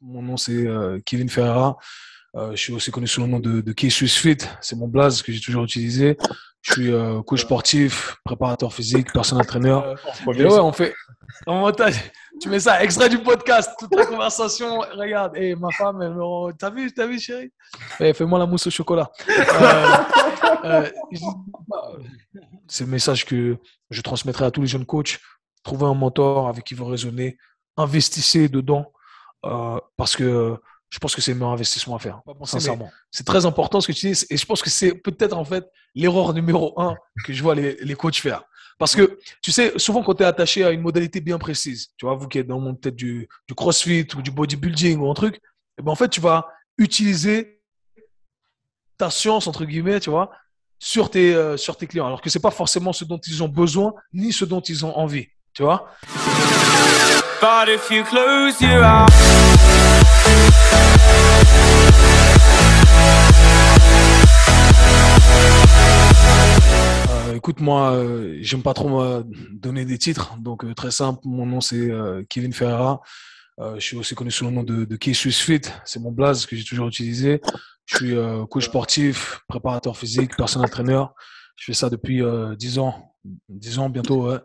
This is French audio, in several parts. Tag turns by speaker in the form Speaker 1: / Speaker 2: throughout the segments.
Speaker 1: Mon nom, c'est Kevin Ferreira. je suis aussi connu sous le nom de, de Fit. C'est mon blaze que j'ai toujours utilisé. Je suis coach sportif, préparateur physique, personnel entraîneur. Et ouais, on fait. tu mets ça, extrait du podcast, toute la conversation. Regarde, hey, ma femme, elle me... t'as vu, t'as vu, chérie? Hey, Fais-moi la mousse au chocolat. euh, c'est le message que je transmettrai à tous les jeunes coachs. Trouvez un mentor avec qui vous raisonner. Investissez dedans euh, parce que je pense que c'est le meilleur investissement à faire, sincèrement. C'est très important ce que tu dis et je pense que c'est peut-être en fait l'erreur numéro un que je vois les, les coachs faire. Parce que, tu sais, souvent quand tu es attaché à une modalité bien précise, tu vois, vous qui êtes dans le monde peut-être du, du, crossfit ou du bodybuilding ou un truc, eh ben, en fait, tu vas utiliser ta science, entre guillemets, tu vois, sur tes, euh, sur tes clients. Alors que c'est pas forcément ce dont ils ont besoin, ni ce dont ils ont envie. Tu vois But if you close your eyes... Euh, écoute, moi, euh, j'aime pas trop donner des titres, donc euh, très simple. Mon nom c'est Kevin Ferreira. je suis aussi connu sous le nom de, de Fit. C'est mon blaze que j'ai toujours utilisé. Je suis coach sportif, préparateur physique, personnel entraîneur. Je fais ça depuis 10 ans, 10 ans bientôt, ouais.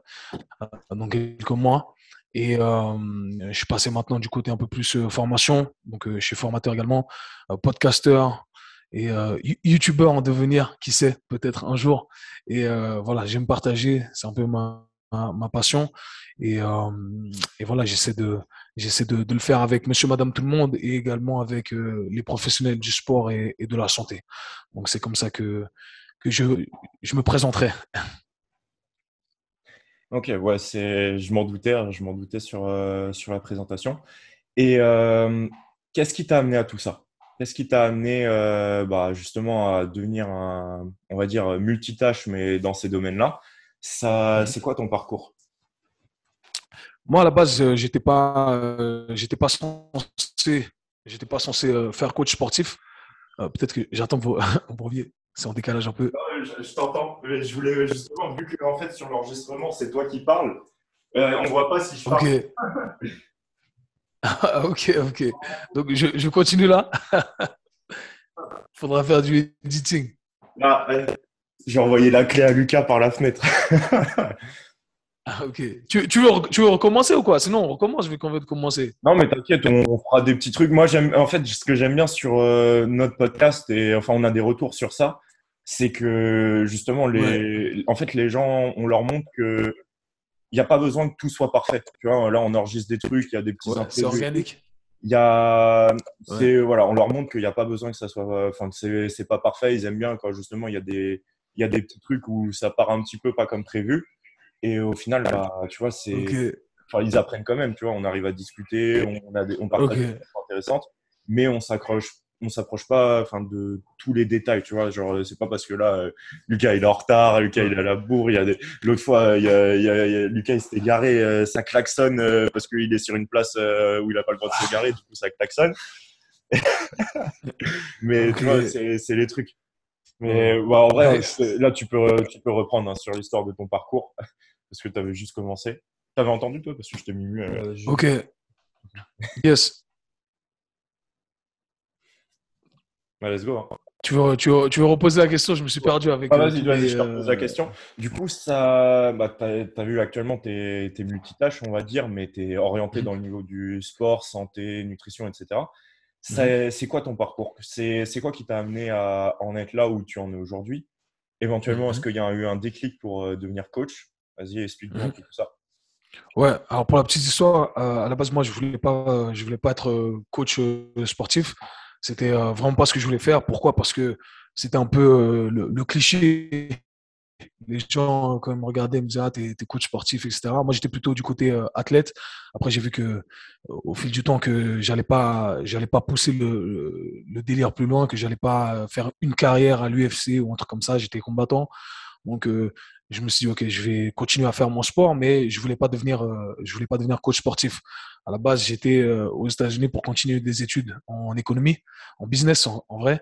Speaker 1: donc quelques mois. Et je suis passé maintenant du côté un peu plus formation. Donc, je suis formateur également, podcasteur et youtubeur en devenir, qui sait, peut-être un jour. Et voilà, j'aime partager, c'est un peu ma, ma, passion. Et, et voilà, j'essaie de, j'essaie de, le faire avec monsieur, madame, tout le monde et également avec les professionnels du sport et, et de la santé. Donc, c'est comme ça que, que je, je me présenterai.
Speaker 2: Ok, ouais, c'est, je m'en doutais, hein, je m'en doutais sur, euh, sur la présentation. Et euh, qu'est-ce qui t'a amené à tout ça? Qu'est-ce qui t'a amené euh, bah, justement à devenir un, on va dire, multitâche, mais dans ces domaines-là? Ça, c'est quoi ton parcours?
Speaker 1: Moi, à la base, j'étais pas, j'étais pas censé, j'étais pas censé faire coach sportif. Peut-être que j'attends vos, brevier. C'est en décalage un peu.
Speaker 2: je, t'entends. Je voulais justement, vu que en fait, sur l'enregistrement, c'est toi qui parles, euh, on ne voit pas si je parle.
Speaker 1: ok, ok. Donc, je, je continue là. Il faudra faire du editing.
Speaker 2: Euh, j'ai envoyé la clé à Lucas par la fenêtre.
Speaker 1: Ah, ok. Tu, tu, veux, tu veux recommencer ou quoi? Sinon, on recommence vu qu'on veut commencer.
Speaker 2: Non, mais t'inquiète, on, fera des petits trucs. Moi, j'aime, en fait, ce que j'aime bien sur euh, notre podcast, et enfin, on a des retours sur ça, c'est que justement, les, en fait, les gens, on leur montre que il n'y a pas besoin que tout soit parfait. Tu vois, là, on enregistre des trucs, il y a des petits
Speaker 1: ouais, C'est organique.
Speaker 2: Il y a, voilà, on leur montre qu'il n'y a pas besoin que ça soit, enfin, c'est, c'est pas parfait. Ils aiment bien quand justement il y a des, il y a des petits trucs où ça part un petit peu pas comme prévu. Et au final, bah, tu vois, c'est. Enfin, ils apprennent quand même, tu vois. On arrive à discuter, on, a des, on partage des choses intéressantes, mais on s'accroche on s'approche pas enfin de tous les détails tu vois genre c'est pas parce que là euh, Lucas il est en retard Lucas il est à la bourre il y a des... l'autre fois il y a, il y a, Lucas il s'était garé euh, ça klaxonne euh, parce qu'il est sur une place où il a pas le droit de se garer du coup ça klaxonne. Mais tu vois c'est les trucs. Mais bah, en vrai, là, tu peux, tu peux reprendre hein, sur l'histoire de ton parcours parce que tu avais juste commencé. Tu avais entendu, toi, parce que je t'ai mis mieux.
Speaker 1: Euh, ok. Yes.
Speaker 2: Bah, let's go. Hein.
Speaker 1: Tu veux, tu, veux, tu veux, reposer la question? Je me suis perdu avec.
Speaker 2: Ah, vas-y, vas-y, je te repose la euh, question. Du coup, ça, bah, tu as, vu actuellement, tu es, es, multitâche, on va dire, mais tu es orienté mm-hmm. dans le niveau du sport, santé, nutrition, etc. Mhm. C'est quoi ton parcours? C'est quoi qui t'a amené à en être là où tu en es aujourd'hui? Éventuellement, est-ce mhm. qu'il y a eu un déclic pour devenir coach? Vas-y, explique-moi tout ça.
Speaker 1: Ouais, alors pour la petite histoire, euh, à la base, moi, je voulais pas, euh, je voulais pas être coach sportif. C'était vraiment pas ce que je voulais faire. Pourquoi? Parce que c'était un peu le, cliché les gens, quand ils me regardaient, me disaient Ah, t'es, coach sportif, etc. Moi, j'étais plutôt du côté euh, athlète. Après, j'ai vu que euh, au fil du temps, que j'allais pas, j'allais pas pousser le, le, délire plus loin, que j'allais pas faire une carrière à l'UFC ou un truc comme ça. J'étais combattant. Donc, euh, je me suis dit, OK, je vais continuer à faire mon sport, mais je voulais pas devenir, je voulais pas devenir coach sportif. À la base, j'étais aux États-Unis pour continuer des études en économie, en business, en vrai.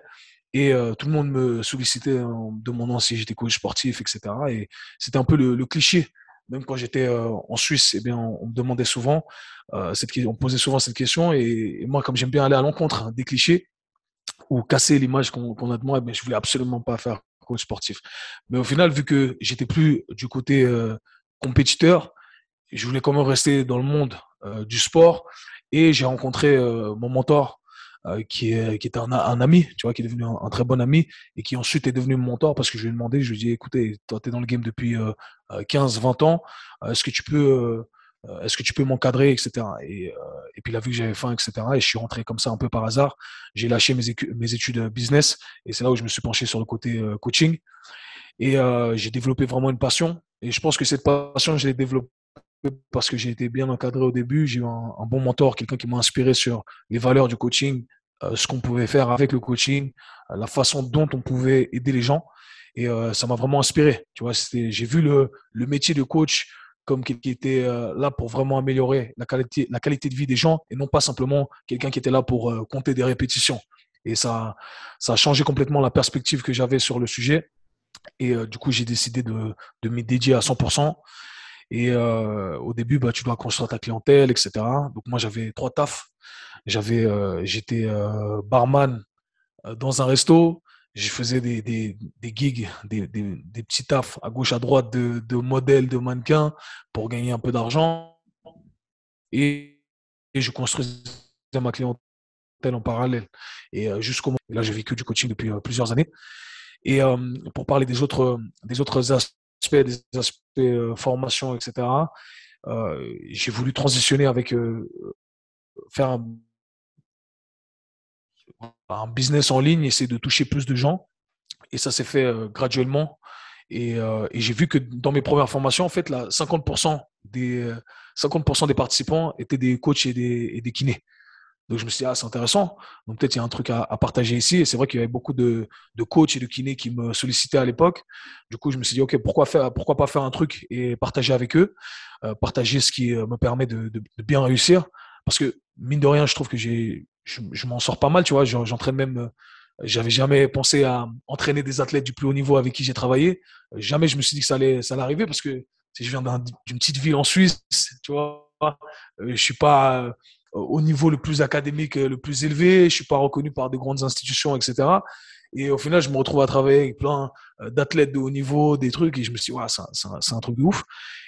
Speaker 1: Et euh, tout le monde me sollicitait en demandant si j'étais coach sportif, etc. Et c'était un peu le, cliché même quand j'étais en Suisse, eh bien, on, me demandait souvent, cette, on me posait souvent cette question. Et, moi, comme j'aime bien aller à l'encontre hein, des clichés ou casser l'image qu'on a de moi, eh je voulais absolument pas faire sportif. Mais au final, vu que j'étais plus du côté compétiteur, je voulais quand même rester dans le monde du sport. Et j'ai rencontré mon mentor euh, qui, est, qui était un, ami, tu vois, qui est devenu un, très bon ami et qui ensuite est devenu mon mentor parce que je lui ai demandé, je lui ai dit, écoutez, toi, tu es dans le game depuis 15, euh, 20 euh, ans, est-ce que tu peux, est-ce que tu peux m'encadrer, etc. Et, et, puis il a vu que j'avais faim, etc. Et je suis rentré comme ça un peu par hasard. J'ai lâché mes, mes, études business et c'est là où je me suis penché sur le côté coaching. Et j'ai développé vraiment une passion. Et je pense que cette passion, je l'ai développée parce que j'ai été bien encadré au début. J'ai eu un, bon mentor, quelqu'un qui m'a inspiré sur les valeurs du coaching, euh, ce qu'on pouvait faire avec le coaching, euh, la façon dont on pouvait aider les gens. Et euh, ça m'a vraiment inspiré. Tu vois, j'ai vu le, le, métier de coach comme quelqu'un qui était là pour vraiment améliorer la qualité, la qualité de vie des gens et non pas simplement quelqu'un qui était là pour compter des répétitions. Et ça, ça a changé complètement la perspective que j'avais sur le sujet. Et du coup, j'ai décidé de, de m'y dédier à 100%. Et euh, au début, bah, tu dois construire ta clientèle, etc. Donc moi, j'avais trois tafs. J'avais, euh, j'étais euh, barman dans un resto. Je faisais des, des, des gigs, des, des, des, petits tafs à gauche, à droite de, de modèles, de mannequins pour gagner un peu d'argent. Et, et, je construisais ma clientèle en parallèle. Et jusqu'au moment, là, j'ai vécu du coaching depuis plusieurs années. Et pour parler des autres, des autres aspects des aspects euh, formation, etc. Euh, j'ai voulu transitionner avec euh, faire un, business en ligne, essayer de toucher plus de gens. Et ça s'est fait graduellement. Et, j'ai vu que dans mes premières formations, en fait, là, 50% des 50% des participants étaient des coachs et des, kinés. Donc je me suis dit, ah, c'est intéressant. Donc peut-être il y a un truc à, partager ici. Et c'est vrai qu'il y avait beaucoup de, de, coachs et de kinés qui me sollicitaient à l'époque. Du coup, je me suis dit, OK, pourquoi, faire, pourquoi pas faire un truc et partager avec eux, euh, partager ce qui euh, me permet de, bien réussir. Parce que, mine de rien, je trouve que j'ai, je, m'en sors pas mal, tu vois. J'entraîne même, euh, j'avais jamais pensé à entraîner des athlètes du plus haut niveau avec qui j'ai travaillé. Jamais je me suis dit que ça allait, ça allait arriver parce que je viens d'une petite ville en Suisse, tu vois, je suis pas au niveau le plus académique, le plus élevé. Je suis pas reconnu par des grandes institutions, etc. Et au final, je me retrouve à travailler avec plein euh, d'athlètes de haut niveau, des trucs, et je me suis dit, ouais, c'est un, truc de ouf.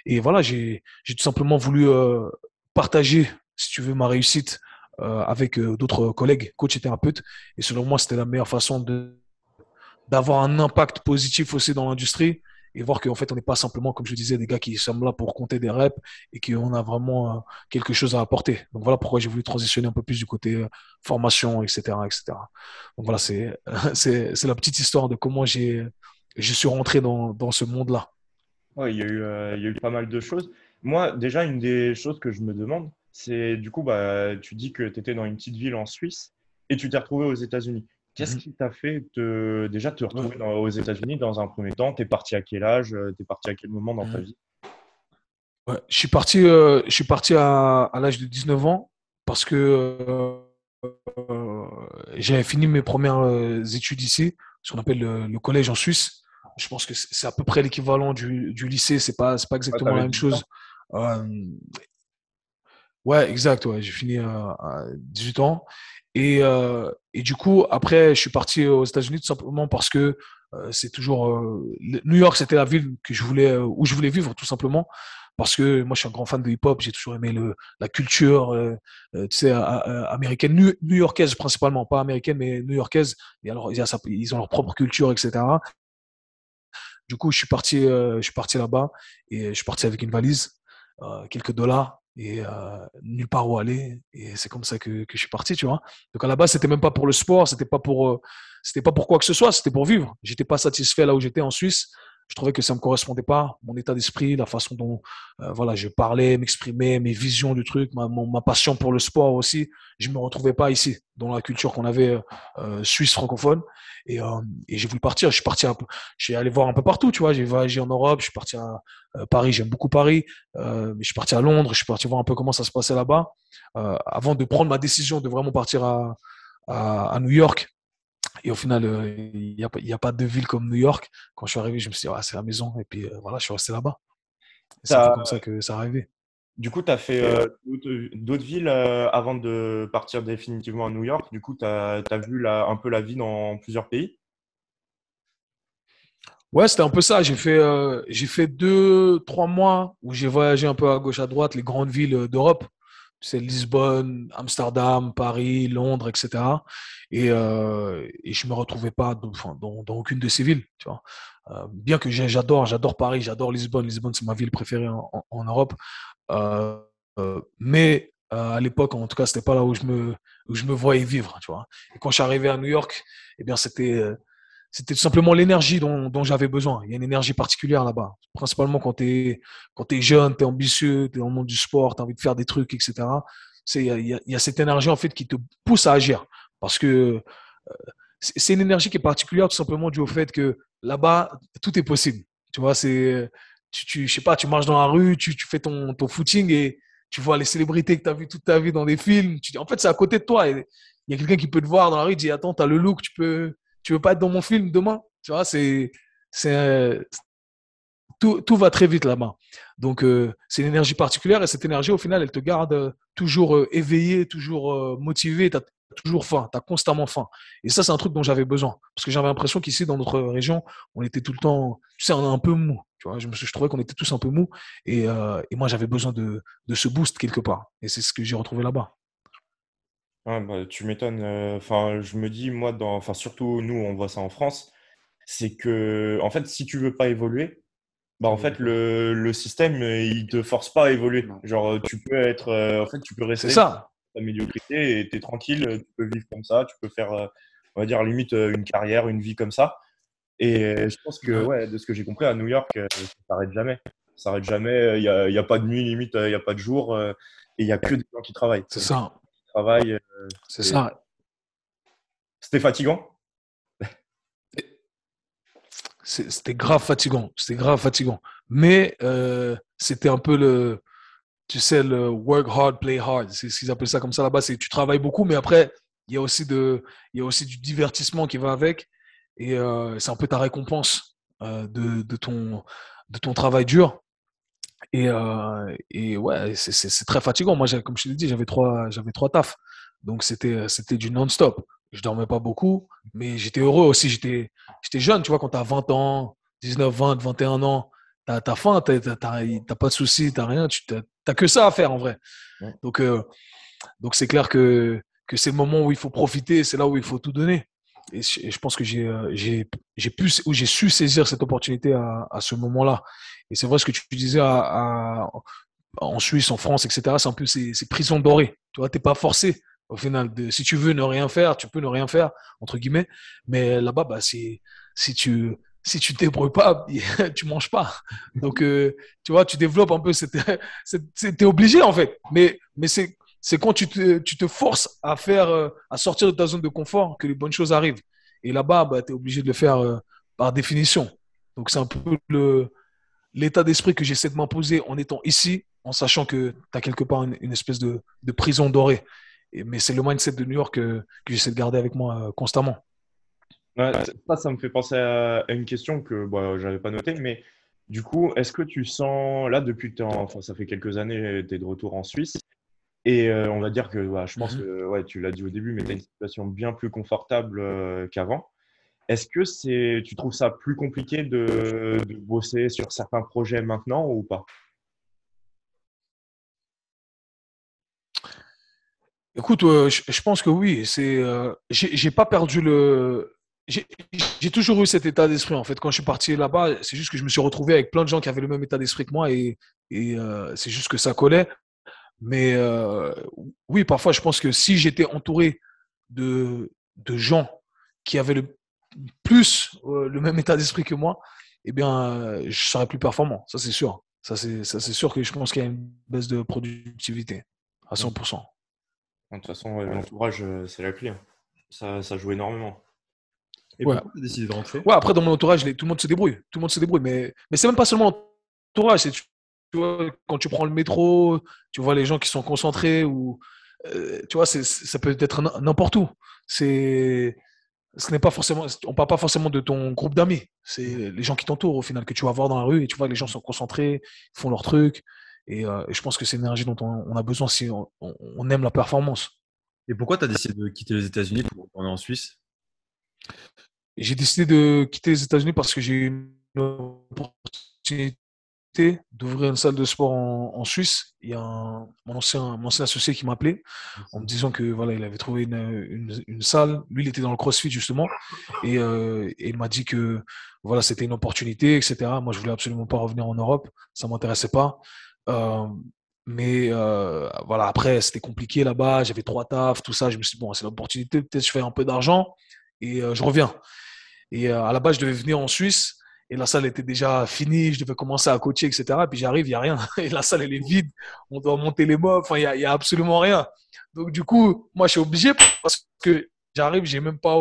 Speaker 1: Et voilà, j'ai tout simplement voulu euh, partager, si tu veux, ma réussite euh, avec d'autres collègues, coachs et thérapeutes. Et selon moi, c'était la meilleure façon d'avoir un impact positif aussi dans l'industrie et voir qu'en fait, on n'est pas simplement, comme je disais, des gars qui sommes là pour compter des reps et qu'on a vraiment euh, quelque chose à apporter. Donc voilà pourquoi j'ai voulu transitionner un peu plus du côté euh, formation, etc. etc. Donc voilà, c'est, la petite histoire de comment je suis rentré dans, dans ce monde-là.
Speaker 2: Ouais, il, y a eu, euh, il y a eu pas mal de choses. Moi, déjà, une des choses que je me demande, c'est du coup, bah, tu dis que tu étais dans une petite ville en Suisse et tu t'es retrouvé aux États-Unis. Qu'est-ce mmh qui t'a fait te, déjà te retrouver aux États-Unis dans un premier temps? Tu es parti à quel âge? Euh, Tu es parti à quel moment dans ta mmh. vie?
Speaker 1: Je suis parti, euh, je suis parti à, l'âge de 19 ans parce que euh, j'avais fini mes premières études ici, ce qu'on appelle le, collège en Suisse. Je pense que c'est à peu près l'équivalent du, lycée, c'est pas, pas exactement la même chose. Ouais, exact, ouais, j'ai fini à 18 ans. Et, euh, et, du coup, après, je suis parti aux États-Unis tout simplement parce que euh, c'est toujours euh, New York, c'était la ville que je voulais euh, où je voulais vivre tout simplement parce que moi, je suis un grand fan de hip-hop. J'ai toujours aimé le, la culture, tu sais, américaine, new-yorkaise principalement, pas américaine, mais new-yorkaise. Et alors, ils ont leur propre culture, etc. Du coup, je suis parti, je suis parti là-bas et je suis parti avec une valise, quelques dollars et euh, nulle part où aller. Et c'est comme ça que, que, je suis parti, tu vois. Donc à la base, c'était même pas pour le sport, c'était pas pour, euh, c'était pas pour quoi que ce soit, c'était pour vivre. J'étais pas satisfait là où j'étais en Suisse je trouvais que ça me correspondait pas, mon état d'esprit, la façon dont euh, voilà, je parlais, m'exprimais, mes visions du truc, ma, passion pour le sport aussi. Je me retrouvais pas ici, dans la culture qu'on avait euh, suisse francophone. Et, euh, j'ai voulu partir. Je suis parti, un peu, je suis allé voir un peu partout, tu vois. J'ai voyagé en Europe, je suis parti à euh, Paris, j'aime beaucoup Paris. mais je suis parti à Londres, je suis parti voir un peu comment ça se passait là-bas, avant de prendre ma décision de vraiment partir à New York et au final, euh, il n'y a, a, pas de ville comme New York. Quand je suis arrivé, je me suis dit, ah, c'est la maison. Et puis euh, voilà, je suis resté là-bas. C'est comme ça que ça arrivait.
Speaker 2: Du coup, tu as fait euh, d'autres villes euh, avant de partir définitivement à New York? Du coup, tu as, vu un peu la vie dans plusieurs pays?
Speaker 1: Ouais, c'était un peu ça. J'ai fait, euh, j'ai fait deux, trois mois où j'ai voyagé un peu à gauche, à droite, les grandes villes d'Europe. C'est Lisbonne, Amsterdam, Paris, Londres, etc. Et, et je me retrouvais pas dans, dans, aucune de ces villes. Tu vois. bien que j'adore, j'adore Paris, j'adore Lisbonne. Lisbonne, c'est ma ville préférée en, Europe. Euh, euh, mais euh, à l'époque, en tout cas, c'était pas là où je me, où je me voyais vivre, tu vois. Et quand je suis arrivé à New York, eh bien, c'était, c'était tout simplement l'énergie dont, dont j'avais besoin. Il y a une énergie particulière là-bas. Principalement quand tu es, quand es jeune, tu es ambitieux, tu es dans le monde du sport, tu as envie de faire des trucs, etc. Il y, y, a cette énergie en fait qui te pousse à agir. Parce que c'est une énergie qui est particulière tout simplement dû au fait que là-bas, tout est possible. Tu vois, c'est tu, tu, je sais pas, tu marches dans la rue, tu, tu fais ton, ton footing et tu vois les célébrités que tu as vues toute ta vie dans des films. Tu, en fait, c'est à côté de toi. Il y a quelqu'un qui peut te voir dans la rue, et dit Attends, tu as le look, tu peux, tu veux pas être dans mon film demain? Tu c'est. c'est tout, va très vite là-bas. Donc, euh, c'est une énergie particulière et cette énergie, au final, elle te garde euh, toujours euh, éveillé, toujours motivé toujours faim, tu as constamment faim. Et ça, c'est un truc dont j'avais besoin. Parce que j'avais l'impression qu'ici, dans notre région, on était tout le temps, tu un peu mou. Tu vois, je, trouvais qu'on était tous un peu mou. Et, et moi, j'avais besoin de, de, ce boost quelque part. Et c'est ce que j'ai retrouvé là-bas.
Speaker 2: Bah, tu m'étonnes. Enfin, je me dis, moi, dans, enfin, surtout nous, on voit ça en France, c'est que, en fait, si tu veux pas évoluer, bah, en fait, le, le système, il te force pas à évoluer. Genre, tu peux être, en fait, tu peux rester.
Speaker 1: Ça
Speaker 2: ta médiocrité et tu es tranquille, tu peux vivre comme ça, tu peux faire, on va dire, limite une carrière, une vie comme ça. Et je pense que, ouais, de ce que j'ai compris, à New York, ça s'arrête jamais. Ça s'arrête jamais. Il n'y a, y a, pas de nuit, limite, il n'y a pas de jour. et il n'y a que des gens qui travaillent.
Speaker 1: C'est ça.
Speaker 2: Travaillent.
Speaker 1: C'est ça.
Speaker 2: C'était fatigant?
Speaker 1: C'était grave fatigant. C'était grave fatigant. Mais c'était un peu le, tu sais, le work hard, play hard. C'est ce qu'ils appellent ça comme ça là-bas. C'est tu travailles beaucoup, mais après, il y a aussi, de, il y a aussi du divertissement qui va avec. Et euh, c'est un peu ta récompense euh, de, de, ton, de ton travail dur. Et, euh, et ouais, c'est très fatigant. Moi, comme je te l'ai dit, j'avais trois, trois tafs. Donc, c'était du non-stop. Je dormais pas beaucoup, mais j'étais heureux aussi. J'étais jeune, tu vois, quand tu as 20 ans, 19, 20, 21 ans, tu as, faim, tu n'as pas de soucis, tu n'as rien, tu n'as que ça à faire en vrai. Donc, euh, donc c'est clair que, que c'est le moment où il faut profiter, c'est là où il faut tout donner. Et je, pense que j'ai euh, pu ou j'ai su saisir cette opportunité à, à ce moment-là. Et c'est vrai ce que tu disais en Suisse, en France, etc. C'est un peu ces, prisons dorées. Tu vois, t'es pas forcé au final. Si tu veux ne rien faire, tu peux ne rien faire entre guillemets. Mais là-bas, bah, si tu si tu débrouilles pas, tu manges pas. Donc, euh, tu vois, tu développes un peu Tu es obligé, en fait. Mais, mais c'est, c'est quand tu te, tu te forces à faire, euh, à sortir de ta zone de confort que les bonnes choses arrivent. Et là-bas, bah, tu es obligé de le faire euh, par définition. Donc, c'est un peu le, l'état d'esprit que j'essaie de m'imposer en étant ici, en sachant que tu as quelque part une, espèce de, de, prison dorée. Et, mais c'est le mindset de New York que, que j'essaie de garder avec moi constamment.
Speaker 2: Ça, ça me fait penser à, une question que bon, je n'avais pas notée, mais du coup, est-ce que tu sens, là, depuis que enfin, ça fait quelques années, tu es de retour en Suisse, et euh, on va dire que je pense mmh que ouais, tu l'as dit au début, mais tu as une situation bien plus confortable euh, qu'avant. Est-ce que c'est, tu trouves ça plus compliqué de, bosser sur certains projets maintenant ou pas?
Speaker 1: Écoute, euh, je, pense que oui. C'est, j'ai pas perdu le, j'ai toujours eu cet état d'esprit en fait. Quand je suis parti là-bas, c'est juste que je me suis retrouvé avec plein de gens qui avaient le même état d'esprit que moi et, euh, c'est juste que ça collait. Mais euh, oui, parfois je pense que si j'étais entouré de, de gens qui avaient le plus euh, le même état d'esprit que moi, eh bien, je serais plus performant. Ça c'est sûr. Ça c'est sûr que je pense qu'il y a une baisse de productivité à 100%.
Speaker 2: De toute façon, l'entourage c'est la clé. Hein. Ça, ça joue énormément.
Speaker 3: Et ouais. pourquoi tu as décidé de rentrer?
Speaker 1: Ouais, après, dans mon entourage, tout le monde se débrouille. Tout le monde se débrouille. Mais, mais c'est même pas seulement l'entourage. C'est, tu vois, quand tu prends le métro, tu vois les gens qui sont concentrés ou. Euh, tu vois, ça peut être n'importe où. C'est. Ce n'est pas forcément, on parle pas forcément de ton groupe d'amis. C'est les gens qui t'entourent au final que tu vas voir dans la rue et tu vois que les gens sont concentrés, font leur truc. Et, euh, je pense que c'est l'énergie dont on, a besoin si on, aime la performance.
Speaker 3: Et pourquoi tu as décidé de quitter les États-Unis pour retourner en Suisse?
Speaker 1: J'ai décidé de quitter les États-Unis parce que j'ai eu une opportunité d'ouvrir une salle de sport en, Suisse. Il y a mon, ancien, mon ancien associé qui m'a appelé en me disant que voilà, il avait trouvé une, une, salle. Lui, il était dans le CrossFit justement, et, euh, il m'a dit que voilà, c'était une opportunité, etc. Moi, je voulais absolument pas revenir en Europe, ça m'intéressait pas. Euh, mais euh, voilà, après, c'était compliqué là-bas. J'avais trois tafs, tout ça. Je me suis dit, bon, c'est l'opportunité. Peut-être je fais un peu d'argent et je reviens. Et à la base, je devais venir en Suisse et la salle était déjà finie, je devais commencer à coacher, etc. Et puis j'arrive, il n'y a rien. Et la salle, elle est vide. On doit monter les mobs. Enfin, il n'y a, absolument rien. Donc, du coup, moi, je suis obligé parce que j'arrive, j'ai même pas.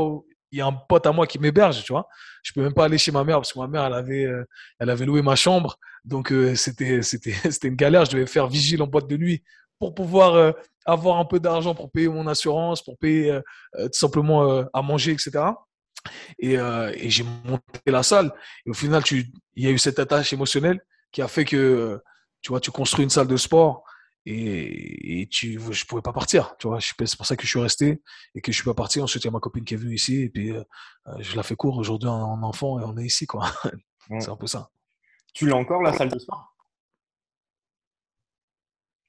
Speaker 1: Il y a un pote à moi qui m'héberge, tu vois. Je peux même pas aller chez ma mère parce que ma mère, elle avait, euh, elle avait loué ma chambre. Donc, euh, c'était, c'était, c'était une galère. Je devais faire vigile en boîte de nuit pour pouvoir euh, avoir un peu d'argent pour payer mon assurance, pour payer tout simplement à manger, etc. Euh, et, j'ai monté la salle. Et au final, il y a eu cette attache émotionnelle qui a fait que, tu vois, tu construis une salle de sport et, tu, je pouvais pas partir. Tu vois, c'est pour ça que je suis resté et que je suis pas parti. Ensuite, il y a ma copine qui est venue ici et puis euh, je la fais court aujourd'hui en enfant et on est ici, quoi. c'est un peu ça.
Speaker 2: Tu l'as encore la salle de sport?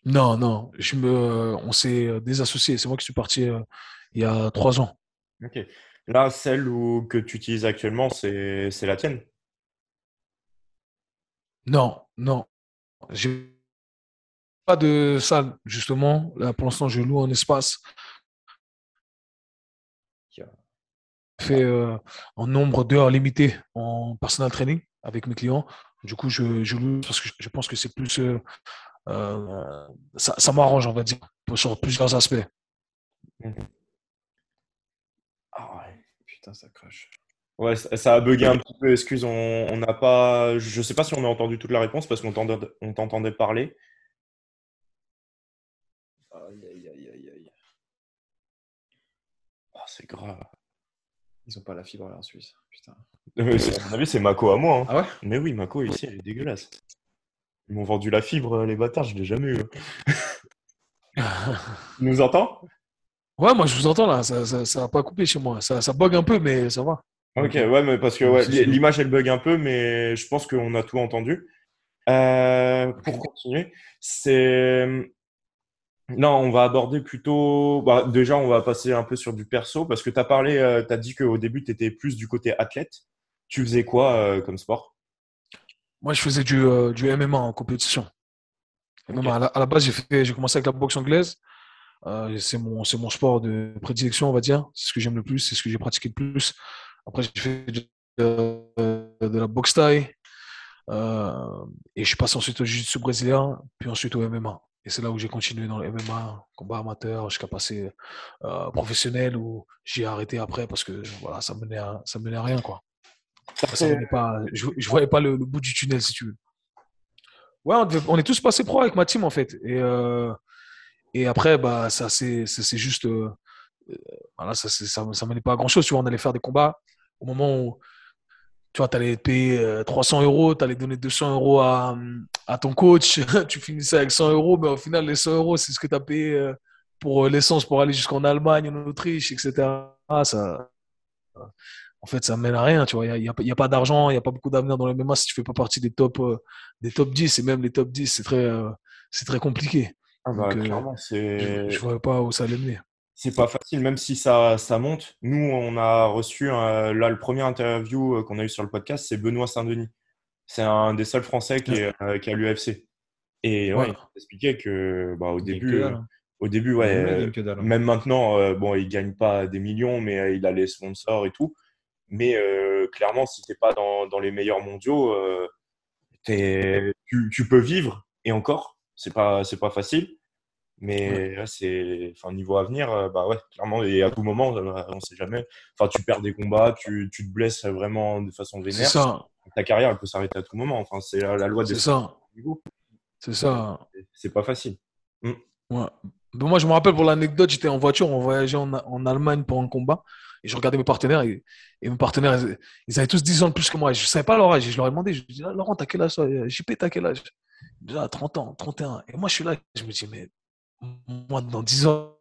Speaker 1: Non, non. Je me, on s'est désassocié. C'est moi qui suis parti euh, il y a trois ans.
Speaker 2: Ok. Là, celle que tu utilises actuellement, c'est la tienne
Speaker 1: Non, non. J'ai pas de salle, justement. Là, pour l'instant, je loue un espace. Je fais euh, un nombre d'heures limité en personal training avec mes clients. Du coup, je, loue parce que je pense que c'est plus. Euh, euh, ça, m'arrange, on va dire, sur plusieurs aspects. Mmh
Speaker 2: ça crache. Ouais, ça a bugué un petit peu, excuse, on n'a pas. Je sais pas si on a entendu toute la réponse parce qu'on t'entendait parler. Aïe, aïe, aïe, aïe, aïe. Oh, c'est grave.
Speaker 3: Ils ont pas la fibre là en Suisse. Putain.
Speaker 2: à mon avis, c'est Mako à moi. Hein.
Speaker 3: Ah ouais?
Speaker 2: Mais oui, Mako ici, elle est dégueulasse. Ils m'ont vendu la fibre, les bâtards, je l'ai jamais eu. tu nous entends?
Speaker 1: Ouais, moi je vous entends là, ça, ça, ça pas coupé chez moi. Ça, ça bug un peu, mais ça va.
Speaker 2: Ok, ouais, mais parce que ouais, l'image elle bug un peu, mais je pense qu'on a tout entendu. Euh, pour continuer, c'est. Non, on va aborder plutôt. Bah, déjà, on va passer un peu sur du perso parce que tu as parlé, euh, tu as dit qu'au début, tu étais plus du côté athlète. Tu faisais quoi euh, comme sport?
Speaker 1: Moi, je faisais du, du MMA en compétition. À, la, à, la, base, j'ai commencé avec la boxe anglaise. Euh, c'est mon, c'est mon sport de prédilection, on va dire. C'est ce que j'aime le plus, c'est ce que j'ai pratiqué le plus. Après, j'ai fait de, la boxe taille. Euh, et je passé ensuite au jiu-jitsu brésilien, puis ensuite au MMA. Et c'est là où j'ai continué dans le MMA, combat amateur, jusqu'à passer euh, professionnel, où j'ai arrêté après parce que voilà, ça menait à, ça menait à rien. Quoi. Ça pas, je ne voyais pas le, bout du tunnel, si tu veux. Ouais, on, on est tous passés pro avec ma team, en fait. Et et après, bah, ça, c'est, juste. Euh, euh, voilà, ça, ça, ça pas à grand chose. Tu vois, on allait faire des combats. Au moment où tu vois, allais payer 300 euh, euros, tu allais donner 200 euros à, à ton coach, tu finissais avec 100 euros, mais au final, les 100 euros, c'est ce que tu as payé pour l'essence pour aller jusqu'en Allemagne, en Autriche, etc. Ça, en fait, ça mène à rien. Il n'y a, a, pas d'argent, il n'y a pas beaucoup d'avenir dans le MMA si tu fais pas partie des top, des top 10. Et même les top 10, c'est très, c'est très compliqué.
Speaker 2: Ah bah, clairement.
Speaker 1: Je, ne vois pas où ça allait mener.
Speaker 2: C'est pas facile, même si ça, ça monte. Nous, on a reçu, là, le premier interview qu'on a eu sur le podcast, c'est Benoît Saint-Denis. C'est un des seuls Français qui est, euh, qui l'UFC. Et ouais, il expliquait que bah, au début, hein. au début, ouais, hein. même maintenant, euh, bon, il gagne pas des millions, mais il a les sponsors et tout. Mais clairement, si t'es pas dans, dans, les meilleurs mondiaux, tu, peux vivre et encore c'est pas c'est pas facile mais là c'est enfin niveau avenir euh, bah ouais clairement et à tout moment euh, on sait jamais enfin tu perds des combats tu, tu te blesses vraiment de façon vénère
Speaker 1: ça.
Speaker 2: ta carrière elle peut s'arrêter à tout moment enfin c'est la loi des
Speaker 1: c'est ça c'est ça
Speaker 2: c'est pas facile
Speaker 1: ouais. moi, je me rappelle pour l'anecdote, j'étais en voiture, on voyageait en, en, Allemagne pour un combat. Et je regardais mes partenaires et, mes partenaires, ils, avaient tous 10 ans de plus que moi. Je ne savais pas leur âge. Je leur ai demandé, je dis, ah, Laurent, t'as quel âge JP, t'as quel âge? Je me 30 ans, 31. Et moi, je suis là, je me dis, mais moi, dans 10 ans,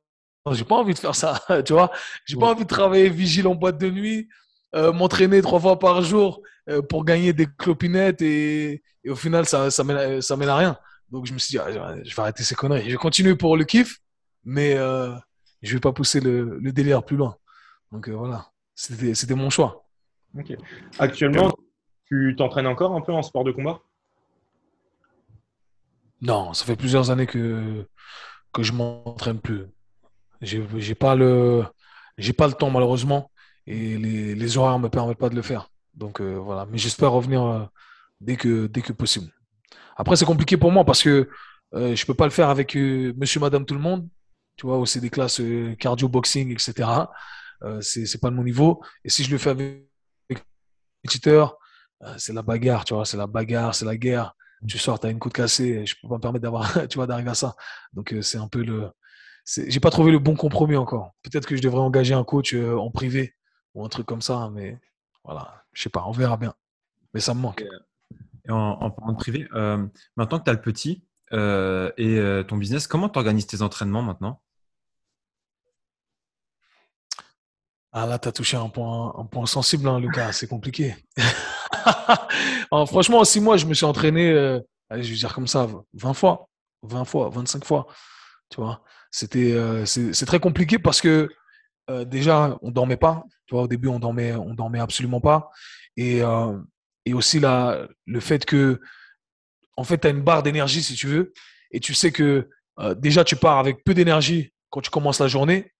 Speaker 1: j'ai pas envie de faire ça, tu vois. J'ai pas envie de travailler vigile en boîte de nuit, euh, m'entraîner trois fois par jour euh, pour gagner des clopinettes et, au final, ça, ça, mène, ça mène à rien. Donc, je me suis dit, ah, je vais arrêter ces conneries. Je vais continuer pour le kiff, mais euh, je vais pas pousser le, le délire plus loin. Donc, voilà, c'était mon choix.
Speaker 2: Actuellement, tu t'entraînes encore un peu en sport de combat?
Speaker 1: Non, ça fait plusieurs années que, que je m'entraîne plus. J'ai pas le j'ai pas le temps malheureusement et les, les horaires me permettent pas de le faire. Donc euh, voilà, mais j'espère revenir euh, dès que possible. Après c'est compliqué pour moi parce que euh, je peux pas le faire avec monsieur madame tout le monde, tu vois, c'est des classes cardio boxing etc. c'est c'est pas de mon niveau et si je le fais avec compétiteur, c'est la bagarre, tu vois, c'est la bagarre, c'est la guerre. Tu sors, tu as une côte cassée, je peux pas me permettre d'avoir tu vois d'arriver à ça. Donc c'est un peu le j'ai pas trouvé le bon compromis encore. Peut-être que je devrais engager un coach euh, en privé ou un truc comme ça, mais voilà, je sais pas, on verra bien. Mais ça me manque.
Speaker 3: Et en, parlant de privé, euh, maintenant que tu as le petit euh, et ton business, comment tu organises tes entraînements maintenant?
Speaker 1: Ah là, tu as touché un point, un point sensible, hein, Lucas, c'est compliqué. franchement, en six mois, je me suis entraîné, allez, je vais dire comme ça, 20 fois, 20 fois, 25 fois. Tu vois, c'était, euh, c'est très compliqué parce que euh, déjà, on dormait pas. Tu vois, au début, on dormait, on dormait absolument pas. Et, euh, et aussi la, le fait que, en fait, tu as une barre d'énergie, si tu veux, et tu sais que déjà, tu pars avec peu d'énergie quand tu commences la journée.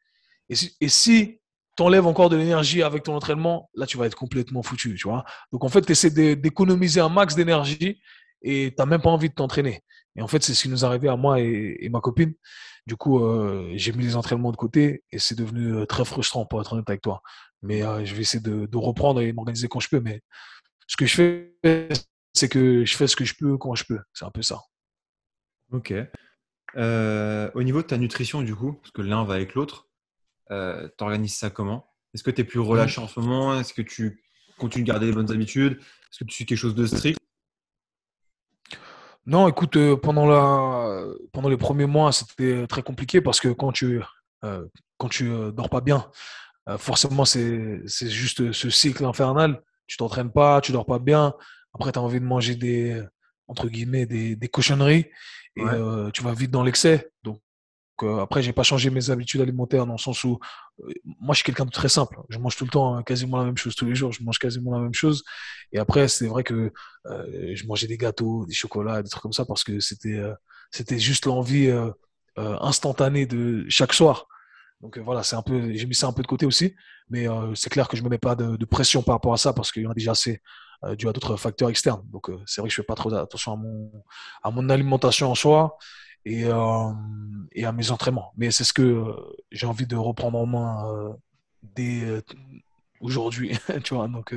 Speaker 1: Et et si tu enlèves encore de l'énergie avec ton entraînement, là, tu vas être complètement foutu, tu vois. Donc, en fait, tu essaies d'économiser un max d'énergie et tu n'as même pas envie de t'entraîner. Et en fait, c'est ce qui nous est arrivé à moi et, ma copine. Du coup, euh, j'ai mis les entraînements de côté et c'est devenu euh, très frustrant pour être honnête avec toi. Mais euh, je vais essayer de, reprendre et m'organiser quand je peux. Mais ce que je fais, c'est que je fais ce que je peux quand je peux. C'est un peu ça.
Speaker 3: Ok. au niveau de ta nutrition, du coup, parce que l'un va avec l'autre, tu organises ça comment? Est-ce que tu es plus relâché en ce moment? Est-ce que tu continues de garder les bonnes habitudes? Est-ce que tu suis quelque chose de strict?
Speaker 1: Non, écoute, euh, pendant, la, pendant les premiers mois, c'était très compliqué parce que quand tu euh, quand tu euh, dors pas bien, forcément, c'est juste ce cycle infernal. Tu t'entraînes pas, tu dors pas bien. Après, tu as envie de manger des, entre guillemets, des, des cochonneries et tu vas vite dans l'excès. Donc, euh, après, j'ai pas changé mes habitudes alimentaires dans le sens où euh, moi, je suis quelqu'un de très simple. Je mange tout le temps hein, quasiment la même chose tous les jours. Je mange quasiment la même chose. Et après, c'est vrai que euh, je mangeais des gâteaux, des chocolats, des trucs comme ça parce que c'était c'était juste l'envie instantanée de chaque soir. Donc voilà, c'est un peu, j'ai mis ça un peu de côté aussi, mais c'est clair que je me mets pas de, pression par rapport à ça parce qu'il y en a déjà assez dû à d'autres facteurs externes. Donc c'est vrai que je fais pas trop attention à mon à mon alimentation en soi et, euh, et à mes entraînements. Mais c'est ce que euh, j'ai envie de reprendre en main euh, dès aujourd'hui. tu vois, donc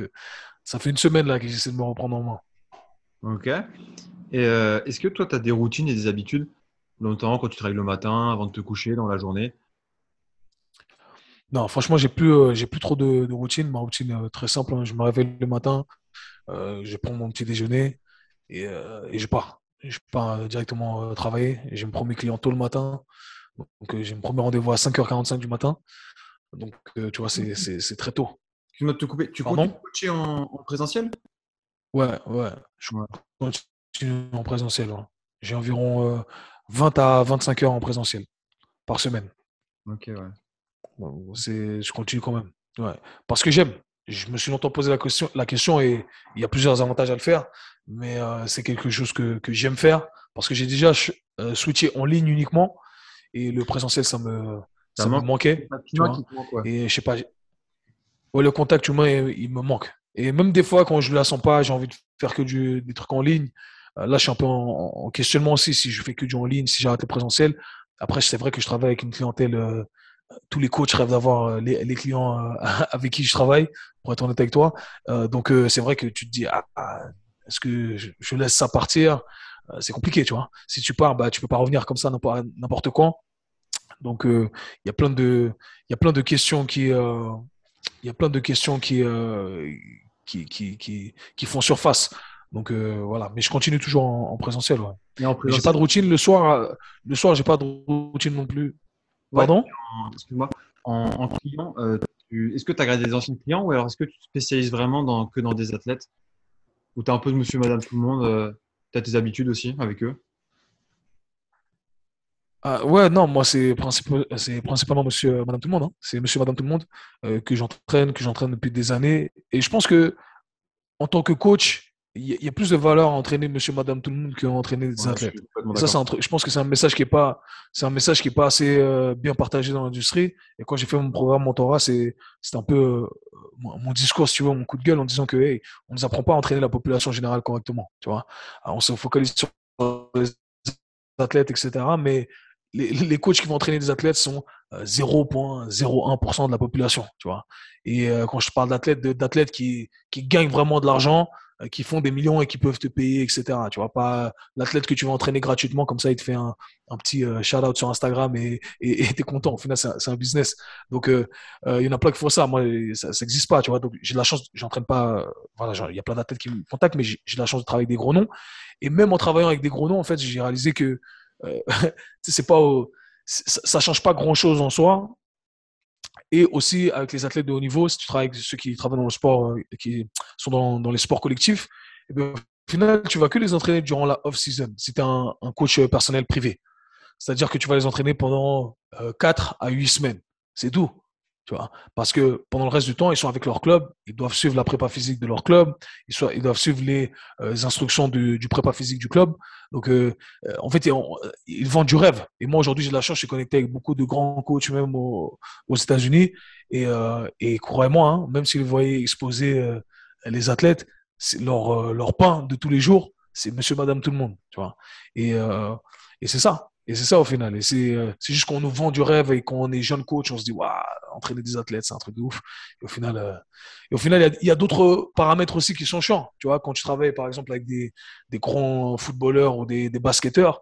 Speaker 1: ça fait une semaine là que j'essaie de me reprendre en main.
Speaker 3: Ok. Et est-ce que toi, tu as des routines et des habitudes, notamment quand tu travailles le matin, avant de te coucher, dans la journée?
Speaker 1: Non, franchement, j'ai plus, j'ai plus trop de, de, routine. Ma routine est très simple. Hein. Je me réveille le matin, je prends mon petit déjeuner et, et je pars je pars directement euh, travailler. J'ai mon premier client tôt le matin. Donc, euh, j'ai mon premier rendez-vous à 5h45 du matin. Donc, euh, tu vois, c'est très tôt.
Speaker 3: Tu te couper. Tu continues coacher en, en, présentiel?
Speaker 1: Ouais, ouais. Je continue en présentiel. J'ai environ 20 à 25 heures en présentiel par semaine.
Speaker 3: Ok, ouais.
Speaker 1: je continue quand même. Ouais. Parce que j'aime je me suis longtemps posé la question, la question et il y a plusieurs avantages à le faire, mais euh, c'est quelque chose que, que j'aime faire parce que j'ai déjà euh, switché en ligne uniquement et le présentiel, ça me, ça, me manquait. Tu vois Et je sais pas, ouais, le contact humain, il, me manque. Et même des fois, quand je ne la sens pas, j'ai envie de faire que du, des trucs en ligne. Euh, là, je suis un peu en, en, questionnement aussi si je fais que du en ligne, si j'arrête le présentiel. Après, c'est vrai que je travaille avec une clientèle tous les coachs rêvent d'avoir euh, les, clients euh, avec qui je travaille, pour être honnête avec toi. Euh, donc, c'est vrai que tu te dis, ah, ah, est-ce que je, laisse ça partir? C'est compliqué, tu vois. Si tu pars, bah, tu peux pas revenir comme ça n'importe quand. Donc, il y a plein de, il y a plein de questions qui, il y a plein de questions qui, qui, qui, qui, qui font surface. Donc voilà, mais je continue toujours en, présentiel. Ouais. J'ai pas de routine le soir. Le soir, j'ai pas de routine non plus. Pardon
Speaker 3: Excuse-moi. En, client, est-ce que tu as gardé des anciens clients ou alors est-ce que tu te spécialises vraiment dans, que dans des athlètes? Ou tu es un peu de monsieur, madame, tout le monde Tu as tes habitudes aussi avec eux?
Speaker 1: Ah, ouais, non, moi, c'est principalement monsieur, madame tout le monde. Hein. C'est monsieur, madame tout le monde euh, que j'entraîne, que j'entraîne depuis des années. Et je pense que en tant que coach, il y, a plus de valeur à entraîner monsieur, madame tout le monde qu'à entraîner des athlètes. ça, c'est un je pense que c'est un message qui est pas, c'est un message qui est pas assez euh, bien partagé dans l'industrie. Et quand j'ai fait mon programme mentorat, c'est, c'est un peu euh, mon discours, si tu vois, mon coup de gueule en disant que, hey, on nous apprend pas à entraîner la population générale correctement, tu vois. on se focalise sur les athlètes, etc. Mais les, coachs qui vont entraîner des athlètes sont 0,01% euh, de la population, tu vois. Et euh, quand je parle d'athlètes, d'athlètes qui, qui gagnent vraiment de l'argent, qui font des millions et qui peuvent te payer, etc. Tu vois, pas l'athlète que tu vas entraîner gratuitement, comme ça, il te fait un, un petit shout-out sur Instagram et tu es content. Au final, c'est un, business. Donc, il y en a plein qui font ça. Moi, ça n'existe pas, tu vois. Donc, j'ai la chance, j'entraîne pas, voilà, il y a plein d'athlètes qui me contactent, mais j'ai la chance de travailler avec des gros noms. Et même en travaillant avec des gros noms, en fait, j'ai réalisé que euh, c'est pas, ça, change pas grand chose en soi. Et aussi avec les athlètes de haut niveau, si tu travailles avec ceux qui travaillent dans le sport, euh, qui sont dans, les sports collectifs, eh au final, tu vas que les entraîner durant la off-season si tu es un, coach personnel privé. C'est-à-dire que tu vas les entraîner pendant 4 euh, à 8 semaines. C'est tout. Tu vois Parce que pendant le reste du temps, ils sont avec leur club, ils doivent suivre la prépa physique de leur club, ils, ils doivent suivre les, euh, instructions du, du, prépa physique du club. Donc, euh, euh, en fait, ils, vendent du rêve. Et moi, aujourd'hui, j'ai la chance, je suis connecté avec beaucoup de grands coachs, même aux, États-Unis. Et, et croyez-moi, hein, même si vous voyez exposer les athlètes, leur, leur pain de tous les jours, c'est monsieur, madame, tout le monde. Tu vois et, et c'est ça. Et c'est ça au final. Et c'est euh, juste qu'on nous vend du rêve et qu'on est jeune coach, on se dit, waouh, entraîner des athlètes, c'est un truc de ouf. Et au final, euh, au final il y a, d'autres paramètres aussi qui sont chiants. Tu vois, quand tu travailles par exemple avec des, des grands footballeurs ou des, des basketteurs,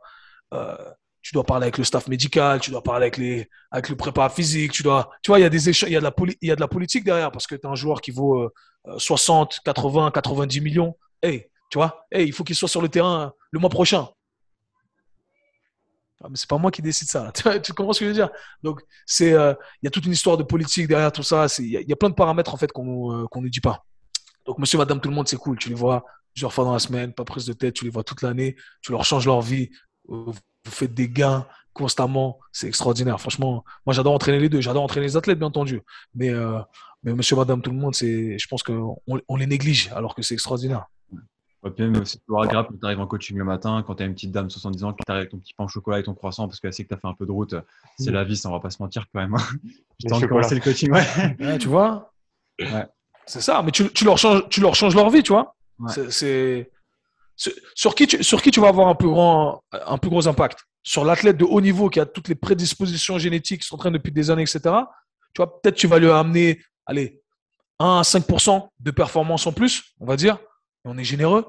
Speaker 1: euh, tu dois parler avec le staff médical, tu dois parler avec, les, avec le prépa physique, tu dois, tu vois, il y a des y de la, il y a de la politique derrière parce que tu as un joueur qui vaut 60, 80, 90 millions. Hey, tu vois, hey, il faut qu'il soit sur le terrain le mois prochain. Ah, c'est pas moi qui décide ça. tu comprends ce que je veux dire? Donc, c'est, euh, il y a toute une histoire de politique derrière tout ça. Il y, a plein de paramètres en fait qu'on euh, ne dit pas. Donc, monsieur, madame, tout le monde, c'est cool. Tu les vois plusieurs fois dans la semaine, pas prise de tête. Tu les vois toute l'année. Tu leur changes leur vie. Euh, vous faites des gains constamment. C'est extraordinaire. Franchement, moi, j'adore entraîner les deux. J'adore entraîner les athlètes, bien entendu. Mais, monsieur, madame, tout le monde, je pense qu'on on les néglige alors que c'est extraordinaire.
Speaker 3: Ouais, mais c'est toujours agréable quand tu arrives en coaching le matin, quand tu as une petite dame de 70 ans qui t'arrive avec ton petit pain au chocolat et ton croissant parce qu'elle sait que tu as fait un peu de route. C'est mm. la vie, ça, on va pas se mentir quand même. Je t'en
Speaker 1: le coaching. Ouais. tu vois ouais. C'est ça, mais tu, tu, leur changes, tu leur changes leur vie, tu vois. C'est sur qui, tu, sur qui tu vas avoir un plus grand, un plus gros impact? Sur l'athlète de haut niveau qui a toutes les prédispositions génétiques, qui s'entraîne depuis des années, etc. Tu vois, peut-être tu vas lui amener, allez, 1 à 5% de performance en plus, on va dire on est généreux.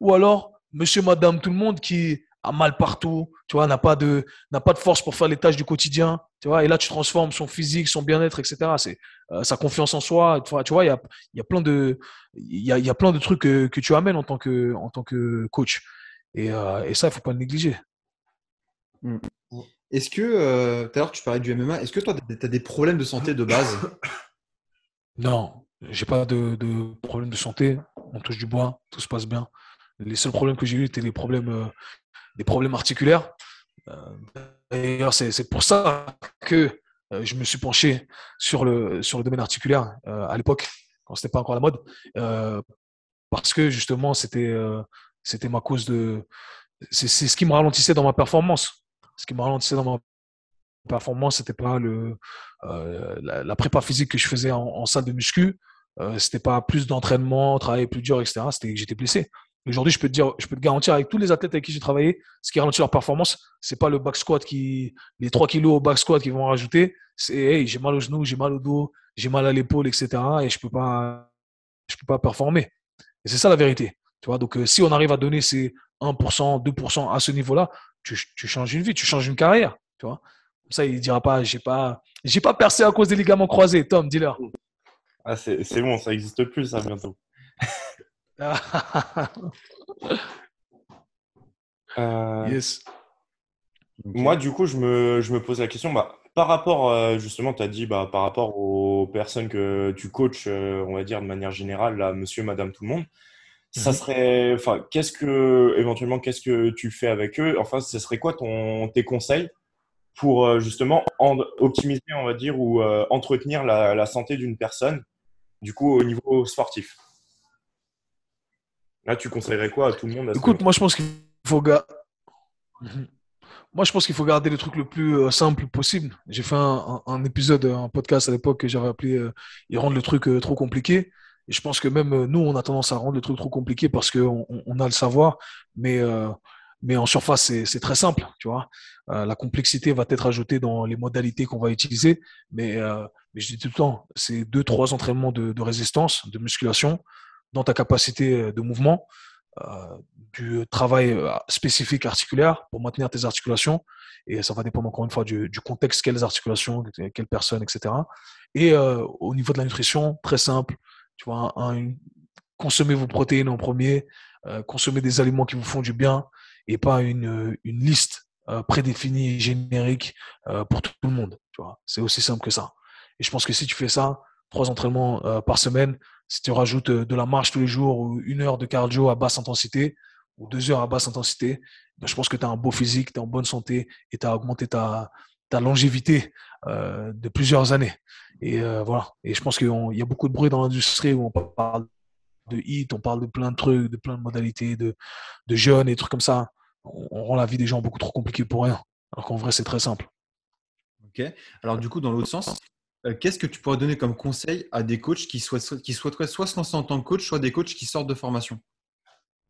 Speaker 1: Ou alors, monsieur, madame, tout le monde qui a mal partout, tu vois, n'a pas de, n'a pas de force pour faire les tâches du quotidien, tu vois, et là, tu transformes son physique, son bien-être, etc. C'est euh, sa confiance en soi, tu vois, il y a, y a plein de, il y a, y a, plein de trucs que, que, tu amènes en tant que, en tant que coach. Et, euh, et ça, il faut pas le négliger.
Speaker 3: Hmm. Est-ce que, euh, tout à l'heure, tu parlais du MMA, est-ce que toi, tu as des problèmes de santé de base?
Speaker 1: Non, j'ai pas de, de problème de santé. On touche du bois, tout se passe bien. Les seuls problèmes que j'ai eu étaient les problèmes, euh, des problèmes articulaires. Euh, d'ailleurs, c'est pour ça que euh, je me suis penché sur le, sur le domaine articulaire à l'époque, quand c'était pas encore la mode, parce que justement, c'était c'était ma cause de. C'est ce qui me ralentissait dans ma performance. Ce qui me ralentissait dans ma performance, c'était pas le, la, prépa physique que je faisais en salle de muscu, euh, c'était pas plus d'entraînement, travailler plus dur, etc. J'étais blessé. Aujourd'hui, je peux te garantir avec tous les athlètes avec qui j'ai travaillé, ce qui ralentit leur performance, c'est pas le back squat qui, les 3 kilos au back squat qu'ils vont rajouter. C'est, hey, j'ai mal au genou, j'ai mal au dos, j'ai mal à l'épaule, etc. Et je peux pas, peux pas performer. Et c'est ça la vérité. Tu donc, euh, si on arrive à donner ces 1%, 2% à ce niveau-là, tu, changes une vie, tu changes une carrière. Tu vois. Ça, il dira pas, j'ai pas, j'ai pas percé à cause des ligaments croisés. Tom, dis-leur.
Speaker 2: Ah, c'est bon, ça n'existe plus, ça, bientôt. Euh, yes. Moi, du coup, je me, je me pose la question, bah, par rapport, euh, justement, tu as dit, bah, par rapport aux personnes que tu coaches, euh, on va dire de manière générale, là, monsieur, madame, tout le monde, ça mhm. serait, enfin, qu'est-ce que, éventuellement, qu'est-ce que tu fais avec eux? Enfin, ce serait quoi ton, tes conseils pour justement optimiser, on va dire, ou entretenir la, la santé d'une personne, du coup, au niveau sportif Là, tu conseillerais quoi à tout le monde
Speaker 1: Écoute, moi, je pense qu'il faut. Mhm. Moi, je pense qu'il faut garder le truc le plus euh, simple possible. J'ai fait un, épisode, un podcast à l'époque que j'avais appelé euh, Ils rendent le truc euh, trop compliqué. Et je pense que même nous, on a tendance à rendre le truc trop compliqué parce qu'on on a le savoir. Mais, mais en surface, c'est très simple. Tu vois la complexité va être ajoutée dans les modalités qu'on va utiliser. Mais, mais je dis tout le temps, c'est deux, trois entraînements de, résistance, de musculation dans ta capacité de mouvement. Euh, du travail euh, spécifique articulaire pour maintenir tes articulations. Et ça va dépendre encore une fois du, contexte, quelles articulations, quelles personnes, etc. Et euh, au niveau de la nutrition, très simple. Tu vois, consommez vos protéines en premier, consommez des aliments qui vous font du bien et pas une, une liste prédéfinie, générique pour tout le monde. Tu vois, c'est aussi simple que ça. Et je pense que si tu fais ça, trois entraînements par semaine, si tu rajoutes euh, de la marche tous les jours ou une heure de cardio à basse intensité ou deux heures à basse intensité, ben, je pense que tu as un beau physique, tu es en bonne santé et tu as augmenté ta, ta longévité euh, de plusieurs années. Et euh, voilà. Et je pense qu'il y a beaucoup de bruit dans l'industrie où on parle de hit, on parle de plein de trucs, de plein de modalités, de, de jeunes et trucs comme ça. On, on rend la vie des gens beaucoup trop compliquée pour rien. Alors qu'en vrai, c'est très simple.
Speaker 3: Ok. Alors du coup, dans l'autre sens, euh, qu'est-ce que tu pourrais donner comme conseil à des coachs qui, qui souhaiteraient soit se lancer en tant que coach, soit des coachs qui sortent de formation?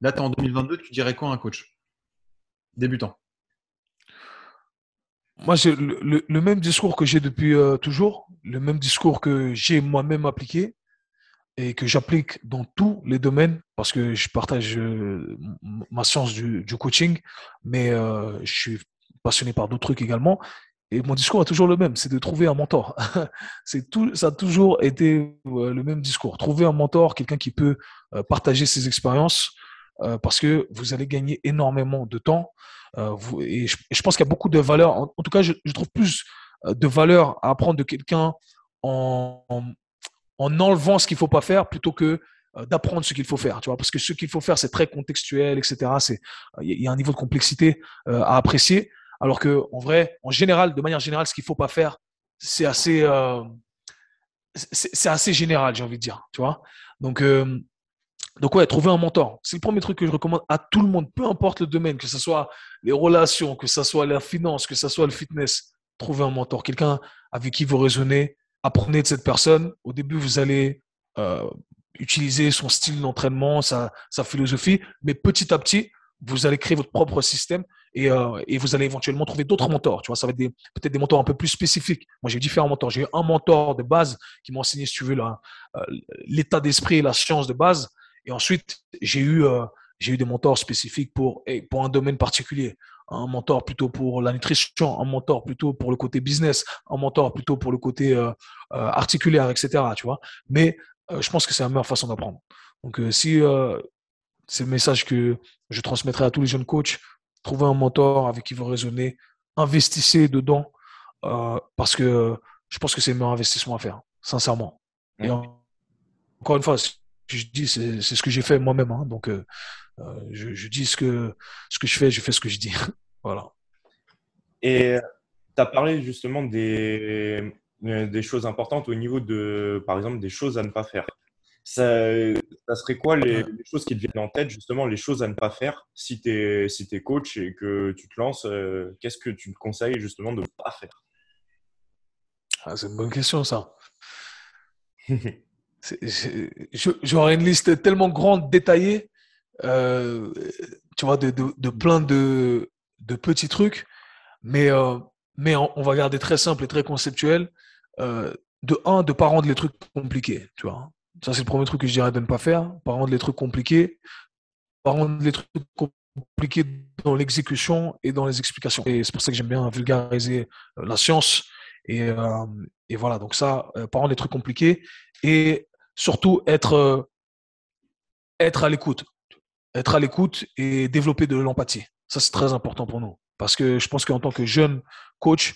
Speaker 3: Là, tu es en 2022, tu dirais quoi à un coach? Débutant
Speaker 1: Moi, j'ai le, même discours que j'ai depuis euh, toujours, le même discours que j'ai moi-même appliqué et que j'applique dans tous les domaines parce que je partage euh, ma science du, coaching, mais je suis passionné par d'autres trucs également. Et mon discours est toujours le même, c'est de trouver un mentor. c'est tout, ça a toujours été euh, le même discours. Trouver un mentor, quelqu'un qui peut euh, partager ses expériences, euh, parce que vous allez gagner énormément de temps. Et, je, pense qu'il y a beaucoup de valeur. En, tout cas, je, trouve plus de valeur à apprendre de quelqu'un en, enlevant ce qu'il faut pas faire plutôt que d'apprendre ce qu'il faut faire, parce que ce qu'il faut faire, c'est très contextuel, etc. C'est, il y a un niveau de complexité à apprécier. Alors que, en vrai, en général, de manière générale, ce qu'il faut pas faire, c'est assez, euh, c'est assez général, j'ai envie de dire. Donc, euh, donc ouais, trouver un mentor. C'est le premier truc que je recommande à tout le monde, peu importe le domaine, que ce soit les relations, que ce soit la finance, que ce soit le fitness. Trouver un mentor, quelqu'un avec qui vous raisonnez. Apprenez de cette personne. Au début, vous allez euh, utiliser son style d'entraînement, sa, philosophie, mais petit à petit, vous allez créer votre propre système et, euh, vous allez éventuellement trouver d'autres mentors. Tu vois, ça va être peut-être des mentors un peu plus spécifiques. Moi, j'ai eu différents mentors. J'ai eu un mentor de base qui m'a enseigné, si tu veux, euh, l'état d'esprit et la science de base. Et ensuite, j'ai eu, des mentors spécifiques pour un domaine particulier. Un mentor plutôt pour la nutrition, un mentor plutôt pour le côté business, un mentor plutôt pour le côté articulaire, etc. Tu vois. Mais je pense que c'est la meilleure façon d'apprendre. Donc, si c'est le message que je transmettrai à tous les jeunes coachs. Trouvez un mentor avec qui vous raisonnez. Investissez dedans euh, parce que je pense que c'est le meilleur investissement à faire, sincèrement. Et encore une fois, je dis, c'est ce que j'ai fait moi-même. Hein. donc, euh, euh, je, dis ce que, ce que je fais, je fais ce que je dis. voilà.
Speaker 2: Et tu as parlé justement des, des choses importantes au niveau de, par exemple, des choses à ne pas faire ça, serait quoi les, choses qui te viennent en tête, justement, les choses à ne pas faire si tu es, si es coach et que tu te lances euh, Qu'est-ce que tu te conseilles justement de ne pas faire?
Speaker 1: Ah, C'est une bonne question, ça. J'aurais une liste tellement grande, détaillée, euh, tu vois, de, de, plein de, de, petits trucs, mais, euh, mais on, va garder très simple et très conceptuel. de un, de ne pas rendre les trucs compliqués, tu vois. Ça, c'est le premier truc que je dirais de ne pas faire. Pas rendre les trucs compliqués. Pas rendre les trucs compliqué dans l'exécution et dans les explications. Et c'est pour ça que j'aime bien vulgariser euh, la science. Et, euh, et voilà, donc ça, euh, par des trucs compliqués. Et surtout, être, être à l'écoute. Être à l'écoute et développer de l'empathie. Ça, c'est très important pour nous. Parce que je pense qu'en tant que jeune coach,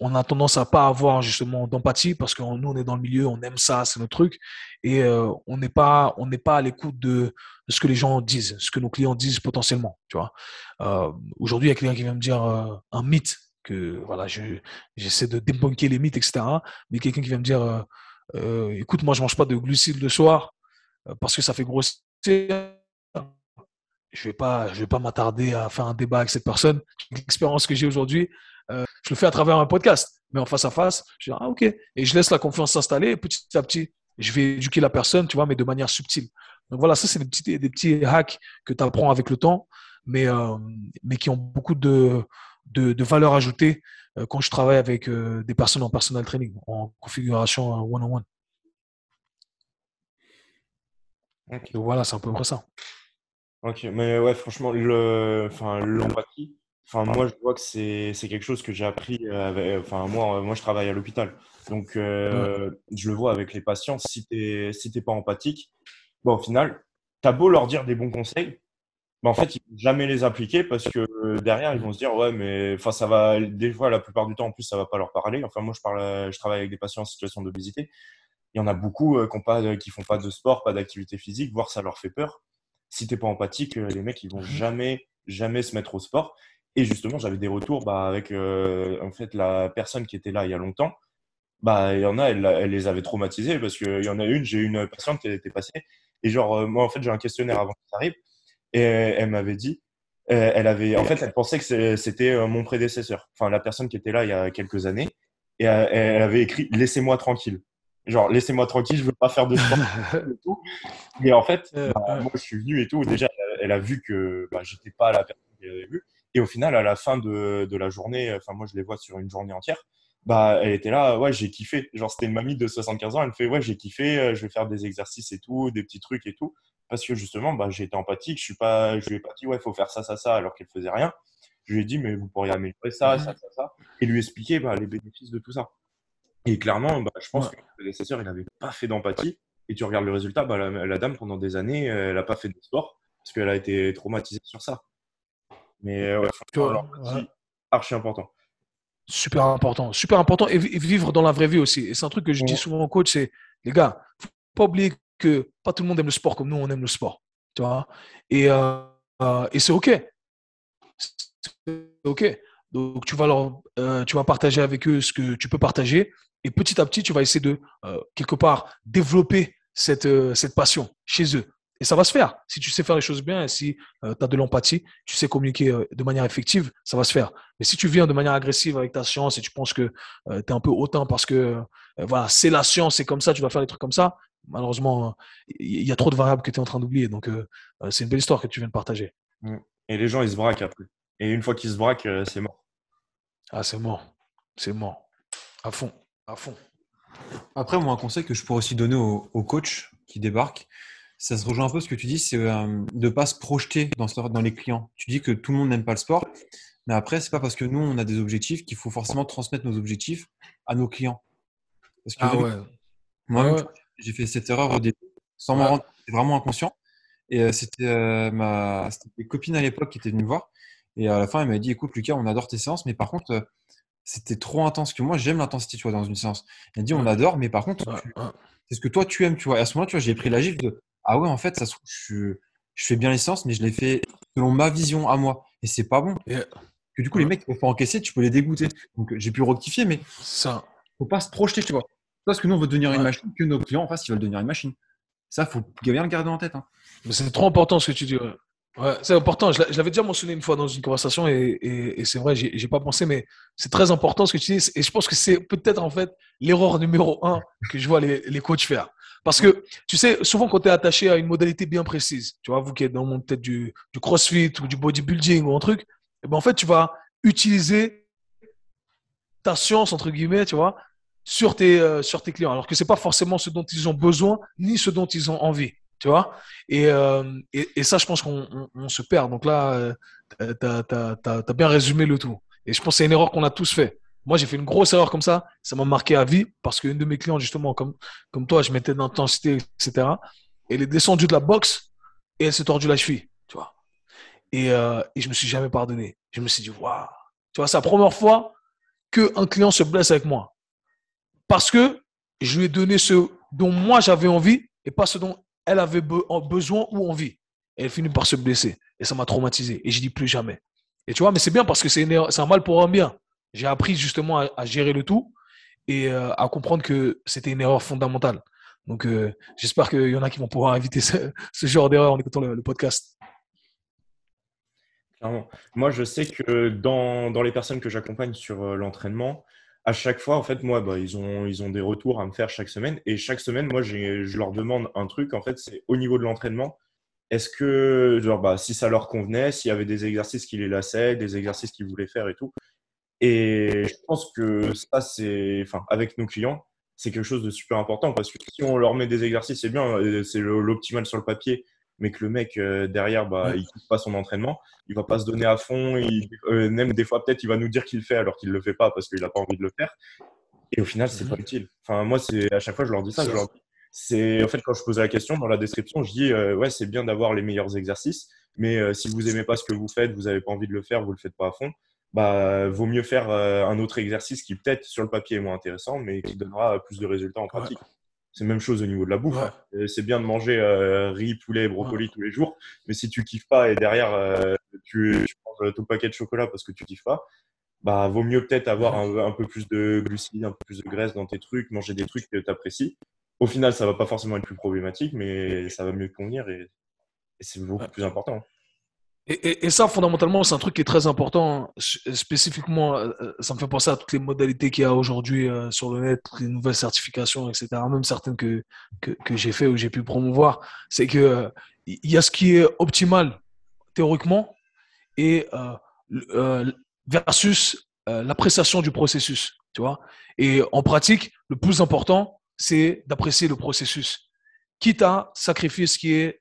Speaker 1: on a tendance à pas avoir justement d'empathie parce que nous on est dans le milieu, on aime ça, c'est notre truc et euh, on n'est pas pas à l'écoute de, ce que les gens disent, ce que nos clients disent potentiellement. Euh, aujourd'hui, il y a quelqu'un qui vient me dire euh, un mythe que voilà, j'essaie de débunker les mythes, etc. Mais quelqu'un qui vient me dire écoute, moi je mange pas de glucides le soir parce que ça fait grossir. Je vais pas je vais pas m'attarder à faire un débat avec cette personne. L'expérience que j'ai aujourd'hui, euh, je le fais à travers un podcast, mais en face à face, je dis, ah, ok. Et je laisse la confiance s'installer petit à petit, je vais éduquer la personne, tu vois, mais de manière subtile. Donc voilà, ça, c'est des petits, des petits hacks que tu apprends avec le temps, mais, euh, mais qui ont beaucoup de, de, de valeur ajoutée euh, quand je travaille avec des personnes en personal training, en configuration one-on-one. voilà, c'est un peu près ça.
Speaker 2: Ok, mais ouais, franchement, l'empathie, Enfin, moi, je vois que c'est quelque chose que j'ai appris. Euh, enfin, moi, moi, je travaille à l'hôpital. Donc, euh, je le vois avec les patients. Si tu n'es pas empathique, bon, au final, tu as beau leur dire des bons conseils, mais en fait, ils vont jamais les appliquer parce que euh, derrière, ils vont se dire, ouais, mais enfin, ça va, des fois, la plupart du temps, en plus, ça va pas leur parler. Enfin, moi, je, parle, je travaille avec des patients en situation d'obésité. Il y en a beaucoup qui ne qui font pas de sport, pas d'activité physique, voire ça leur fait peur. Si tu n'es pas empathique, les mecs, ils vont mmh jamais, jamais se mettre au sport. Et justement, j'avais des retours bah, avec euh, en fait, la personne qui était là il y a longtemps. Bah, il y en a, elle, les avait traumatisés parce qu'il y en a une, j'ai une patiente qui était passée. Et genre, euh, moi, en fait, j'ai un questionnaire avant que ça arrive. Et elle, m'avait dit, euh, elle avait, en fait, elle pensait que c'était mon prédécesseur, enfin, la personne qui était là il y a quelques années. Et elle, avait écrit Laissez-moi tranquille. Genre, laissez-moi tranquille, je veux pas faire de sport. et en fait, bah, moi, je suis venu et tout. Déjà, elle, a vu que bah, j'étais pas la personne qu'elle avait vue. Et au final, à la fin de, de la journée, enfin, moi, je les vois sur une journée entière, bah, elle était là, ouais, j'ai kiffé. Genre, c'était une mamie de 75 ans, elle me fait, ouais, j'ai kiffé, euh, je vais faire des exercices et tout, des petits trucs et tout. Parce que justement, bah, j'ai été empathique, je suis pas, je lui ai pas dit, ouais, il faut faire ça, ça, ça, alors qu'elle faisait rien. Je lui ai dit, mais vous pourriez améliorer ça, ça, ça, ça, et lui expliquer bah, les bénéfices de tout ça. Et clairement, bah, je pense que le prédécesseur, il n'avait pas fait d'empathie. Et tu regardes le résultat, bah, la, la, dame, pendant des années, elle n'a pas fait de sport parce qu'elle a été traumatisée sur ça. Mais ouais, archi important.
Speaker 1: Super important. Super important. Et vivre dans la vraie vie aussi. Et c'est un truc que je dis souvent aux coachs, c'est, les gars, faut pas oublier que pas tout le monde aime le sport comme nous, on aime le sport. Euh, euh, et c'est OK. C'est OK. Donc, tu vas, leur, euh, tu vas partager avec eux ce que tu peux partager. Et petit à petit, tu vas essayer de, quelque part, développer cette, passion chez eux. Et ça va se faire. Si tu sais faire les choses bien et si tu as de l'empathie, tu sais communiquer de manière effective, ça va se faire. Mais si tu viens de manière agressive avec ta science et tu penses que tu es un peu hautain parce que voilà, c'est la science, c'est comme ça, tu vas faire des trucs comme ça, malheureusement, il y a trop de variables que tu es en train d'oublier. Donc, c'est une belle histoire que tu viens de partager.
Speaker 2: Mmh. Et les gens, ils se braquent après. Et une fois qu'ils se braquent, c'est mort.
Speaker 1: Ah, c'est mort. C'est mort. À fond. À fond.
Speaker 3: Après, moi, un conseil que je pourrais aussi donner aux, aux coachs qui débarquent, ça se rejoint un peu ce que tu dis, c'est euh, de ne pas se projeter dans, dans les clients. Tu dis que tout le monde n'aime pas le sport, mais après, c'est pas parce que nous, on a des objectifs qu'il faut forcément transmettre nos objectifs à nos clients.
Speaker 1: Parce que ah ouais.
Speaker 3: moi, j'ai fait cette erreur au début, sans m'en rendre vraiment inconscient. Et euh, c'était euh, ma copine à l'époque qui était venue me voir. Et à la fin, elle m'a dit Écoute, Lucas, on adore tes séances, mais par contre, c'était trop intense. Que moi, j'aime l'intensité, tu vois, dans une séance. Elle dit On adore, mais par contre, c'est ce que toi, tu aimes, tu vois. Et à ce moment-là, tu vois, j'ai pris la gifle de ah ouais, en fait, ça se trouve, je, fais bien les mais je l'ai fait selon ma vision à moi. Et c'est pas bon. Que du coup, les mecs, peuvent pas encaisser, tu peux les dégoûter. Donc, j'ai pu rectifier, mais ça, faut pas se projeter, tu vois. Parce que nous, on veut devenir une machine, que nos clients, en face, ils veulent devenir une machine. Ça, faut bien le garder en tête. Hein.
Speaker 1: C'est trop important ce que tu dis. Ouais. c'est important. Je l'avais déjà mentionné une fois dans une conversation et, c'est vrai, j'ai pas pensé, mais c'est très important ce que tu dis. Et je pense que c'est peut-être en fait l'erreur numéro un que je vois les, les coachs faire. Parce que, tu sais, souvent quand tu es attaché à une modalité bien précise, tu vois, vous qui êtes dans le monde peut-être du, du, crossfit ou du bodybuilding ou un truc, eh ben, en fait, tu vas utiliser ta science, entre guillemets, tu vois, sur tes, euh, sur tes clients. Alors que ce n'est pas forcément ce dont ils ont besoin ni ce dont ils ont envie. tu vois. Et, et, ça, je pense qu'on se perd. Donc là, tu as, bien résumé le tout. Et je pense que c'est une erreur qu'on a tous fait. Moi, j'ai fait une grosse erreur comme ça. Ça m'a marqué à vie parce qu'une de mes clients, justement, comme, comme toi, je mettais d'intensité, etc. Elle est descendue de la boxe et elle s'est tordue la cheville, tu vois. Et, euh, et je me suis jamais pardonné. Je me suis dit, waouh, tu vois, c'est la première fois qu'un client se blesse avec moi. Parce que je lui ai donné ce dont moi j'avais envie et pas ce dont elle avait besoin ou envie. Elle finit par se blesser. Et ça m'a traumatisé. Et je dis plus jamais. Et tu vois, mais c'est bien parce que c'est un mal pour un bien. J'ai appris justement à, gérer le tout et euh, à comprendre que c'était une erreur fondamentale. Donc, euh, j'espère qu'il y en a qui vont pouvoir éviter ce, genre d'erreur en écoutant le, podcast.
Speaker 2: Moi, je sais que dans, dans les personnes que j'accompagne sur euh, l'entraînement, à chaque fois, en fait, moi, bah, ils, ont, ils ont des retours à me faire chaque semaine. Et chaque semaine, moi, je leur demande un truc. En fait, c'est au niveau de l'entraînement. Est-ce que, genre, bah, si ça leur convenait, s'il y avait des exercices qui les lassaient, des exercices qu'ils voulaient faire et tout. Et je pense que ça, c'est, enfin, avec nos clients, c'est quelque chose de super important parce que si on leur met des exercices, c'est bien, c'est l'optimal sur le papier, mais que le mec euh, derrière, bah, il ne pas son entraînement, il va pas se donner à fond, il, euh, même des fois peut-être il va nous dire qu'il le fait alors qu'il le fait pas parce qu'il n'a pas envie de le faire. Et au final, c'est pas mhm. utile. Enfin, moi, c'est à chaque fois je leur dis ça. c'est en fait quand je pose la question dans la description, je dis euh, ouais, c'est bien d'avoir les meilleurs exercices, mais si vous aimez pas ce que vous faites, vous avez pas envie de le faire, vous le faites pas à fond bah, vaut mieux faire un autre exercice qui peut-être sur le papier est moins intéressant, mais qui donnera plus de résultats en pratique. C'est la même chose au niveau de la bouffe. Hein. C'est bien de manger euh, riz, poulet, brocoli tous les jours, mais si tu kiffes pas et derrière euh, tu, manges ton paquet de chocolat parce que tu kiffes pas, bah vaut mieux peut-être avoir un, peu plus de glucides, un peu plus de graisse dans tes trucs, manger des trucs que tu apprécies. Au final, ça va pas forcément être plus problématique, mais ça va mieux te convenir et, et c'est beaucoup plus important.
Speaker 1: Et, ça, fondamentalement, c'est un truc qui est très important. Spécifiquement, euh, euh, ça me fait penser à toutes les modalités qu'il y a aujourd'hui euh, sur le net, les nouvelles certifications, etc. Même certaines que, que, j'ai fait ou j'ai pu promouvoir. C'est que il y a ce qui est optimal théoriquement et versus l'appréciation du processus. Tu vois et en pratique, le plus important, c'est d'apprécier le processus, quitte à sacrifier ce qui est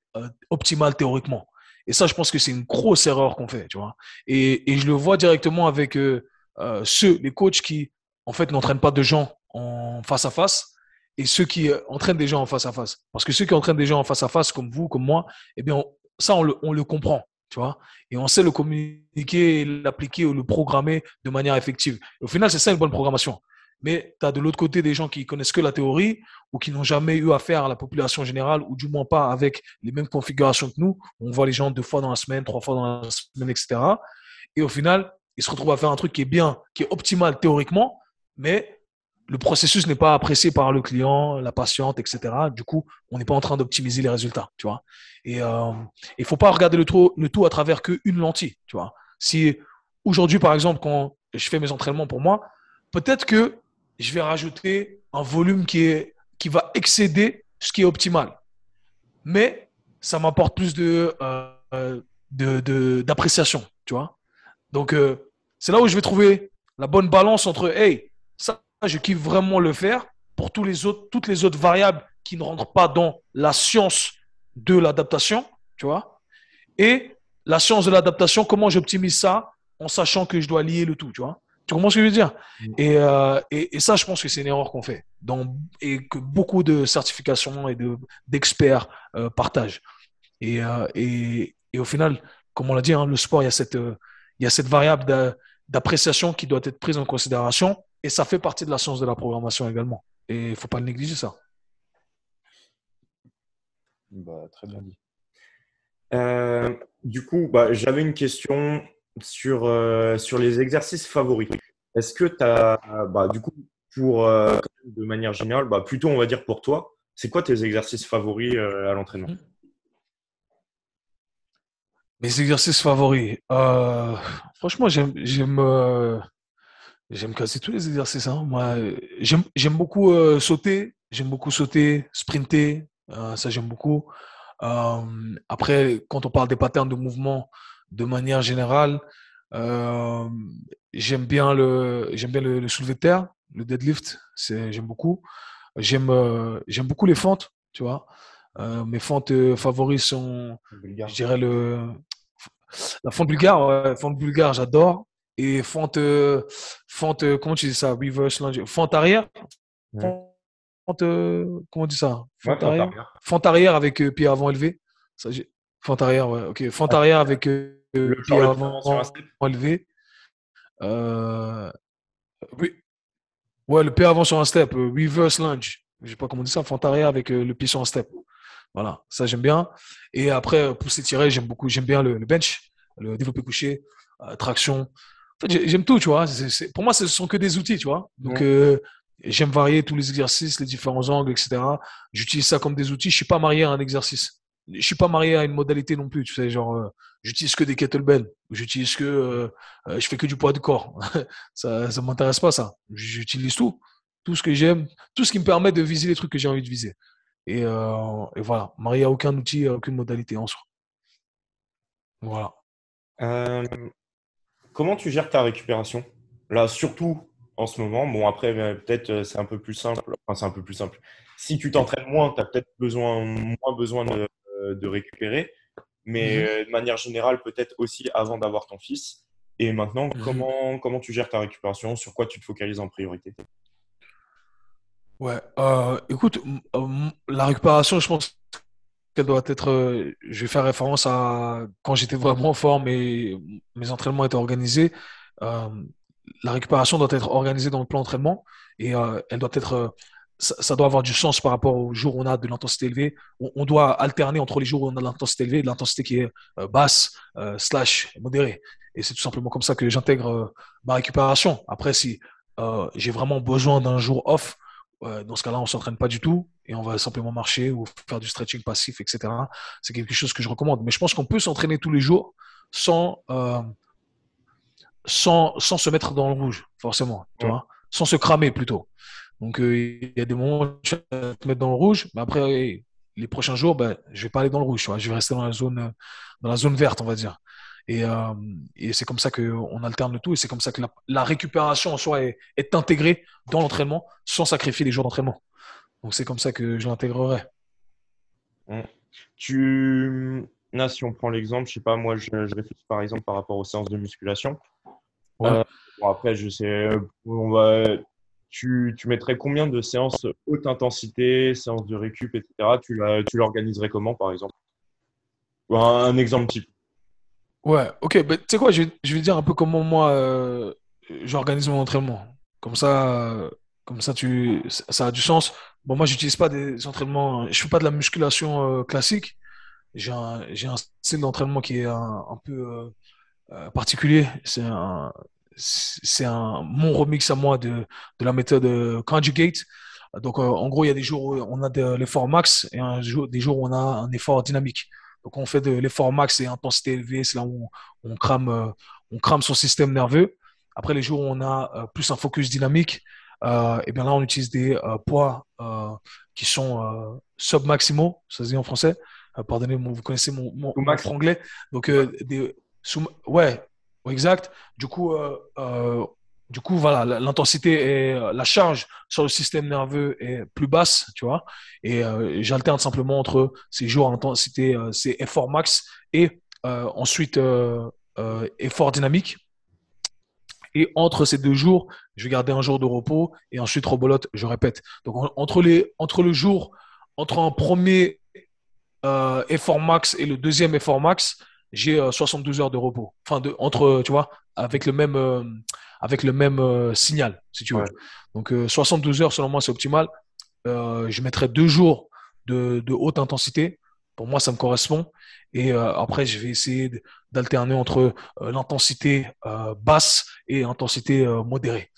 Speaker 1: optimal théoriquement. Et ça, je pense que c'est une grosse erreur qu'on fait, tu vois. Et, et, je le vois directement avec euh, euh, ceux, les coachs qui, en fait, n'entraînent pas de gens en face à face et ceux qui euh, entraînent des gens en face à face. Parce que ceux qui entraînent des gens en face à face, comme vous, comme moi, eh bien, ça, on le, comprend, tu vois. Et on sait le communiquer, l'appliquer ou le programmer de manière effective. au final, c'est ça une bonne programmation. Mais tu as de l'autre côté des gens qui connaissent que la théorie ou qui n'ont jamais eu affaire à la population générale ou du moins pas avec les mêmes configurations que nous. On voit les gens deux fois dans la semaine, trois fois dans la semaine, etc. Et au final, ils se retrouvent à faire un truc qui est bien, qui est optimal théoriquement, mais le processus n'est pas apprécié par le client, la patiente, etc. Du coup, on n'est pas en train d'optimiser les résultats, tu vois. Et euh, il faut pas regarder le tout, le tout à travers qu'une lentille, tu vois. Si aujourd'hui, par exemple, quand je fais mes entraînements pour moi, peut-être que je vais rajouter un volume qui, va excéder ce qui est optimal. Mais ça m'apporte plus de, euh, d'appréciation, tu vois. Donc, euh, c'est là où je vais trouver la bonne balance entre, hey, ça, je kiffe vraiment le faire pour tous les autres, toutes les autres variables qui ne rentrent pas dans la science de l'adaptation, tu vois. Et la science de l'adaptation, comment j'optimise ça en sachant que je dois lier le tout, tu vois. Tu comprends ce que je veux dire? Mm. euh, et, et, ça, je pense que c'est une erreur qu'on fait dans, et que beaucoup de certifications et d'experts euh, partagent. Euh, et, et, au final, comme on l'a dit, hein, le sport, il y a cette, il y a cette variable d'appréciation qui doit être prise en considération et ça fait partie de la science de la programmation également. Et il ne faut pas négliger ça.
Speaker 2: Bah, très bien dit. du coup, bah, j'avais une question sur, euh, sur les exercices favoris. Est-ce que tu as, bah, du coup, pour, euh, de manière générale, bah, plutôt on va dire pour toi, c'est quoi tes exercices favoris euh, à l'entraînement?
Speaker 1: Mes exercices favoris. franchement, j'aime, j'aime, j'aime quasi tous les exercices. Hein. J'aime, j'aime beaucoup sauter. J'aime beaucoup sauter, sprinter. ça, j'aime beaucoup. après, quand on parle des patterns de mouvement, de manière générale, euh, j'aime bien le j'aime bien le, soulevé de terre, le deadlift, c'est j'aime beaucoup. J'aime euh, j'aime beaucoup les fentes, tu vois. mes fentes favoris sont, je dirais, le, la fente bulgare. Ouais, fente bulgare, j'adore. Et fente, fente, comment tu dis ça? Reverse lunge. Fente arrière? Fente, comment on dit ça? Fente, arrière? Fente arrière avec pied avant élevé. Ça, fente arrière, ouais. Ok. Fente arrière avec pied avant élevé. oui. Ouais, le pied avant sur un step. reverse lunge je sais pas comment on dit ça, fente arrière avec euh, le pied sur un step. Voilà, ça j'aime bien. Et après, euh, pousser tirer, j'aime beaucoup, j'aime bien le, bench, le développé couché, euh, traction. En fait, j'aime tout, tu vois. pour moi, ce sont que des outils, tu vois. Donc, j'aime varier tous les exercices, les différents angles, etc. J'utilise ça comme des outils. Je suis pas marié à un exercice. Je suis pas marié à une modalité non plus, tu sais, genre, j'utilise que des kettlebells. J'utilise que, je fais que du poids de corps. ça, ça m'intéresse pas, ça. J'utilise tout tout ce que j'aime, tout ce qui me permet de viser les trucs que j'ai envie de viser. Et, euh, voilà, marié à aucun outil, aucune modalité en soi. Voilà.
Speaker 2: Euh, comment tu gères ta récupération? Là, surtout en ce moment. Bon, après, euh, peut-être c'est un peu plus simple. Enfin, c'est un peu plus simple. Si tu t'entraînes moins, tu as peut-être besoin, moins besoin de, récupérer. Mais mmh de manière générale, peut-être aussi avant d'avoir ton fils. Et maintenant, mmh comment, comment tu gères ta récupération? Sur quoi tu te focalises en priorité?
Speaker 1: Ouais, euh, écoute, euh, la récupération, je pense qu'elle doit être. Euh, je vais faire référence à quand j'étais vraiment fort, mais mes entraînements étaient organisés. la récupération doit être organisée dans le plan d'entraînement et elle doit être. Ça, doit avoir du sens par rapport au jour où on a de l'intensité élevée. On, doit alterner entre les jours où on a de l'intensité élevée et de l'intensité qui est basse, slash modérée. Et c'est tout simplement comme ça que j'intègre ma récupération. Après, si j'ai vraiment besoin d'un jour off, dans ce cas-là, on s'entraîne pas du tout et on va simplement marcher ou faire du stretching passif, etc. C'est quelque chose que je recommande. Mais je pense qu'on peut s'entraîner tous les jours sans, euh, sans, sans, se mettre dans le rouge, forcément, tu vois sans se cramer plutôt. Donc, euh, il y a des moments où tu vas te mettre dans le rouge, mais après, les prochains jours, ben, je vais pas aller dans le rouge, tu vois je vais rester dans la zone, dans la zone verte, on va dire. Et, euh, et c'est comme ça qu'on alterne le tout. Et c'est comme ça que la, récupération en soi est, est intégrée dans l'entraînement sans sacrifier les jours d'entraînement. Donc c'est comme ça que je l'intégrerai.
Speaker 2: Mmh. Tu... Là, si on prend l'exemple, je sais pas, moi je, réfléchis par exemple par rapport aux séances de musculation. Euh, après, je sais, on va... tu, tu mettrais combien de séances haute intensité, séances de récup, etc. Tu l'organiserais comment par exemple? Un exemple type.
Speaker 1: Ouais, ok. tu sais quoi, je je vais dire un peu comment moi euh, j'organise mon entraînement. Comme ça, comme ça, tu, ça a du sens. Bon, moi, j'utilise pas des entraînements, je fais pas de la musculation euh, classique. J'ai un, un style d'entraînement qui est un, un peu euh, particulier. C'est un, c'est un, mon remix à moi de, de la méthode conjugate. Donc, en gros, il y a des jours où on a de l'effort max et un jour, des jours où on a un effort dynamique. Donc, on fait de l'effort max et intensité élevée, c'est là où on, crame, euh, on crame son système nerveux. Après, les jours où on a euh, plus un focus dynamique, euh, et bien là, on utilise des poids qui sont sub-maximaux, ça se dit en français. pardonnez, vous connaissez mon, mon, anglais. Donc, des, sous, ouais, exact. Du coup, du coup, voilà, l'intensité et euh, la charge sur le système nerveux est plus basse, tu vois. Et euh, j'alterne simplement entre ces jours d'intensité, euh, ces efforts max et ensuite effort dynamique. Et entre ces deux jours, je vais garder un jour de repos et ensuite rebolote, je répète. Donc entre, les, entre le jour, entre un premier effort max et le deuxième effort max, j'ai 72 heures de repos. Enfin, de, entre, tu vois, avec le même avec le même euh, signal, si tu veux. Donc 72 euh, heures, selon moi, c'est optimal. Euh, je mettrai deux jours de, haute intensité. Pour moi, ça me correspond. Et après, je vais essayer d'alterner entre l'intensité basse et l'intensité modérée.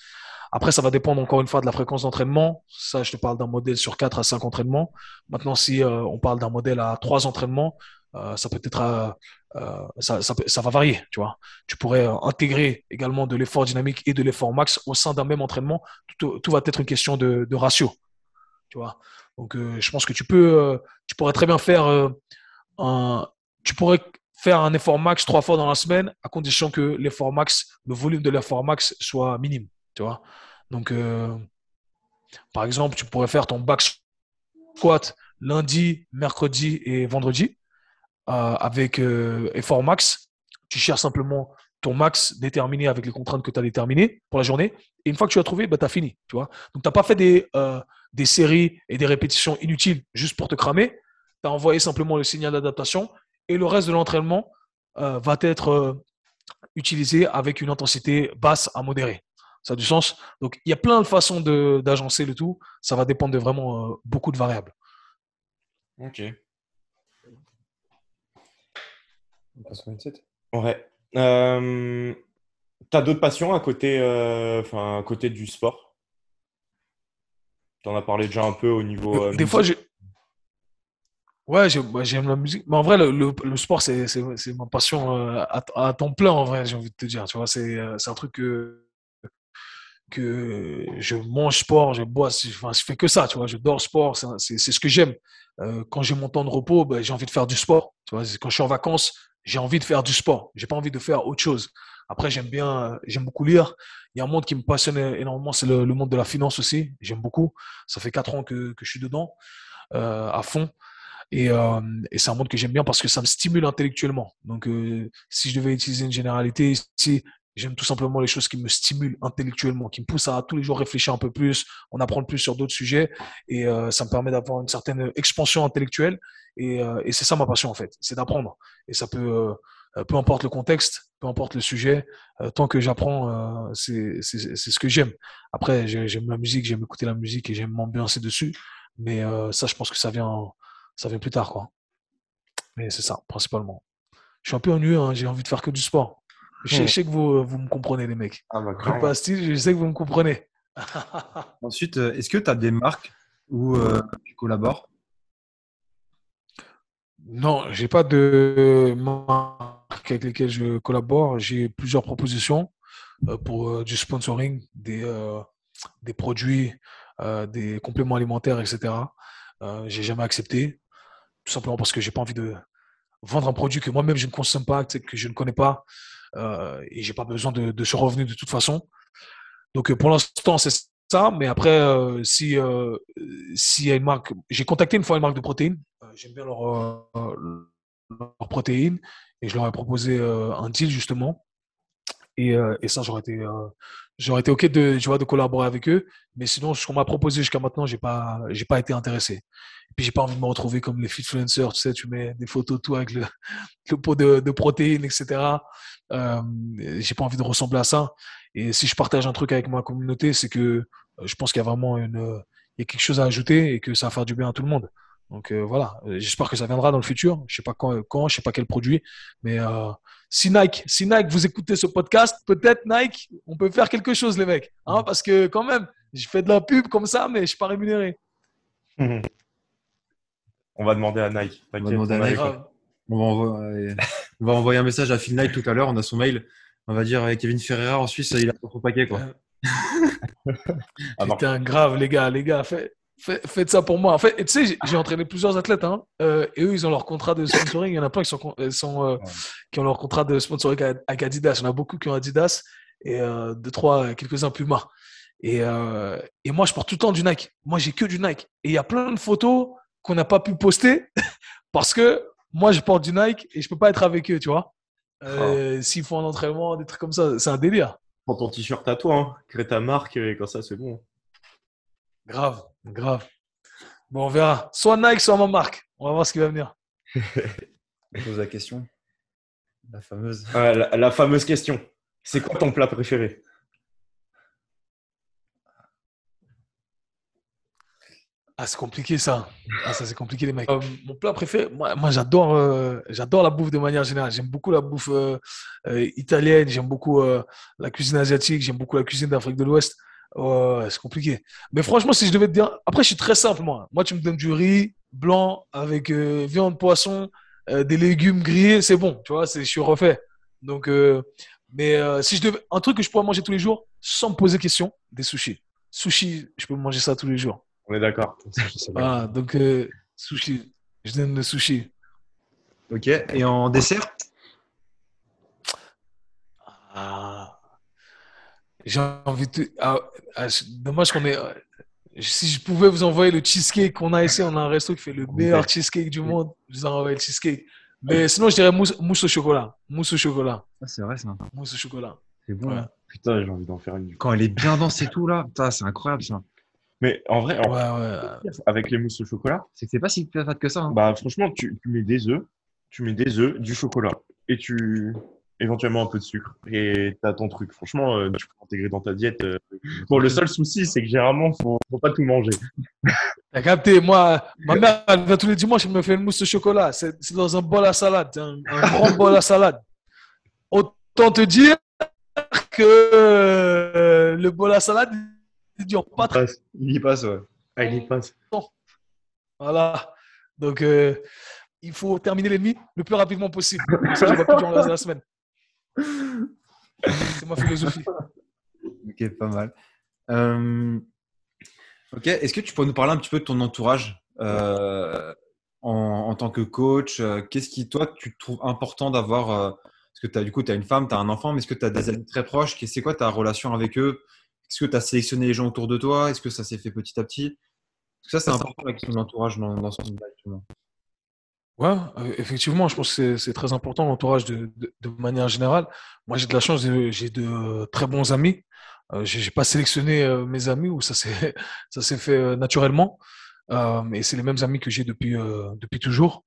Speaker 1: Après, ça va dépendre encore une fois de la fréquence d'entraînement. Ça, je te parle d'un modèle sur 4 à 5 entraînements. Maintenant, si on parle d'un modèle à 3 entraînements, ça peut être euh, ça, va varier, tu vois. Tu pourrais euh, intégrer également de l'effort dynamique et de l'effort max au sein d'un même entraînement. Tout, va être une question de, ratio, tu vois. Donc, euh, je pense que tu peux, tu pourrais très bien faire un, tu pourrais faire un effort max trois fois dans la semaine à condition que l'effort max, le volume de l'effort max soit minime, tu vois. Donc, par exemple, tu pourrais faire ton back squat lundi, mercredi et vendredi avec euh, effort max. Tu cherches simplement ton max déterminé avec les contraintes que tu as déterminées pour la journée. Et une fois que tu as trouvé, bah, tu as fini. Tu vois Donc, tu n'as pas fait des, euh, des séries et des répétitions inutiles juste pour te cramer. Tu as envoyé simplement le signal d'adaptation et le reste de l'entraînement va être utilisé avec une intensité basse à modérée. Ça a du sens. Donc, il y a plein de façons d'agencer le tout. Ça va dépendre de vraiment beaucoup de variables.
Speaker 2: Ok. On passe au Ouais. Euh, tu as d'autres passions à côté, euh, à côté du sport? Tu en as parlé déjà un peu au niveau.
Speaker 1: Euh, des fois, j'ai. Ouais, bah, j'aime la musique. Mais en vrai, le, le, sport, c'est ma passion à, à, temps plein, en vrai, j'ai envie de te dire. Tu vois, c'est un truc que, que je mange sport, je bois, enfin, je fais que ça, tu vois. Je dors sport, c'est ce que j'aime. quand j'ai mon temps de repos, ben, j'ai envie de faire du sport. Tu vois, quand je suis en vacances, j'ai envie de faire du sport. J'ai pas envie de faire autre chose. Après, j'aime bien, j'aime beaucoup lire. Il y a un monde qui me passionne énormément, c'est le, monde de la finance aussi. J'aime beaucoup. Ça fait quatre ans que, je suis dedans, euh, à fond. Et, euh, et c'est un monde que j'aime bien parce que ça me stimule intellectuellement. Donc, euh, si je devais utiliser une généralité ici, j'aime tout simplement les choses qui me stimulent intellectuellement, qui me poussent à tous les jours réfléchir un peu plus, en apprendre plus sur d'autres sujets. Et ça me permet d'avoir une certaine expansion intellectuelle euh, et, c'est ça ma passion en fait, c'est d'apprendre. Et ça peut, euh, peu importe le contexte, peu importe le sujet, euh, tant que j'apprends, c'est ce que j'aime. Après, j'aime la musique, j'aime écouter la musique et j'aime m'ambiancer dessus. Mais ça, je pense que ça vient, ça vient plus tard, quoi. Mais c'est ça, principalement. Je suis un peu ennuyeux, hein, j'ai envie de faire que du sport. Je, sais, que vous, vous me comprenez, les mecs. Ah bah, je, pas style, je sais que vous me comprenez.
Speaker 3: Ensuite, est-ce que tu as des marques où tu collabores?
Speaker 1: Non, j'ai pas de marques avec lesquelles je collabore. J'ai plusieurs propositions euh, pour euh, du sponsoring, des, euh, des produits, des compléments alimentaires, etc. j'ai jamais accepté, tout simplement parce que j'ai pas envie de vendre un produit que moi-même je ne consomme pas, que je ne connais pas, et j'ai pas besoin de, de, ce revenu de toute façon. Donc pour l'instant, c'est ça. Mais après, euh, si euh, s'il y a une marque, j'ai contacté une fois une marque de protéines. Euh, j'aime bien leur, leur, protéines et je leur ai proposé un deal justement. Et, et ça, j'aurais été, j'aurais été ok de, tu vois, de collaborer avec eux. Mais sinon, ce qu'on m'a proposé jusqu'à maintenant, j'ai pas, j'ai pas été intéressé. Et puis, j'ai pas envie de me retrouver comme les fitfluencers, tu sais, tu mets des photos tout avec le, le pot de, de protéines, etc. Euh, j'ai pas envie de ressembler à ça. Et si je partage un truc avec ma communauté, c'est que euh, je pense qu'il y a vraiment une, il y a quelque chose à ajouter et que ça va faire du bien à tout le monde. Donc euh, voilà, j'espère que ça viendra dans le futur. Je sais pas quand, quand je sais pas quel produit, mais euh, si Nike, si Nike, vous écoutez ce podcast, peut-être Nike, on peut faire quelque chose, les mecs, hein, parce que quand même, je fais de la pub comme ça, mais je suis pas rémunéré.
Speaker 2: On va demander à Nike.
Speaker 3: On va demander à Nike. On va, envoyer, on va, envoyer, un message à Phil Knight tout à l'heure. On a son mail. On va dire Kevin Ferreira en Suisse, il a son paquet. Quoi.
Speaker 1: Ah Putain, grave, les gars, les gars, faites ça pour moi. En fait, tu sais, j'ai entraîné plusieurs athlètes, hein, euh, et eux, ils ont leur contrat de sponsoring. Il y en a plein qui, sont, euh, sont euh, qui ont leur contrat de sponsoring avec Adidas. Il y en a beaucoup qui ont Adidas, et deux, trois, quelques-uns Puma. Et, et moi, je porte tout le temps du Nike. Moi, j'ai que du Nike. Et il y a plein de photos qu'on n'a pas pu poster parce que moi, je porte du Nike et je peux pas être avec eux, tu vois. Oh. S'ils font un entraînement, des trucs comme ça, c'est un délire.
Speaker 2: Prends ton t-shirt à toi, hein. crée ta marque et comme ça, c'est bon.
Speaker 1: Grave, grave. Bon, on verra. Soit Nike, soit ma marque. On va voir ce qui va venir.
Speaker 3: on pose la question. La fameuse.
Speaker 2: la fameuse question. C'est quoi ton plat préféré?
Speaker 1: Ah, c'est compliqué ça. Ah, ça c'est compliqué les mecs. Euh, mon plat préféré, moi, moi j'adore, euh, j'adore la bouffe de manière générale. J'aime beaucoup la bouffe euh, italienne, j'aime beaucoup la cuisine asiatique, j'aime beaucoup la cuisine d'Afrique de l'Ouest. C'est compliqué. Mais franchement, si je devais te dire, après je suis très simple moi. Moi, tu me donnes du riz blanc avec viande, poisson, des légumes grillés, c'est bon. Tu vois, je suis refait. Donc, mais si je devais, un truc que je pourrais manger tous les jours sans me poser question, des sushis. Sushi, je peux manger ça tous les jours.
Speaker 2: On est d'accord.
Speaker 1: Ah, donc euh, sushi. Je donne le sushi.
Speaker 3: Ok. Et en dessert?
Speaker 1: Ah, J'ai envie de. Ah, ah, dommage qu'on est. si je pouvais vous envoyer le cheesecake qu'on a ici, on a un resto qui fait le meilleur cheesecake du monde. Je vous envoie le cheesecake. Mais sinon, je dirais mousse, mousse au chocolat. Mousse au chocolat.
Speaker 3: Ah, c'est vrai ça.
Speaker 1: Mousse au chocolat.
Speaker 3: C'est bon. Hein.
Speaker 2: Putain, j'ai envie d'en faire une.
Speaker 3: Quand elle est bien dense et tout là, c'est incroyable ça.
Speaker 2: Mais en vrai, avec les mousses au chocolat,
Speaker 3: c'est que c'est pas si fat que ça. Hein.
Speaker 2: Bah franchement, tu, tu mets des œufs, tu mets des œufs, du chocolat et tu éventuellement un peu de sucre et t'as ton truc. Franchement, euh, tu peux intégrer dans ta diète. Euh. Bon, le seul souci, c'est que généralement, faut, faut pas tout manger.
Speaker 1: T'as capté Moi, ma mère, elle vient tous les dimanches, elle me fait une mousse au chocolat. C'est dans un bol à salade, un, grand bol à salade. Autant te dire que euh, le bol à salade, il dure pas
Speaker 2: très. Il y passe, ouais. Ah, il y passe.
Speaker 1: Voilà. Donc, il faut terminer les nuits le plus rapidement possible. Ça, je vois plus durant la semaine. C'est ma philosophie.
Speaker 3: Ok, pas mal. Euh, ok, est-ce que tu peux nous parler un petit peu de ton entourage euh, en, tant que coach euh, Qu'est-ce qui, toi, tu trouves important d'avoir Parce que as, du coup, tu as une femme, tu as un enfant, mais est-ce que tu as des amis très proches? C'est quoi ta relation avec eux? Est-ce que tu as sélectionné les gens autour de toi? Est-ce que ça s'est fait petit à petit? Ça, c'est important avec ton entourage dans, dans ce moment
Speaker 1: Ouais, euh, effectivement, je pense que c'est très important l'entourage de, manière générale. Moi, j'ai de la chance, j'ai de très bons amis. Euh, j'ai pas sélectionné euh, mes amis ou ça s'est fait naturellement. et c'est les mêmes amis que j'ai depuis toujours.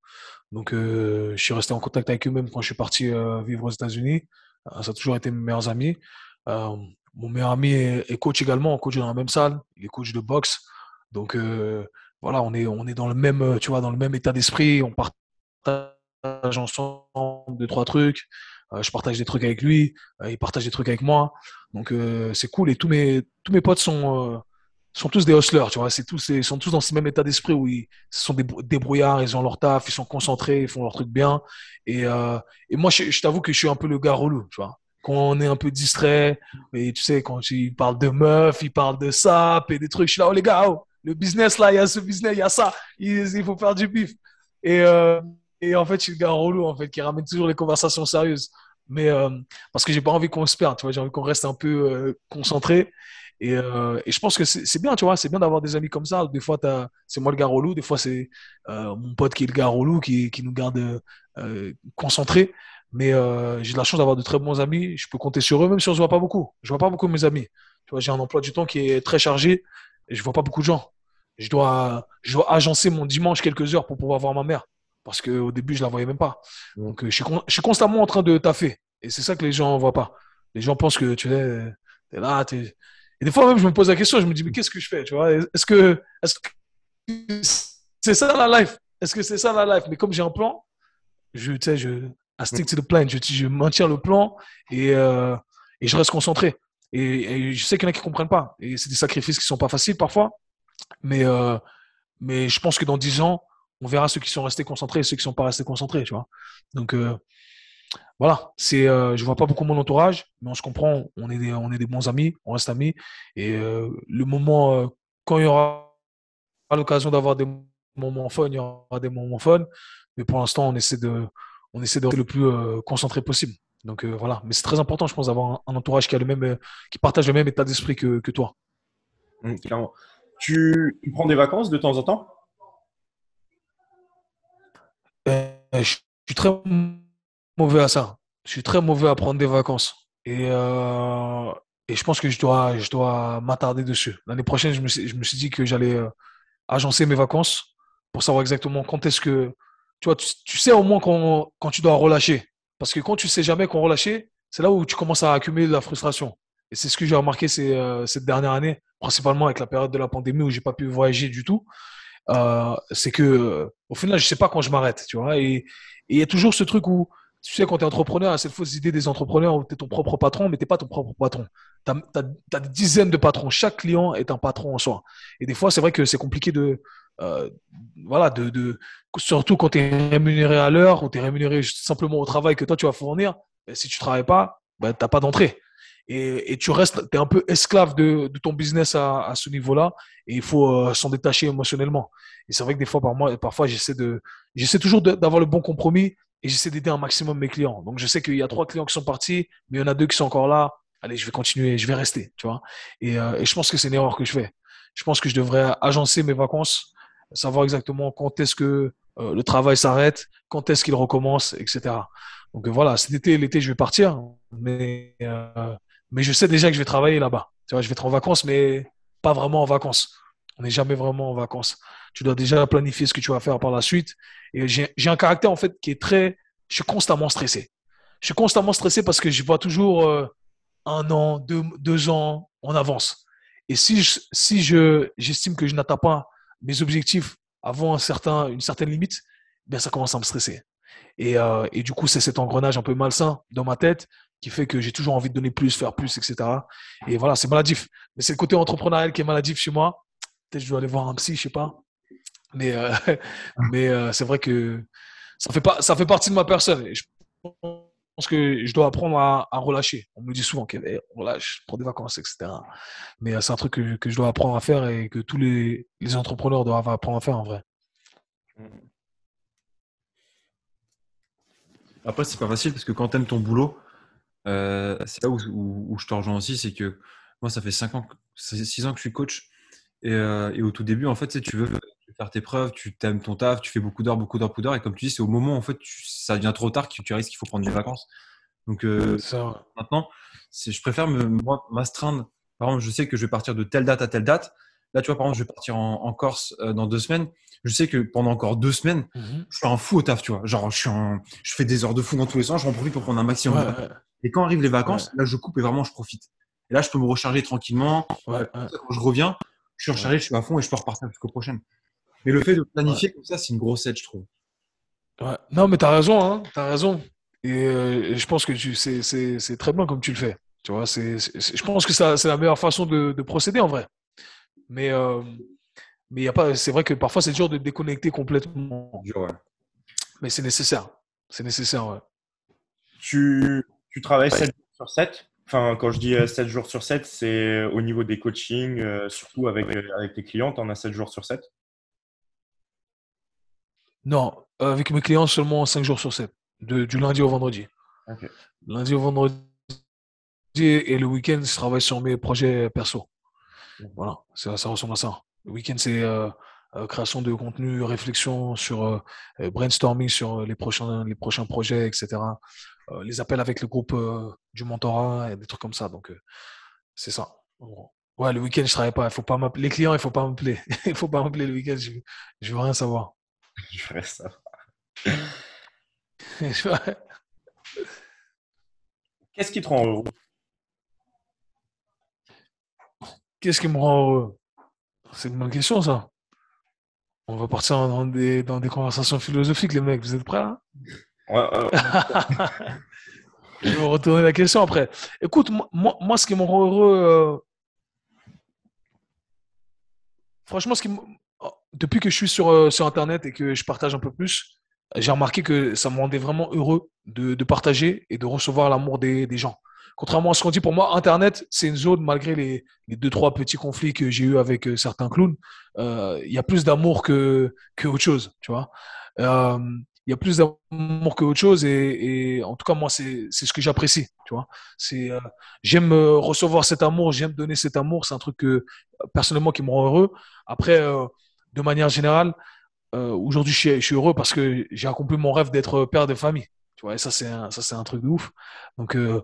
Speaker 1: Donc, je suis resté en contact avec eux même quand je suis parti vivre aux États-Unis. ça a toujours été mes meilleurs amis. mon meilleur ami est, coach également, coach dans la même salle. Il est coach de boxe. Donc voilà, on est on dans le même tu vois dans le même état d'esprit. On partage ensemble deux, trois trucs. Je partage des trucs avec lui, il partage des trucs avec moi. Donc c'est cool. Et tous mes, tous mes potes sont, sont tous des hustlers, tu vois. C'est tous, ils sont tous dans ce même état d'esprit où ils sont des débrouillards, ils ont leur taf, ils sont concentrés, ils font leur truc bien. Et, et moi, je, t'avoue que je suis un peu le gars relou, tu vois. Quand on est un peu distrait, et tu sais, quand ils parlent de meufs, ils parlent de sap et des trucs, je suis là, oh les gars, oh, le business là, il y a ce business, il y a ça, il, il faut faire du bif. Et, et en fait, je suis le gars relou, en fait, qui ramène toujours les conversations sérieuses. Mais euh, parce que j'ai pas envie qu'on se perde, tu vois, j'ai envie qu'on reste un peu euh, concentré. Et, euh, et, je pense que c'est bien, tu vois, c'est bien d'avoir des amis comme ça. Des fois, c'est moi le gars relou, des fois, c'est mon pote qui est le gars relou, qui, qui nous garde concentrés. Mais j'ai la chance d'avoir de très bons amis. Je peux compter sur eux, même si on se voit pas beaucoup. Je vois pas beaucoup mes amis. Tu vois, j'ai un emploi du temps qui est très chargé et je vois pas beaucoup de gens. Je dois, je dois agencer mon dimanche quelques heures pour pouvoir voir ma mère. Parce qu'au début, je ne la voyais même pas. Donc, euh, je suis, constamment en train de taffer. Et c'est ça que les gens ne voient pas. Les gens pensent que tu es, es là. Es... Et des fois, même, je me pose la question, je me dis, mais qu'est-ce que je fais tu vois? Est-ce que c'est ça la life? Est-ce que c'est ça la life? Mais comme j'ai un plan, je, tu sais, je, I stick to the plan. Je, je maintiens le plan et, euh, et je reste concentré. Et, je sais qu'il y en a qui ne comprennent pas. Et c'est des sacrifices qui ne sont pas faciles parfois. Mais, euh, mais je pense que dans 10 ans, on verra ceux qui sont restés concentrés et ceux qui ne sont pas restés concentrés, tu vois. Donc euh, voilà, c'est, euh, vois pas beaucoup mon entourage, mais on se comprend, on est des, bons amis, on reste amis. Et euh, le moment, quand il y aura l'occasion d'avoir des moments fun, il y aura des moments fun. Mais pour l'instant, on essaie de, on essaie rester le plus concentré possible. Donc voilà, mais c'est très important, je pense, d'avoir un, entourage qui a le même, qui partage le même état d'esprit que, toi.
Speaker 2: Mmh, tu prends des vacances de temps en temps?
Speaker 1: Je suis très mauvais à ça. Je suis très mauvais à prendre des vacances. Et, euh, je pense que je dois, je dois m'attarder dessus. L'année prochaine, je me, suis, dit que j'allais euh, agencer mes vacances pour savoir exactement quand est-ce que. Tu vois, tu, sais au moins quand, quand, tu dois relâcher. Parce que quand tu sais jamais qu'on relâcher, c'est là où tu commences à accumuler de la frustration. Et c'est ce que j'ai remarqué cette dernière année, principalement avec la période de la pandémie où j'ai pas pu voyager du tout. Euh, c'est que au final, je sais pas quand je m'arrête, tu vois. Et il y a toujours ce truc où, tu sais, quand tu es entrepreneur, cette fausse idée des entrepreneurs où tu es ton propre patron, mais tu pas ton propre patron. Tu as, des dizaines de patrons. Chaque client est un patron en soi. Et des fois, c'est vrai que c'est compliqué de. Euh, voilà, de, de, surtout quand tu es rémunéré à l'heure ou tu es rémunéré simplement au travail que toi tu vas fournir. si tu travailles pas, ben, tu n'as pas d'entrée et, tu restes, tu es un peu esclave de, ton business à, ce niveau-là et il faut euh, s'en détacher émotionnellement. Et c'est vrai que des fois, par moi, parfois, j'essaie de, j'essaie toujours d'avoir le bon compromis et j'essaie d'aider un maximum mes clients. Donc, je sais qu'il y a trois clients qui sont partis, mais il y en a deux qui sont encore là. Allez, je vais continuer, je vais rester, tu vois. Et, euh, je pense que c'est une erreur que je fais. je pense que je devrais agencer mes vacances, savoir exactement quand est-ce que euh, le travail s'arrête, quand est-ce qu'il recommence, etc. Donc voilà, cet été, l'été, je vais partir, mais, mais je sais déjà que je vais travailler là-bas. Tu vois, je vais être en vacances, mais pas vraiment en vacances. On n'est jamais vraiment en vacances. Tu dois déjà planifier ce que tu vas faire par la suite. Et j'ai un caractère, en fait, qui est très. Je suis constamment stressé. Je suis constamment stressé parce que je vois toujours euh, un an, deux, deux, ans en avance. Et si je, si je, j'estime que je n'atteins pas mes objectifs avant un certain, une certaine limite, bien ça commence à me stresser. Et, euh, et du coup, c'est cet engrenage un peu malsain dans ma tête qui fait que j'ai toujours envie de donner plus, faire plus, etc. Et voilà, c'est maladif. Mais c'est le côté entrepreneurial qui est maladif chez moi. Peut-être je dois aller voir un psy, je sais pas. Mais, euh, mais euh, c'est vrai que ça fait, pas, ça fait partie de ma personne. Je pense que je dois apprendre à, relâcher. On me dit souvent qu'on relâche, prends des vacances, etc. Mais euh, c'est un truc que, que, je dois apprendre à faire et que tous les, les entrepreneurs doivent apprendre à faire en vrai.
Speaker 3: Après, c'est pas facile parce que quand tu aimes ton boulot, c'est là où, où, je te rejoins aussi, c'est que moi, ça fait 5 ans, 6 ans que je suis coach. Et, et, au tout début, en fait, tu veux faire tes preuves, tu t'aimes ton taf, tu fais beaucoup d'heures, beaucoup d'heures, beaucoup d'heures. Et comme tu dis, c'est au moment en fait, ça devient trop tard que tu risques qu'il faut prendre des vacances. Donc euh, ça. maintenant, je préfère m'astreindre. Par exemple, je sais que je vais partir de telle date à telle date. Là, tu vois, par exemple, je vais partir en, Corse euh, dans deux semaines. Je sais que pendant encore deux semaines, mmh je suis un fou au taf, tu vois. Genre, je, suis je fais des heures de fou dans tous les sens, j'en profite pour prendre un maximum. Et quand arrivent les vacances, là, je coupe et vraiment, je profite. Et là, je peux me recharger tranquillement. Quand je reviens, je suis rechargé, je suis à fond et je peux repartir jusqu'au prochain. Mais le fait de planifier comme ça, c'est une grosse aide, je trouve.
Speaker 1: Non, mais tu as raison, hein, tu as raison. Euh, et, je pense que c'est très bien comme tu le fais. Tu vois, je pense que c'est la meilleure façon de, procéder en vrai. Mais, euh, mais c'est vrai que parfois c'est dur de déconnecter complètement. Mais c'est nécessaire. C'est nécessaire, ouais.
Speaker 2: Tu, tu travailles 7 jours sur 7 Enfin, quand je dis 7 euh, jours sur 7, c'est au niveau des coachings, surtout avec, avec tes clients, tu en as 7 jours sur 7
Speaker 1: non, avec mes clients seulement 5 jours sur 7, du lundi au vendredi. Lundi au vendredi et le week-end, je travaille sur mes projets perso. Voilà, ça, ressemble à ça. Le week-end, c'est euh, euh, création de contenu, réflexion sur euh, brainstorming sur les prochains, les prochains projets, etc. les appels avec le groupe du mentorat et des trucs comme ça. Donc, c'est ça. Ouais, le week-end, je travaille pas. Il faut pas m'appeler. Les clients, il faut pas m'appeler. il faut pas m'appeler le week-end. Je, je veux rien savoir.
Speaker 2: je ferais ça. Qu'est-ce qui te rend heureux?
Speaker 1: Qu'est-ce qui me rend heureux? C'est une bonne question, ça. On va partir dans des, dans des conversations philosophiques, les mecs. Vous êtes prêts là? Je vais retourner la question après. Écoute, moi, moi ce qui me rend heureux, euh, franchement, ce qui me depuis que je suis sur, euh, sur Internet et que je partage un peu plus, j'ai remarqué que ça me rendait vraiment heureux de, partager et de recevoir l'amour des, gens. Contrairement à ce qu'on dit, pour moi, Internet, c'est une zone, malgré les, les, deux, trois petits conflits que j'ai eu avec euh, certains clowns, il y a plus d'amour que, que autre chose, tu vois. Euh, il y a plus d'amour que autre chose et, en tout cas, moi, c'est ce que j'apprécie, tu vois. C'est euh, J'aime recevoir cet amour, j'aime donner cet amour, c'est un truc que, personnellement, qui me rend heureux. Après, de manière générale, euh, aujourd'hui, je, suis heureux parce que j'ai accompli mon rêve d'être père de famille. Tu vois, et ça, c'est ça, c'est un truc de ouf. Donc, euh,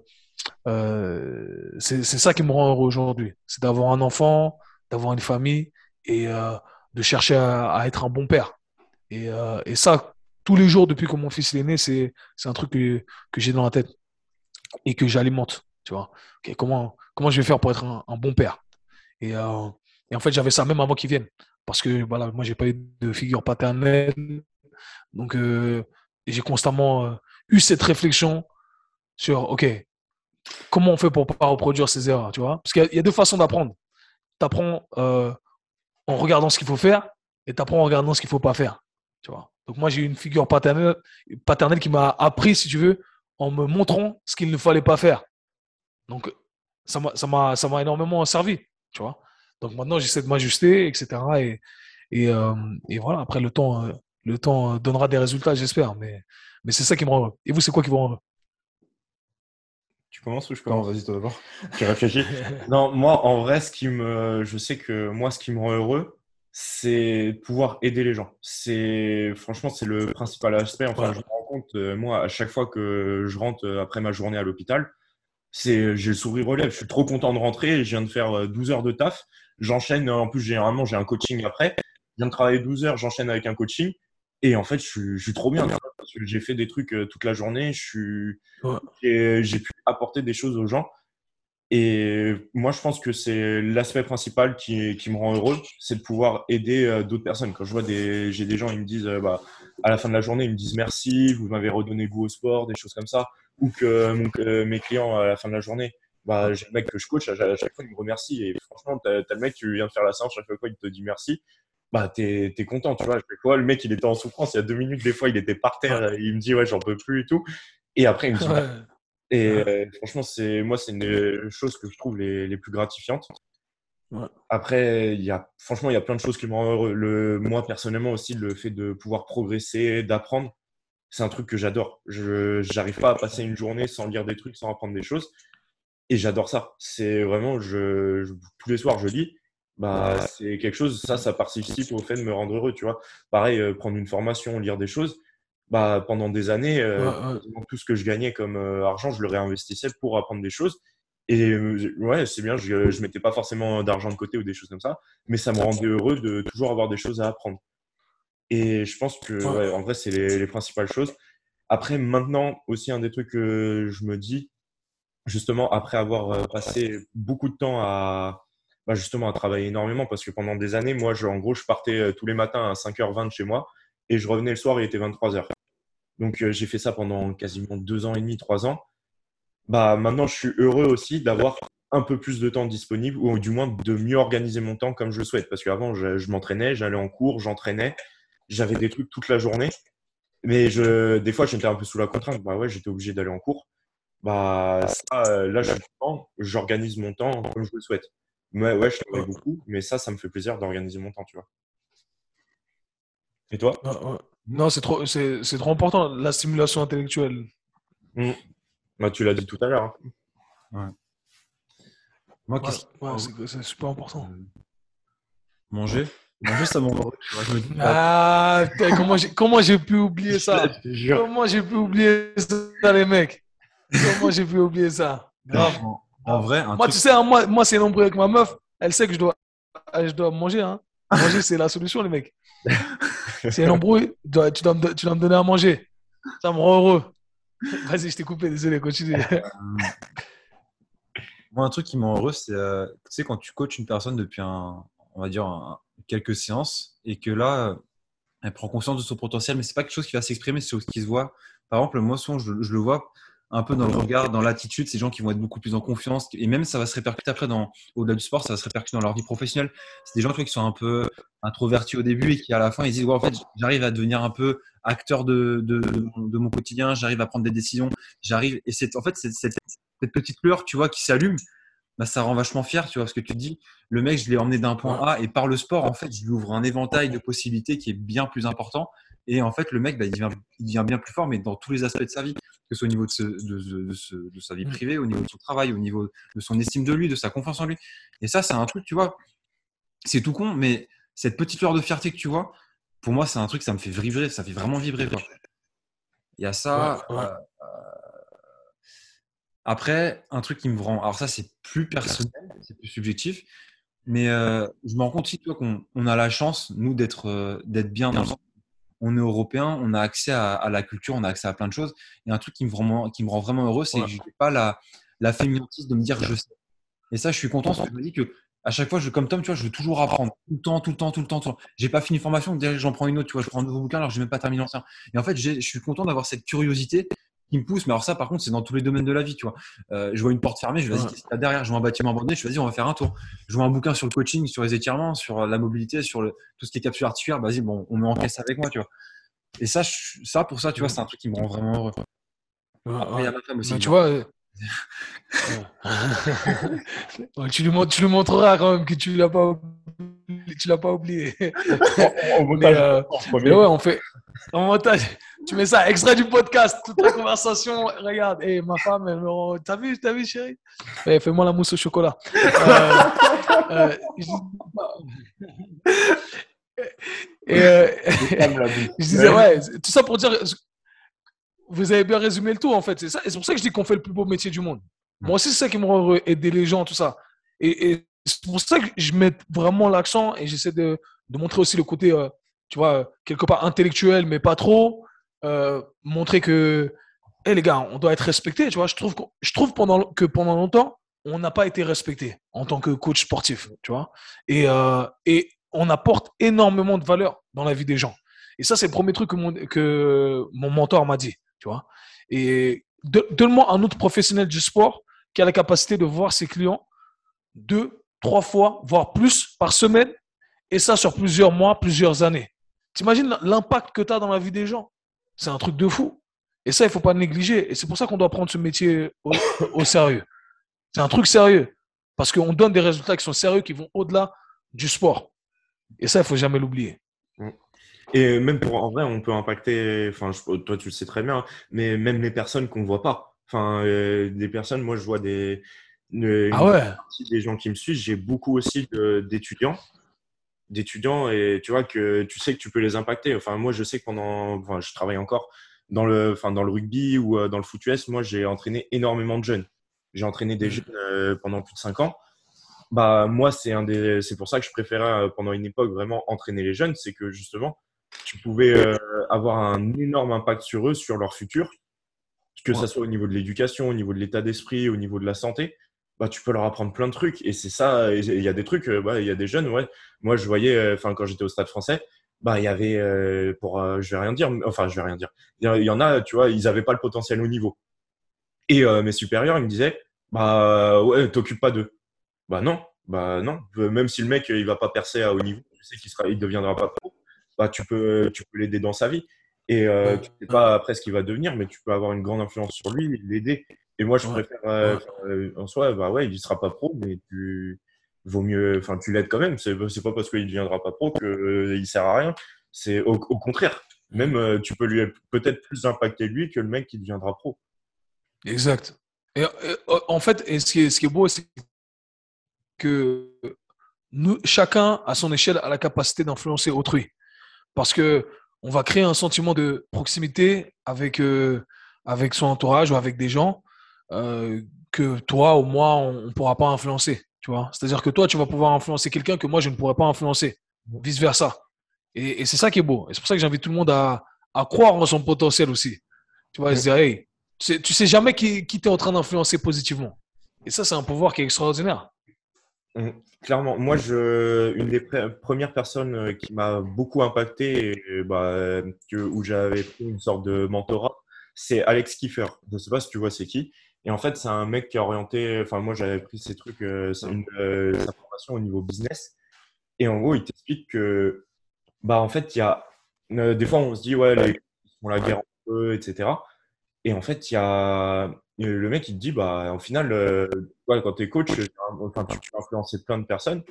Speaker 1: euh, c'est, ça qui me rend heureux aujourd'hui. C'est d'avoir un enfant, d'avoir une famille et de chercher à, être un bon père. Et, et, ça, tous les jours depuis que mon fils est né, c'est, un truc que, que j'ai dans la tête et que j'alimente. Tu vois, comment, comment je vais faire pour être un, bon père? Et, et en fait, j'avais ça même avant qu'il vienne parce que voilà, moi, j'ai pas eu de figure paternelle. Donc, euh, j'ai constamment euh, eu cette réflexion sur, OK, comment on fait pour pas reproduire ces erreurs, tu vois? Parce qu'il y, a deux façons d'apprendre. Tu apprends euh, en regardant ce qu'il faut faire et tu apprends en regardant ce qu'il faut pas faire, tu vois? Donc, moi, j'ai eu une figure paternelle, paternelle qui m'a appris, si tu veux, en me montrant ce qu'il ne fallait pas faire. Donc, ça m'a énormément servi, tu vois donc maintenant, j'essaie de m'ajuster, etc. Et, et, euh, et, voilà, après, le temps, euh, le temps donnera des résultats, j'espère. Mais, mais c'est ça qui me rend heureux. Et vous, c'est quoi qui vous rend heureux?
Speaker 2: Tu commences ou je
Speaker 3: commence? Vas-y, toi d'abord.
Speaker 2: Tu réfléchis? non, moi, en vrai, ce qui me, je sais que moi, ce qui me rend heureux, c'est pouvoir aider les gens. C'est franchement, c'est le principal aspect. Enfin, je me rends compte, euh, moi, à chaque fois que je rentre euh, après ma journée à l'hôpital, c'est j'ai le sourire relève. Je suis trop content de rentrer. Je viens de faire 12 heures de taf. J'enchaîne. En plus, généralement, j'ai un coaching après. Je viens de travailler 12 heures. J'enchaîne avec un coaching. Et en fait, je suis, je suis trop bien. J'ai fait des trucs euh, toute la journée. Je suis, j'ai pu apporter des choses aux gens. Et moi, je pense que c'est l'aspect principal qui, qui, me rend heureux, c'est de pouvoir aider euh, d'autres personnes. Quand je vois des, j'ai des gens, ils me disent, euh, bah, à la fin de la journée, ils me disent merci, vous m'avez redonné goût au sport, des choses comme ça. Ou que mes clients, à la fin de la journée, bah, j'ai le mec que je coach, à, chaque fois, il me remercie. Et franchement, t'as, as le mec qui vient de faire la séance, chaque fois, il te dit merci bah t'es es content tu vois le mec il était en souffrance il y a deux minutes des fois il était par terre il me dit ouais j'en peux plus et tout et après il me dit bah. Et euh, franchement c'est moi c'est une chose que je trouve les, les plus gratifiantes. Après il y a franchement il y a plein de choses qui me rendent heureux. Le moi personnellement aussi le fait de pouvoir progresser d'apprendre c'est un truc que j'adore. Je j'arrive pas à passer une journée sans lire des trucs sans apprendre des choses. Et j'adore ça. C'est vraiment je, tous les soirs je lis. Bah, c'est quelque chose, ça, ça participe au fait de me rendre heureux, tu vois. Pareil, euh, prendre une formation, lire des choses, bah, pendant des années, euh, tout ce que je gagnais comme euh, argent, je le réinvestissais pour apprendre des choses. Et ouais, c'est bien, je ne mettais pas forcément d'argent de côté ou des choses comme ça, mais ça me rendait heureux de toujours avoir des choses à apprendre. Et je pense que, en vrai, c'est les, les, principales choses. Après, maintenant, aussi, un des trucs que je me dis, justement, après avoir passé beaucoup de temps à, bah, justement à travailler énormément parce que pendant des années, moi, je, en gros, je partais euh, tous les matins à 5h20 chez moi et je revenais le soir, il était 23h. Donc, euh, j'ai fait ça pendant quasiment deux ans et demi, trois ans. Bah, maintenant, je suis heureux aussi d'avoir un peu plus de temps disponible ou du moins de mieux organiser mon temps comme je le souhaite. Parce qu'avant, je, je m'entraînais, j'allais en cours, j'entraînais, j'avais des trucs toute la journée. Mais je, des fois, j'étais un peu sous la contrainte. Bah ouais, j'étais obligé d'aller en cours. Bah, ça, euh, là, j'organise mon temps comme je le souhaite. Ouais, ouais, je travaille beaucoup, mais ça, ça me fait plaisir d'organiser mon temps, tu vois. Et toi
Speaker 1: Non, c'est trop, c'est, trop important, la stimulation intellectuelle.
Speaker 2: Mmh. Bah, tu l'as dit tout à l'heure.
Speaker 1: Hein. Moi, c'est, super important. Euh,
Speaker 3: manger? Manger, ça m'envoie.
Speaker 1: Ah, comment j'ai, comment j'ai pu oublier ça? Comment j'ai pu oublier ça, les mecs? Comment j'ai pu oublier ça? Grave.
Speaker 3: En vrai,
Speaker 1: moi, tu sais, hein, moi, moi c'est embrouillé avec ma meuf. Elle sait que je dois, je dois manger. Hein. Manger, c'est la solution, les mecs. C'est un embrouille. Tu dois, tu, dois me, tu dois me donner à manger. Ça me rend heureux. Vas-y, je t'ai coupé. Désolé, continue.
Speaker 3: Moi, un truc qui me rend heureux, c'est euh, tu sais, quand tu coaches une personne depuis, un, on va dire, quelques séances et que là, elle prend conscience de son potentiel, mais c'est pas quelque chose qui va s'exprimer, c'est quelque chose qui se voit. Par exemple, moi, souvent, je, je le vois un peu dans le regard, dans l'attitude, ces gens qui vont être beaucoup plus en confiance. Et même, ça va se répercuter après, dans, au-delà du sport, ça va se répercuter dans leur vie professionnelle. C'est des gens qui sont un peu introvertis au début et qui, à la fin, ils disent ouais, en fait, j'arrive à devenir un peu acteur de, de, de mon quotidien, j'arrive à prendre des décisions, j'arrive. Et c'est en fait, cette, cette, petite lueur, tu vois, qui s'allume. Bah, ça rend vachement fier, tu vois, parce que tu dis, le mec, je l'ai emmené d'un point A et par le sport, en fait, je lui ouvre un éventail de possibilités qui est bien plus important. Et en fait, le mec, bah, il, devient, il, devient, bien plus fort, mais dans tous les aspects de sa vie que ce soit au niveau de, de, sa vie mmh. privée, au niveau de son travail, au niveau de son estime de lui, de sa confiance en lui. Et ça, c'est un truc, tu vois, c'est tout con, mais cette petite fleur de fierté que tu vois, pour moi, c'est un truc, ça me fait vibrer, ça fait vraiment vibrer. Il y a ça. Euh, euh, après, un truc qui me rend. Alors, ça, c'est plus personnel, c'est plus subjectif. Mais euh, je me rends compte aussi qu'on on a la chance, nous, d'être d'être bien dans on est européen, on a accès à, la culture, on a accès à plein de choses. Et un truc qui me, vraiment, qui me rend vraiment heureux, c'est que je n'ai pas la, la de me dire je sais. Et ça, je suis content parce que je me dis que à chaque fois, je, comme Tom, tu vois, je veux toujours apprendre. Tout le temps, tout le temps, tout le temps. J'ai pas fini formation, j'en prends une autre, tu vois, je prends un nouveau bouquin alors que je n'ai même pas terminé l'ancien. Et en fait, je suis content d'avoir cette curiosité qui me pousse. Mais alors ça, par contre, c'est dans tous les domaines de la vie, tu vois. Euh, je vois une porte fermée, je vais vas-y, qu'est-ce qu'il y a derrière? Je vois un bâtiment abandonné, je vais vas-y, on va faire un tour. Je vois un bouquin sur le coaching, sur les étirements, sur la mobilité, sur le, tout ce qui est capsule articulaire, vas-y, bon, on met en caisse avec moi, tu vois. Et ça, ça, pour ça, tu vois, c'est un truc qui me rend vraiment heureux.
Speaker 1: Après, il y a ma femme aussi. tu vois, euh, tu, lui, tu lui montreras quand même que tu l'as pas tu l'as pas oublié. mais, euh, mais, ouais, on fait en montage. Tu mets ça, extrait du podcast, toute la conversation. Regarde, et ma femme, elle me T'as vu, t'as vu, chérie? Eh, Fais-moi la mousse au chocolat. Euh, euh, euh, je disais, ouais, tout ça pour dire, vous avez bien résumé le tout, en fait. C'est ça. C'est pour ça que je dis qu'on fait le plus beau métier du monde. Moi aussi, c'est ça qui me rend heureux, aider les gens, tout ça. Et, c'est pour ça que je mets vraiment l'accent et j'essaie de, montrer aussi le côté, tu vois, quelque part intellectuel, mais pas trop. Euh, montrer que, hé les gars, on doit être respecté, tu vois. Je trouve, je trouve pendant, que pendant longtemps, on n'a pas été respecté en tant que coach sportif, tu vois. Et, euh, et on apporte énormément de valeur dans la vie des gens. Et ça, c'est le premier truc que mon, que mon mentor m'a dit, tu vois. Et donne-moi un autre professionnel du sport qui a la capacité de voir ses clients deux, trois fois, voire plus par semaine, et ça sur plusieurs mois, plusieurs années. T'imagines l'impact que tu as dans la vie des gens C'est un truc de fou. Et ça, il ne faut pas négliger. Et c'est pour ça qu'on doit prendre ce métier au, sérieux. C'est un truc sérieux. Parce qu'on donne des résultats qui sont sérieux, qui vont au-delà du sport. Et ça, il ne faut jamais l'oublier.
Speaker 2: Mm. Et même pour, en vrai, on peut impacter, enfin, toi, tu le sais très bien, mais même les personnes qu'on ne voit pas. Enfin, euh, des personnes, moi, je vois des,
Speaker 1: ah ouais.
Speaker 2: des gens qui me suivent. J'ai beaucoup aussi d'étudiants, d'étudiants, et tu vois que tu sais que tu peux les impacter. Enfin, moi, je sais que pendant, enfin, je travaille encore dans le, enfin, dans le rugby ou euh, dans le foot US. Moi, j'ai entraîné énormément de jeunes. J'ai entraîné des mmh. jeunes euh, pendant plus de cinq ans. Bah, moi, c'est un des, c'est pour ça que je préférais pendant une époque vraiment entraîner les jeunes, c'est que justement, tu pouvais avoir un énorme impact sur eux, sur leur futur, que ce soit au niveau de l'éducation, au niveau de l'état d'esprit, au niveau de la santé, bah, tu peux leur apprendre plein de trucs. Et c'est ça, il y a des trucs, il y a des jeunes, ouais. Moi, je voyais, euh, enfin, quand j'étais au stade français, bah, il y avait, euh, pour, euh, je vais rien dire, enfin, je vais rien dire. Il y en a, tu vois, ils avaient pas le potentiel au niveau. Et mes supérieurs, ils me disaient, bah, ouais, t'occupes pas d'eux. Bah, non, bah, non. Même si le mec, il va pas percer à haut niveau, tu sais qu'il sera, il deviendra pas pro, bah, tu peux, tu peux l'aider dans sa vie. Et euh, tu sais pas après ce qu'il va devenir, mais tu peux avoir une grande influence sur lui, l'aider. Et moi, je préfère, euh, euh, en soi, bah ouais, il ne sera pas pro, mais tu vaut mieux, enfin, tu l'aides quand même. C'est, pas parce qu'il ne deviendra pas pro qu'il ne sert à rien. C'est au, contraire. Même, tu peux lui peut-être plus impacter lui que le mec qui deviendra pro.
Speaker 1: Exact. Et, en fait, et ce, qui est, ce qui est beau, c'est que nous, chacun, à son échelle, a la capacité d'influencer autrui. Parce que on va créer un sentiment de proximité avec, euh, avec son entourage ou avec des gens euh, que toi ou moi, on ne pourra pas influencer. Tu vois C'est-à-dire que toi, tu vas pouvoir influencer quelqu'un que moi, je ne pourrais pas influencer. Vice-versa. Et, c'est ça qui est beau. Et c'est pour ça que j'invite tout le monde à, croire en son potentiel aussi. Tu vois, se dire, hey, tu sais, sais jamais qui, qui t'es en train d'influencer positivement. Et ça, c'est un pouvoir qui est extraordinaire.
Speaker 2: Mmh. Clairement, moi, je, une des premières personnes euh, qui m'a beaucoup impacté, et, bah, que, où j'avais pris une sorte de mentorat, c'est Alex Kiefer. Je ne sais pas si tu vois c'est qui. Et en fait, c'est un mec qui est orienté. Enfin, moi, j'avais pris ces trucs, euh, une, euh, formation au niveau business. Et en gros, il t'explique que, bah, en fait, il y a. des fois, on se dit, ouais, les, font la guerre entre eux, etc. Et en fait, il y a le mec, il te dit, bah, au final, euh, quand tu es coach, enfin, tu peux influencer plein de personnes,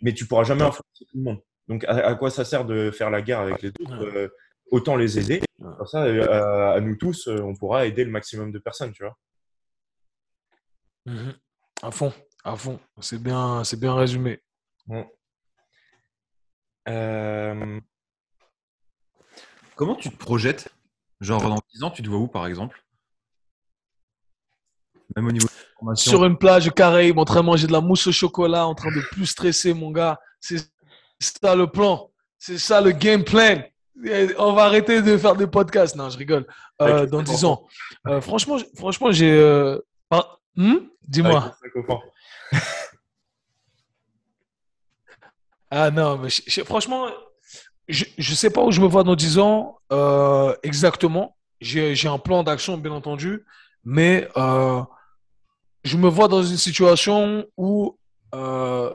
Speaker 2: mais tu pourras jamais influencer tout le monde. Donc, à, quoi ça sert de faire la guerre avec les autres euh, Autant les aider? Comme ça, euh, à, nous tous, on pourra aider le maximum de personnes, tu vois.
Speaker 1: Mmh à fond, à fond. C'est bien, c'est bien résumé.
Speaker 3: Comment tu te projettes Genre, dans 10 ans, tu te vois où, par exemple?
Speaker 1: Même au niveau Sur une plage carré, en train de manger de la mousse au chocolat, en train de plus stresser, mon gars. C'est ça le plan. C'est ça le game plan. On va arrêter de faire des podcasts. Non, je rigole. Euh, dans 10 ans. Euh, franchement, franchement j'ai. Euh, hmm? Dis-moi. ah non, mais franchement, je ne sais pas où je me vois dans 10 ans exactement. J'ai un plan d'action, bien entendu. Mais je me vois dans une situation où euh,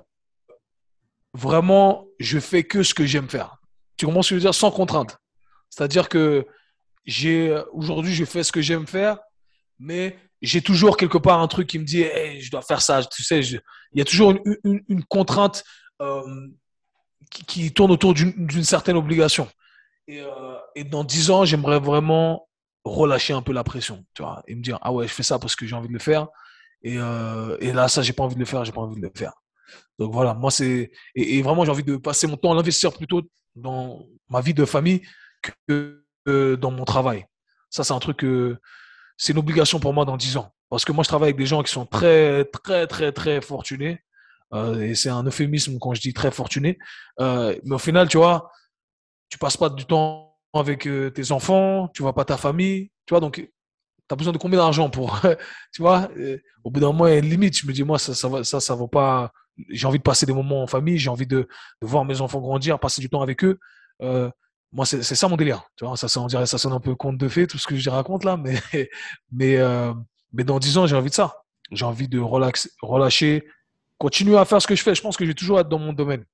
Speaker 1: vraiment je fais que ce que j'aime faire. Tu comprends ce que je veux dire? Sans contrainte. C'est-à-dire que j'ai aujourd'hui je fais ce que j'aime faire, mais j'ai toujours quelque part un truc qui me dit je dois faire ça. Tu sais, il y a toujours une, contrainte euh, qui, tourne autour d'une certaine obligation. Et, euh, et dans 10 ans, j'aimerais vraiment relâcher un peu la pression, tu vois, et me dire, ah ouais, je fais ça parce que j'ai envie de le faire. Et, euh, là, ça, j'ai pas envie de le faire, j'ai pas envie de le faire. Donc voilà, moi, c'est. Et, vraiment, j'ai envie de passer mon temps l'investir plutôt dans ma vie de famille que dans mon travail. Ça, c'est un truc que. C'est une obligation pour moi dans 10 ans. Parce que moi, je travaille avec des gens qui sont très, très, très, très fortunés. Euh, et c'est un euphémisme quand je dis très fortuné. Euh, mais au final, tu vois, tu passes pas du temps avec euh, tes enfants, tu vois pas ta famille, tu vois, donc tu as besoin de combien d'argent pour, tu vois, au bout d'un moment, il y a une limite. Je me dis, moi, ça, ça, ça, ça vaut pas. J'ai envie de passer des moments en famille, j'ai envie de, voir mes enfants grandir, passer du temps avec eux. Moi, c'est ça mon délire. Tu vois, ça, ça, on dirait, ça sonne un peu conte de fées, tout ce que je raconte là, mais, mais, euh, mais dans 10 ans, j'ai envie de ça. J'ai envie de relaxer, relâcher, continuer à faire ce que je fais. Je pense que je vais toujours être dans mon domaine,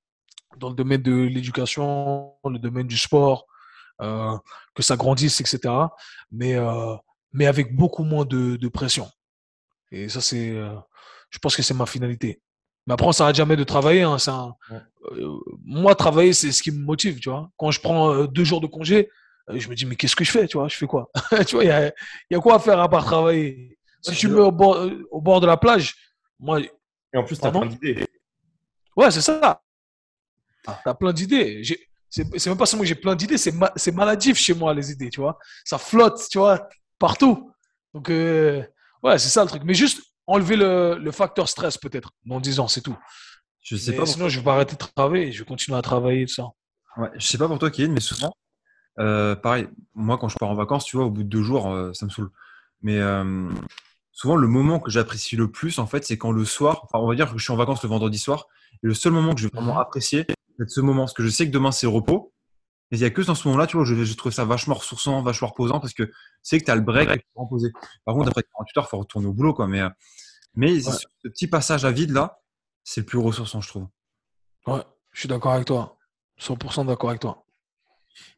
Speaker 1: dans le domaine de l'éducation, le domaine du sport, euh, que ça grandisse, etc. Mais, euh, mais avec beaucoup moins de, de pression. Et ça, c'est, euh, je pense que c'est ma finalité. Mais après, on s'arrête jamais de travailler. Hein, un, euh, moi, travailler, c'est ce qui me motive. Tu vois. Quand je prends euh, deux jours de congé, je me dis, mais qu'est-ce que je fais tu vois Je fais quoi? Tu vois, il y a, y a, quoi à faire à part travailler? Si tu me mets au bord, au bord de la plage, moi,
Speaker 2: et en plus, tu as plein d'idées.
Speaker 1: Ouais, c'est ça. Tu as plein d'idées. C'est même pas seulement que j'ai plein d'idées, c'est ma, maladif chez moi, les idées, tu vois. Ça flotte, tu vois, partout. Donc, euh, ouais, c'est ça le truc. Mais juste enlever le, le facteur stress, peut-être, dans 10 ans, c'est tout. Je sais pas. Sinon, je vais pas arrêter de travailler. Je vais continuer à travailler, tout ça.
Speaker 3: Ouais, je sais pas pour toi, Kevin, mais souvent, euh, pareil, moi, quand je pars en vacances, tu vois, au bout de deux jours, euh, ça me saoule. Mais souvent le moment que j'apprécie le plus, en fait, c'est quand le soir, enfin, on va dire que je suis en vacances le vendredi soir, et le seul moment que je vais vraiment mhm. apprécier, c'est ce moment, parce que je sais que demain c'est repos. Mais il n'y a que dans ce moment-là, tu vois, je, je trouve ça vachement ressourçant, vachement reposant, parce que c'est que tu as le break pour reposer. Par contre, après 48 heures, il faut retourner au boulot, quoi. Mais, euh, mais ce petit passage à vide là, c'est le plus ressourçant, je trouve.
Speaker 1: Ouais, je suis d'accord avec toi. 100% d'accord avec toi.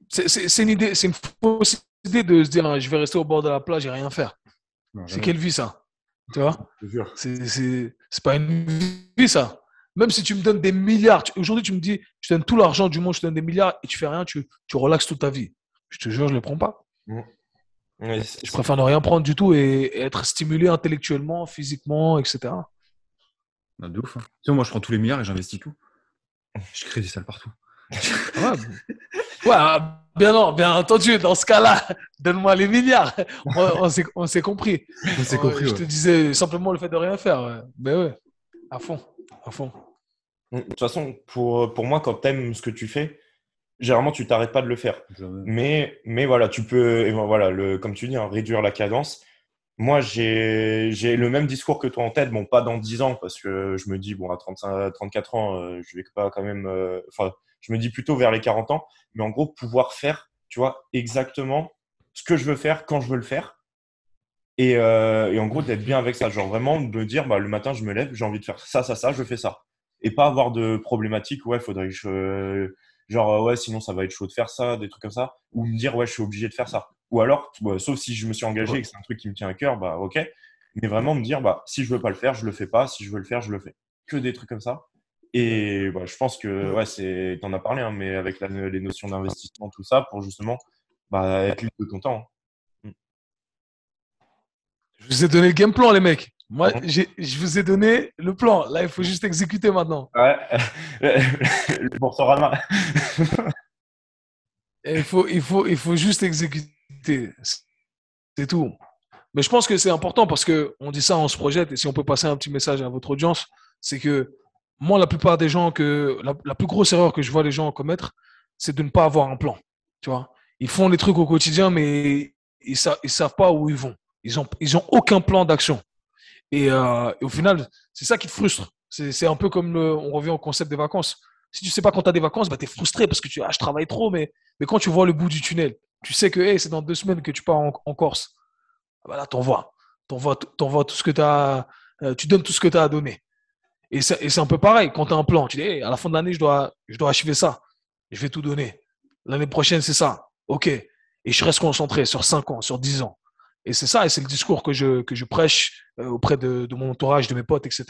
Speaker 1: C'est une idée, c'est une fausse idée de se dire, je vais rester au bord de la plage et rien faire. C'est quelle vie ça? Tu vois? C'est pas une vie ça. Même si tu me donnes des milliards, aujourd'hui tu me dis, je te donne tout l'argent du monde, je te donne des milliards et tu fais rien, tu, tu relaxes toute ta vie. Je te jure, je ne les prends pas. Mmh. je préfère ne rien prendre du tout et, être stimulé intellectuellement, physiquement, etc.
Speaker 3: Ah, de ouf. Hein. moi, je prends tous les milliards et j'investis tout. Je crée des salles partout.
Speaker 1: ouais, Ouais, bien, non, bien entendu, dans ce cas-là, donne-moi les milliards. On, s'est compris. On compris. Je te disais simplement le fait de rien faire. Mais ouais, à fond, à fond.
Speaker 2: De toute façon, pour, pour moi, quand tu aimes ce que tu fais, généralement, tu t'arrêtes pas de le faire. Mais, mais voilà, tu peux, voilà, le, comme tu dis, hein, réduire la cadence. Moi, j'ai le même discours que toi en tête. Bon, pas dans 10 ans, parce que je me dis, bon, à 35, 34 ans, euh, je vais pas quand même. Euh, enfin, je me dis plutôt vers les 40 ans, mais en gros, pouvoir faire, tu vois, exactement ce que je veux faire quand je veux le faire. Et, euh, et en gros, d'être bien avec ça. Genre vraiment de me dire, bah, le matin, je me lève, j'ai envie de faire ça, ça, ça, je fais ça. Et pas avoir de problématique, ouais, faudrait que je. Genre, ouais, sinon ça va être chaud de faire ça, des trucs comme ça. Ou me dire, ouais, je suis obligé de faire ça. Ou alors, bah, sauf si je me suis engagé et que c'est un truc qui me tient à cœur, bah, ok. Mais vraiment me dire, bah, si je veux pas le faire, je le fais pas. Si je veux le faire, je le fais. Que des trucs comme ça. Et bah, je pense que, ouais, c'est, en as parlé, hein, mais avec les notions d'investissement, tout ça, pour justement bah, être libre de ton temps. Hein.
Speaker 1: Je vous ai donné le game plan, les mecs. Moi, je vous ai donné le plan. Là, il faut juste exécuter maintenant.
Speaker 2: Ouais, le Boursorama.
Speaker 1: il, faut, il, faut, il faut juste exécuter. C'est tout. Mais je pense que c'est important parce qu'on dit ça, on se projette. Et si on peut passer un petit message à votre audience, c'est que moi, la plupart des gens que la, plus grosse erreur que je vois les gens commettre, c'est de ne pas avoir un plan. Tu vois, ils font les trucs au quotidien, mais ils savent, ils savent pas où ils vont. Ils ont, ils ont aucun plan d'action. Et, euh, au final, c'est ça qui te frustre. C'est un peu comme le, on revient au concept des vacances. Si tu sais pas quand tu as des vacances, bah, tu es frustré parce que tu ah, je travaille trop, mais, quand tu vois le bout du tunnel, tu sais que c'est dans deux semaines que tu pars en, Corse. Ah, bah là, t'envoies. Tout ce que tu euh, tu donnes tout ce que tu as à donner. Et c'est un peu pareil. Quand tu as un plan, tu dis, à la fin de l'année, je dois, je dois achever ça. Je vais tout donner. L'année prochaine, c'est ça. OK. Et je reste concentré sur 5 ans, sur 10 ans. Et c'est ça, et c'est le discours que je, que je prêche euh, auprès de, de, mon entourage, de mes potes, etc.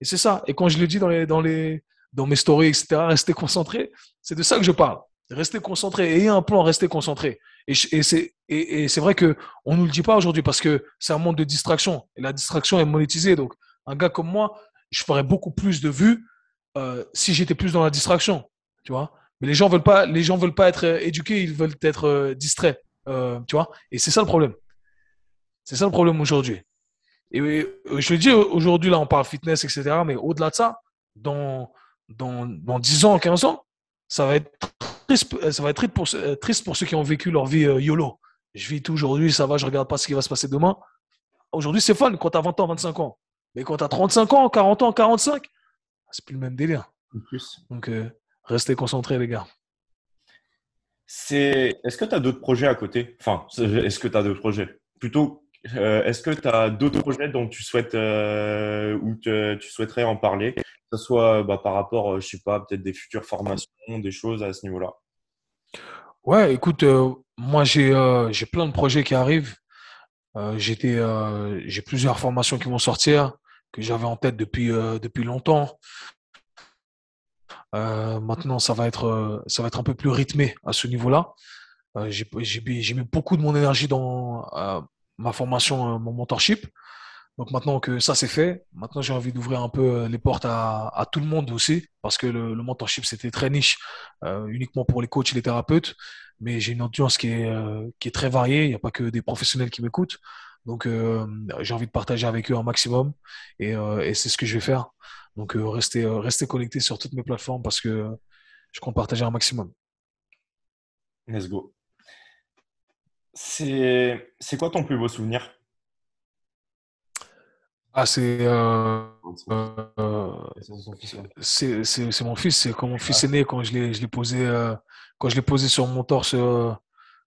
Speaker 1: Et c'est ça. Et quand je le dis dans, les, dans, les, dans mes stories, etc., rester concentré, c'est de ça que je parle. Restez concentré. Ayez un plan, restez concentré. Et, et c'est et, c'est vrai que on nous le dit pas aujourd'hui parce que c'est un monde de distraction. Et la distraction est monétisée. Donc, un gars comme moi, je ferais beaucoup plus de vues euh, si j'étais plus dans la distraction. Tu vois Mais les gens veulent pas, les gens veulent pas être euh, éduqués, ils veulent être euh, distraits. Euh, tu vois Et c'est ça le problème. C'est ça le problème aujourd'hui. Et je le dis aujourd'hui, là, on parle fitness, etc. Mais au-delà de ça, dans, dans, dans 10 ans, 15 ans, ça va être triste, ça va être triste pour, triste pour ceux qui ont vécu leur vie YOLO. Je vis tout aujourd'hui, ça va, je regarde pas ce qui va se passer demain. Aujourd'hui, c'est fun quand tu as 20 ans, 25 ans. Mais quand tu as 35 ans, 40 ans, 45, c'est plus le même délire. plus. Donc, euh, restez concentrés, les gars.
Speaker 2: C'est... Est-ce que tu as d'autres projets à côté? Enfin, est-ce que tu as d'autres projets? Plutôt, euh, est-ce que tu as d'autres projets dont tu souhaites euh, ou tu souhaiterais en parler Que ce soit bah, par rapport, je sais pas, peut-être des futures formations, des choses à ce niveau-là?
Speaker 1: Ouais, écoute, moi j'ai, plein de projets qui arrivent. j'ai plusieurs formations qui vont sortir que j'avais en tête depuis, euh, depuis longtemps. Euh, maintenant, ça va, être, euh, ça va être un peu plus rythmé à ce niveau-là. j'ai mis beaucoup de mon énergie dans ma formation, mon mentorship. Donc maintenant que ça c'est fait, maintenant j'ai envie d'ouvrir un peu les portes à, tout le monde aussi, parce que le, mentorship c'était très niche, uniquement pour les coachs et les thérapeutes. Mais j'ai une audience qui est, qui est très variée. Il n'y a pas que des professionnels qui m'écoutent. Donc, euh, j'ai envie de partager avec eux un maximum et, euh, et c'est ce que je vais faire. Donc, euh, restez, restez connectés sur toutes mes plateformes parce que je compte partager un maximum.
Speaker 2: Let's go. C'est quoi ton plus beau souvenir?
Speaker 1: Ah, c'est euh, c'est mon fils. C'est quand mon fils ah. est né, quand je l'ai posé, quand je l'ai posé sur mon torse,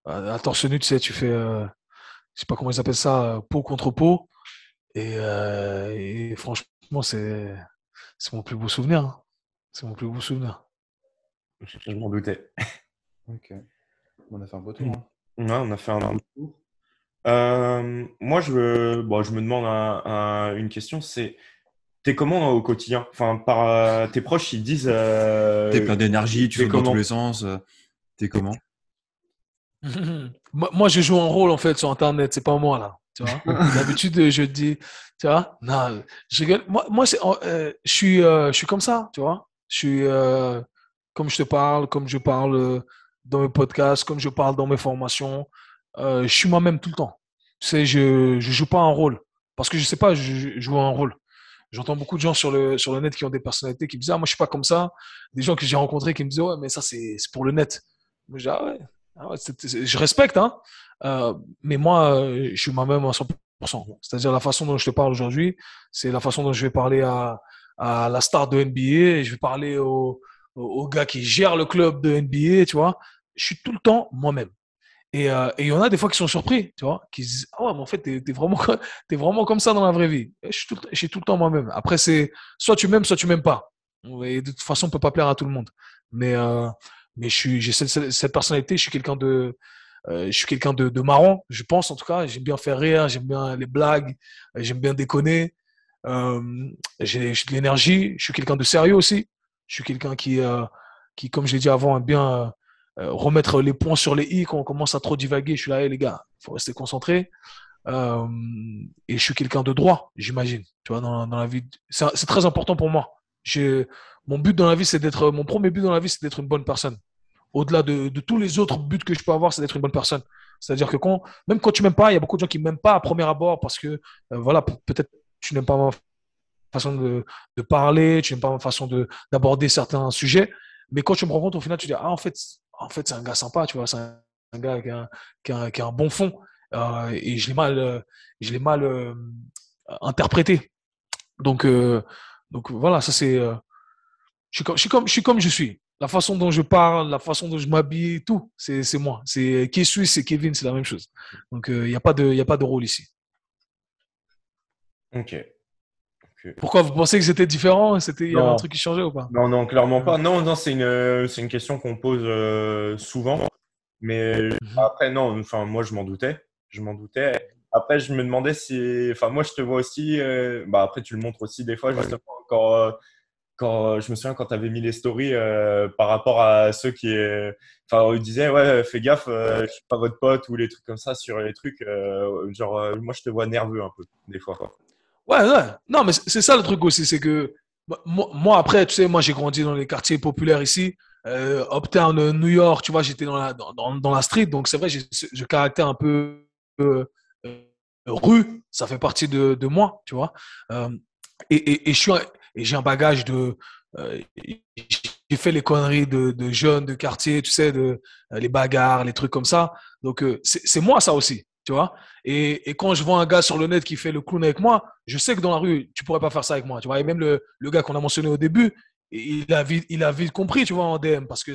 Speaker 1: à torse nu, tu sais, tu fais, je sais pas comment ils appellent ça, peau contre peau. Et, euh, franchement, c'est mon plus beau souvenir. Hein. C'est mon plus beau souvenir.
Speaker 2: Je m'en doutais.
Speaker 3: ok. On a fait un beau tour. Hein.
Speaker 2: Ouais, on a fait un tour. Euh, moi, je, bon, je me demande une question, c'est T'es comment au quotidien? Enfin, par euh, tes proches, ils disent.
Speaker 3: T'es plein d'énergie, tu fais dans tous les sens. T'es comment?
Speaker 1: Moi, je joue un rôle en fait sur Internet, c'est pas moi là. Tu vois? D'habitude, je dis, tu vois, non, je Moi, moi euh, je, suis, euh, je suis comme ça, tu vois? Je suis euh, comme je te parle, comme je parle dans mes podcasts, comme je parle dans mes formations. je suis moi-même tout le temps. Tu sais, je je joue pas un rôle parce que je sais pas je, joue un rôle. J'entends beaucoup de gens sur le, sur le net qui ont des personnalités qui me disent Ah, moi, je suis pas comme ça. Des gens que j'ai rencontrés qui me disent Ouais, mais ça, c'est pour le net. Moi, je Ah ouais, ah je respecte, hein, euh, mais moi, euh, je suis moi-même à 100%. C'est-à-dire la façon dont je te parle aujourd'hui, c'est la façon dont je vais parler à, à la star de NBA, je vais parler au, au, gars qui gère le club de NBA, tu vois. Je suis tout le temps moi-même. Et euh, il y en a des fois qui sont surpris, tu vois, qui se disent Ah mais en fait, t'es es vraiment, vraiment comme ça dans la vraie vie. je suis tout, je suis tout le temps moi-même. Après, c'est soit tu m'aimes, soit tu m'aimes pas. Et de toute façon, on peut pas plaire à tout le monde. Mais, euh, je j'ai cette, cette, personnalité, je suis quelqu'un de, euh, je de, marrant, je pense en tout cas. J'aime bien faire rire, j'aime bien les blagues, j'aime bien déconner. Euh, j'ai, de l'énergie, je suis quelqu'un de sérieux aussi. Je suis quelqu'un qui, qui, comme j'ai dit avant, aime bien euh, remettre les points sur les i quand on commence à trop divaguer. Je suis là, hey, les gars, faut rester concentré. Euh, et je suis quelqu'un de droit, j'imagine. Tu vois, dans, dans la vie, c'est, très important pour moi. J'ai, mon but dans la vie, c'est d'être, mon premier but dans la vie, c'est d'être une bonne personne. Au-delà de, tous les autres buts que je peux avoir, c'est d'être une bonne personne. C'est-à-dire que quand, même quand tu m'aimes pas, il y a beaucoup de gens qui m'aiment pas à premier abord parce que, euh, voilà, peut-être tu n'aimes pas ma façon de, de parler, tu n'aimes pas ma façon d'aborder certains sujets. Mais quand tu me rends compte, au final, tu dis, ah, en fait, en fait, c'est un gars sympa, tu vois, c'est un, gars qui a un, bon fond. Euh, et je l'ai mal, euh, je l'ai mal euh, interprété. Donc, donc voilà, ça c'est, je suis comme, je suis. La façon dont je parle, la façon dont je m'habille, tout, c'est, moi. C'est qui suis, c'est Kevin, c'est la même chose. Donc, il n'y a pas de, a pas de rôle ici.
Speaker 2: Ok.
Speaker 1: Pourquoi vous pensez que c'était différent? C'était y avait un truc qui changeait ou pas?
Speaker 2: Non, non, clairement pas. Non, non, c'est une, c'est une question qu'on pose euh, souvent. Mais mhm. après, non, enfin, moi, je m'en doutais. Je m'en doutais. Après, je me demandais si. Enfin, moi, je te vois aussi. Euh, bah, après, tu le montres aussi des fois, justement, encore quand je me souviens quand tu avais mis les stories par rapport à ceux qui enfin ils disaient ouais fais gaffe je suis pas votre pote ou les trucs comme ça sur les trucs genre moi je te vois nerveux un peu des fois.
Speaker 1: Ouais, ouais. Non, mais c'est ça le truc aussi, c'est que moi, après, tu sais, moi j'ai grandi dans les quartiers populaires ici, euh, Uptown, New York, tu vois, j'étais dans la, dans, la street, donc c'est vrai, j'ai ce caractère un peu euh, euh, rue, ça fait partie de, de moi, tu vois. Euh, et, et, j'ai un bagage de. Euh, j'ai fait les conneries de, de, jeunes de quartier, tu sais, de, les bagarres, les trucs comme ça. Donc, c'est moi ça aussi tu vois. Et, et, quand je vois un gars sur le net qui fait le clown avec moi, je sais que dans la rue, tu pourrais pas faire ça avec moi, tu vois. Et même le, le gars qu'on a mentionné au début, il a vite, il compris, tu vois, en DM, parce que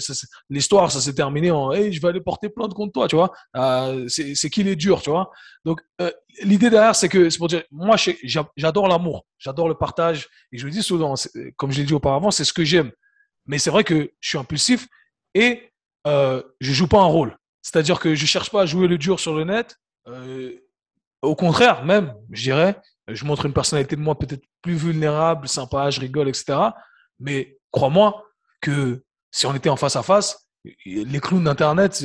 Speaker 1: l'histoire, ça s'est terminé en, hey, je vais aller porter plainte contre toi, tu vois. Euh, c'est qu'il est dur, tu vois. Donc, euh, l'idée derrière, c'est que, c'est pour dire, moi, j'adore l'amour, j'adore le partage, et je le dis souvent, comme je l'ai dit auparavant, c'est ce que j'aime. Mais c'est vrai que je suis impulsif et euh, je joue pas un rôle. C'est-à-dire que je cherche pas à jouer le dur sur le net, au contraire, même, je dirais, je montre une personnalité de moi peut-être plus vulnérable, sympa, je rigole, etc. Mais crois-moi que si on était en face à face, les clowns d'Internet,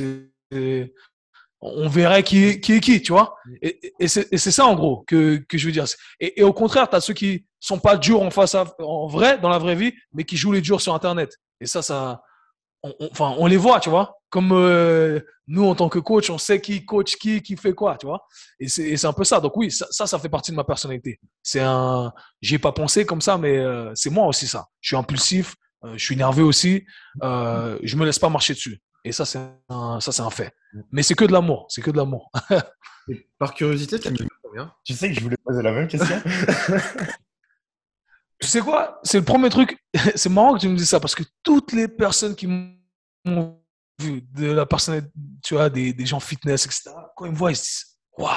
Speaker 1: on verrait qui est, qui tu vois. Et, c'est ça, en gros, que, je veux dire. Et, au contraire, tu as ceux qui sont pas durs en face en vrai, dans la vraie vie, mais qui jouent les durs sur Internet. Et ça, ça, enfin, on les voit, tu vois. Comme euh, nous, en tant que coach, on sait qui coach qui, qui fait quoi, tu vois. Et c'est un peu ça. Donc oui, ça, ça, fait partie de ma personnalité. C'est un, j'ai pas pensé comme ça, mais euh, c'est moi aussi ça. Je suis impulsif, euh, je suis nerveux aussi. Euh, je me laisse pas marcher dessus. Et ça, c'est un, ça, c'est un fait. Mais c'est que de l'amour. C'est que de l'amour.
Speaker 3: Par curiosité, tu as combien?
Speaker 2: Tu sais que je voulais poser la même question.
Speaker 1: tu sais quoi? C'est le premier truc. c'est marrant que tu me dises ça parce que toutes les personnes qui m'ont vu de la personne, tu vois, des, des, gens fitness, etc., quand ils me voient, ils se disent Waouh,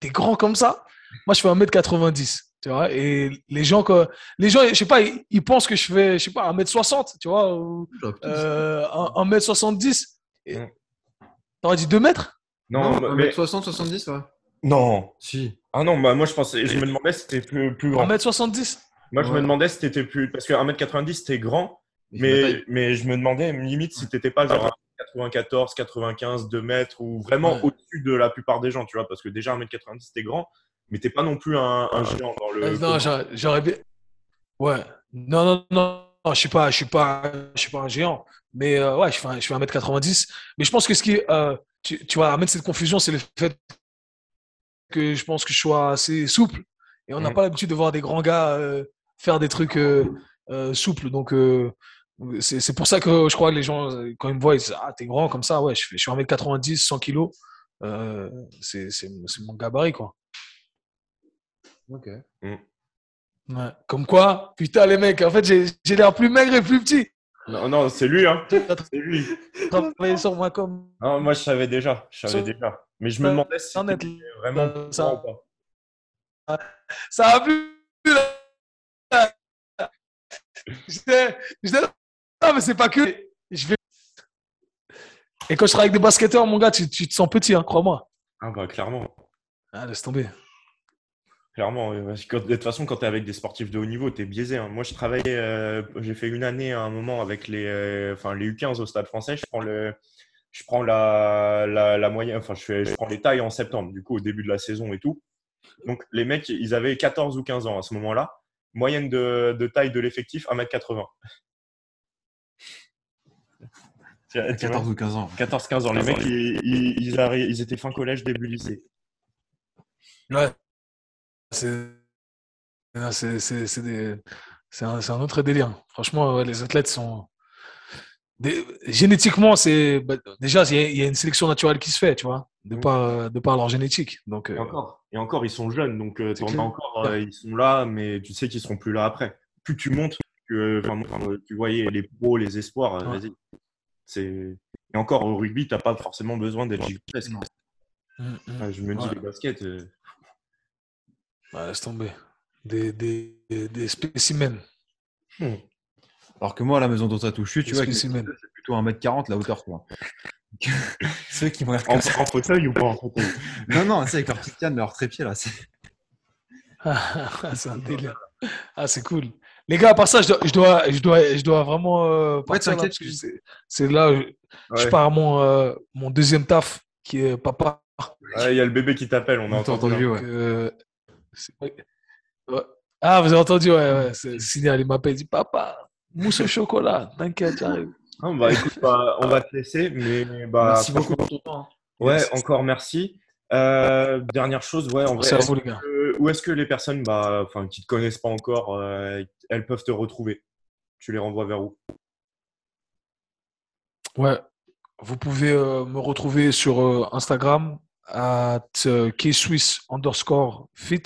Speaker 1: t'es grand comme ça Moi, je fais 1m90. Tu vois, et les gens, que, les gens, je sais pas, ils, pensent que je fais, je sais pas, 1m60, tu vois, ou euh, 1m70. T'aurais dit 2 mètres?
Speaker 3: Non, 1m60, 70, ouais.
Speaker 2: Non.
Speaker 3: Si.
Speaker 2: Ah non, bah moi je pensais, je me demandais si c'était plus, plus grand.
Speaker 1: 1m70
Speaker 2: Moi je me demandais si t'étais plus. Parce que 1m90 c'était grand, mais, mais je me demandais limite si t'étais pas genre 94, 95, 2 mètres ou vraiment au-dessus de la plupart des gens, tu vois, parce que déjà 1m90 c'était grand, mais t'es pas non plus un, géant dans le.
Speaker 1: Euh, non, j'aurais bien. Ouais. Non, non, non, non, je suis pas, je suis pas, je suis pas un géant. Mais euh, ouais, je fais, je fais 1m90. Mais je pense que ce qui, euh, tu, tu vois, amène cette confusion, c'est le fait que je pense que je sois assez souple. Et on n'a mm. pas l'habitude de voir des grands gars faire des trucs souples. Donc, c'est pour ça que je crois que les gens, quand ils me voient, ils disent Ah, t'es grand comme ça, ouais, je, fais, je suis 1m90, 100 kg. Euh, c'est mon gabarit, quoi.
Speaker 3: Ok.
Speaker 1: Mm. Ouais. Comme quoi, putain, les mecs, en fait, j'ai l'air plus maigre et plus petit.
Speaker 2: Non, non, c'est lui, hein. C'est lui.
Speaker 1: Travailler sur moi comme.
Speaker 2: Non, moi, je savais déjà. Je savais déjà. Mais je me demandais si c'était vraiment
Speaker 1: ça. Ou pas. Ça a plu. J'étais non, mais c'est pas que. Je vais... Et quand je travaille avec des basketteurs, mon gars, tu, tu te sens petit, hein, crois-moi.
Speaker 2: Ah, bah, clairement.
Speaker 1: Ah, laisse tomber.
Speaker 2: Clairement, de toute façon, quand tu es avec des sportifs de haut niveau, tu es biaisé. Hein. Moi, je travaillais, euh, j'ai fait une année à un moment avec les, euh, enfin, les U15 au stade français. Je prends, le, je prends la, la, la moyenne, enfin, je, fais, je prends les tailles en septembre, du coup, au début de la saison et tout. Donc, les mecs, ils avaient 14 ou 15 ans à ce moment-là. Moyenne de, de taille de l'effectif, 1m80.
Speaker 3: 14 ou 15 ans.
Speaker 2: 14-15 ans. Les mecs, ils, ils, étaient fin collège, début lycée.
Speaker 1: Ouais. C'est c'est un, un, autre délire. Franchement, les athlètes sont. Génétiquement, c'est bah, déjà il y, a une sélection naturelle qui se fait, tu vois, de par de par leur génétique. Donc
Speaker 2: et euh, encore, et encore, ils sont jeunes, donc euh, encore, euh, ils sont là, mais tu sais qu'ils seront plus là après. Plus tu montes, que tu voyais les pros, les espoirs, vas-y, et encore au rugby, tu n'as pas forcément besoin d'être gigantesque. Mmh, mmh. je me dis les baskets. Euh,
Speaker 1: laisse tomber. Des, des, des spécimens.
Speaker 3: Mmh. Alors que moi, à la maison dont ça touche, tu vois, c'est plutôt 1m40 la hauteur. Quoi.
Speaker 2: Ceux qui vont en, en fauteuil ou pas en fauteuil?
Speaker 3: Non, non, c'est avec leur petite canne, leur trépied là.
Speaker 1: Ah, c'est un délire. Ah, c'est cool. Les gars, à part ça, je dois, je dois, je dois, je dois vraiment euh, partir là, parce que c'est- c'est là, je, je
Speaker 2: Ouais.
Speaker 1: pars à mon, euh, mon deuxième taf, qui est papa.
Speaker 2: Ouais, Il y a le bébé qui t'appelle, on a entendu.
Speaker 3: entendu,
Speaker 2: hein.
Speaker 3: ouais.
Speaker 1: Donc, euh, ouais. Ouais. Ah, vous avez entendu, ouais, ouais. C'est signal, il m'appelle, il dit Papa, mousse au chocolat, t'inquiète, j'arrive.
Speaker 2: Bah, écoute, bah, on va te laisser, mais bah,
Speaker 3: Merci beaucoup pour ton temps. hein.
Speaker 2: Ouais, encore merci. Euh, dernière chose, ouais, en vrai,
Speaker 1: Merci à
Speaker 2: est-ce que- où est-ce que les personnes bah, qui ne te connaissent pas encore, euh, elles peuvent te retrouver? Tu les renvoies vers où?
Speaker 1: Ouais, vous pouvez euh, me retrouver sur Instagram at euh, kswiss underscore fit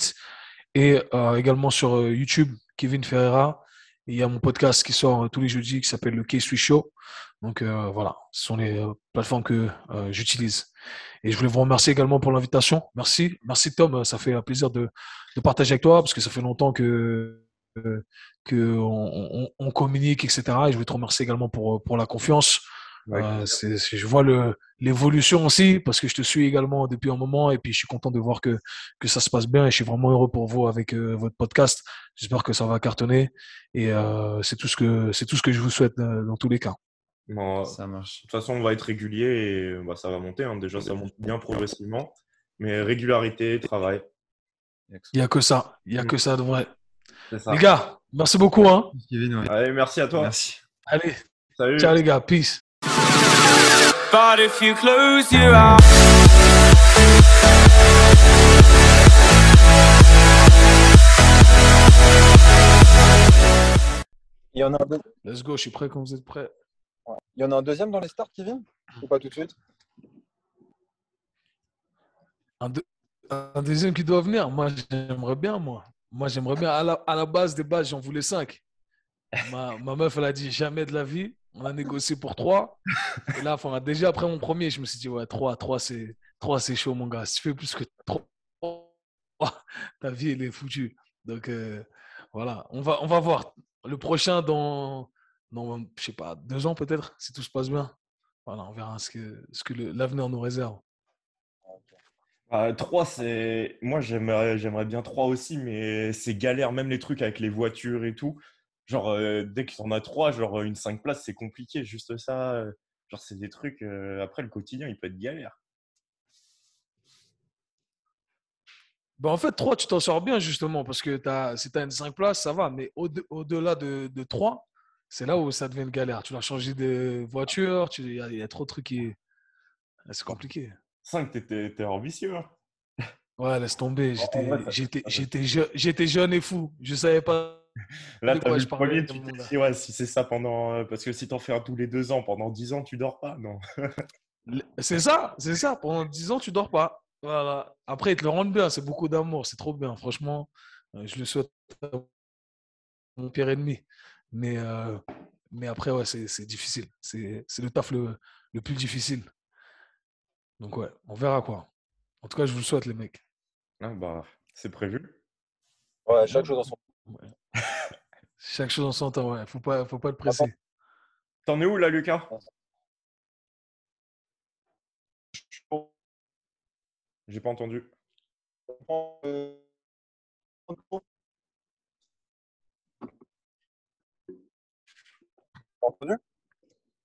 Speaker 1: et également sur YouTube Kevin Ferreira. Il y a mon podcast qui sort euh, tous les jeudis qui s'appelle le K-Swiss Show. Donc euh, voilà, ce sont les euh, plateformes que j'utilise. Et je voulais vous remercier également pour l'invitation. Merci, merci Tom, ça fait un plaisir de, de partager avec toi parce que ça fait longtemps que euh, que on, on- on communique, etc. Et je voulais te remercier également pour pour la confiance.
Speaker 2: Ouais,
Speaker 1: Euh, c'est- c'est- je vois l'évolution aussi parce que je te suis également depuis un moment et puis je suis content de voir que, que ça se passe bien et je suis vraiment heureux pour vous avec euh, votre podcast. J'espère que ça va cartonner et euh, c'est tout ce que c'est tout ce que je vous souhaite euh, dans tous les cas.
Speaker 2: Bon, de
Speaker 3: Ça marche.
Speaker 2: toute façon, on va être régulier et bah, ça va monter. hein. Déjà, ça monte bien progressivement. Mais régularité, travail,
Speaker 1: Il y a que ça, il y a que ça de vrai.
Speaker 2: ça.
Speaker 1: Les gars, merci beaucoup. Hein.
Speaker 2: Allez, merci à toi.
Speaker 3: Merci.
Speaker 1: Allez,
Speaker 2: Salut.
Speaker 1: ciao les gars, peace.
Speaker 4: But if you close your eyes.
Speaker 5: Il y en a un,
Speaker 1: Let's go, je suis prêt quand vous êtes prêts.
Speaker 5: il y en a un deuxième dans les starts qui vient Ou pas tout de suite?
Speaker 1: Un, deux- un deuxième qui doit venir. Moi, j'aimerais bien, moi. Moi, j'aimerais bien. À la, à la base des bases, j'en voulais cinq. Ma, ma meuf, elle a dit jamais de la vie. On a négocié pour trois. Et là, déjà après mon premier, je me suis dit, ouais, trois, trois, c'est, trois, c'est chaud, mon gars. Si tu fais plus que trois, ta vie, elle est foutue. Donc, euh, voilà. On va, on va voir. Le prochain, dans, dans, je sais pas, deux ans peut-être, si tout se passe bien. Voilà, on verra ce que, ce que l'avenir nous réserve.
Speaker 2: Ah, trois, c'est. Moi, j'aimerais, j'aimerais bien trois aussi, mais c'est galère, même les trucs avec les voitures et tout. Genre, euh, dès que t'en as trois, genre une 5 places, c'est compliqué, juste ça. euh, Genre, c'est des trucs. euh, Après, le quotidien, il peut être galère.
Speaker 1: Ben, en fait, 3, tu t'en sors bien justement parce que t'as, si tu as une 5 places, ça va. Mais au- au-delà de, de 3, c'est là où ça devient une galère. Tu dois changer de voiture, tu- il y, a- il y a trop de trucs qui. C'est compliqué.
Speaker 2: 5, t'étais t'es ambitieux. hein.
Speaker 1: Ouais, laisse tomber.
Speaker 2: En
Speaker 1: J'étais,
Speaker 2: vrai, ça-
Speaker 1: j'étais,
Speaker 2: ça-
Speaker 1: j'étais, je- j'étais jeune et fou. Je savais pas.
Speaker 2: Là, t'as
Speaker 1: quoi
Speaker 2: vu
Speaker 1: je
Speaker 2: le
Speaker 1: parlais,
Speaker 2: premier, tu t'es dit, ouais, si c'est ça pendant. euh, Parce que si t'en fais un tous les deux ans, pendant 10 ans, tu dors pas, non.
Speaker 1: C'est ça, c'est ça. Pendant 10 ans, tu dors pas. Voilà. Après, ils te le rendent bien. C'est beaucoup d'amour. C'est trop bien. Franchement, euh, je le souhaite à mon pire ennemi. Mais, euh, mais après, ouais, c'est c'est difficile. C'est c'est le taf le, le plus difficile. Donc, ouais, on verra quoi. En tout cas, je vous le souhaite, les mecs.
Speaker 2: Ah, bah, c'est prévu.
Speaker 5: Ouais, chaque chose dans son.
Speaker 1: Chaque chose en son temps, ouais. Faut pas, faut pas être pressé.
Speaker 2: T'en es où là, Lucas? J'ai pas entendu.
Speaker 5: Entendu?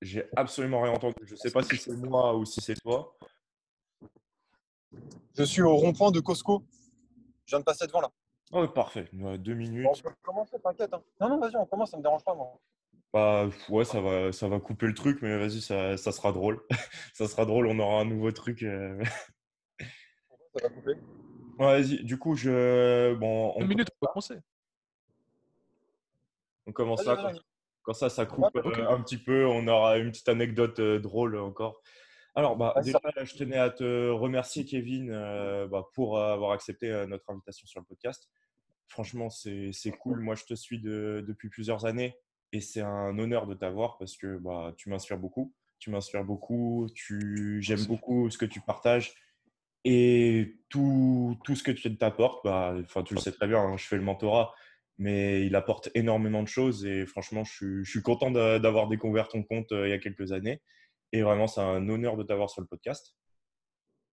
Speaker 2: J'ai absolument rien entendu. Je sais pas si c'est moi ou si c'est toi.
Speaker 5: Je suis au rond-point de Costco. Je viens de passer devant là.
Speaker 2: Oh, parfait. Deux minutes.
Speaker 5: Bon, on peut commencer, t'inquiète. hein. Non, non, vas-y, on commence, ça me dérange pas, moi.
Speaker 2: Bah, ouais, ça va, ça va couper le truc, mais vas-y, ça, ça sera drôle. ça sera drôle, on aura un nouveau truc. euh.
Speaker 5: Ça va couper.
Speaker 2: Ouais, vas-y, du coup, je. Bon, on,
Speaker 1: Une minute, on peut commencer.
Speaker 2: on commence là. Quand ça, ça coupe
Speaker 5: Ouais,
Speaker 2: euh, un petit peu, on aura une petite anecdote euh, drôle encore. Alors, bah, déjà, je tenais à te remercier, Kevin, euh, bah, pour euh, avoir accepté euh, notre invitation sur le podcast. Franchement, c'est cool. Moi, je te suis de- depuis plusieurs années et c'est un honneur de t'avoir parce que bah, tu m'inspires beaucoup. Tu m'inspires beaucoup. Tu... J'aime beaucoup ce que tu partages et tout, tout ce que tu t'apportes. Bah, tu le sais très bien, hein, je fais le mentorat mais il apporte énormément de choses et franchement, je suis, je suis content d'a- d'avoir découvert ton compte euh, il y a quelques années. Et vraiment, c'est un honneur de t'avoir sur le podcast.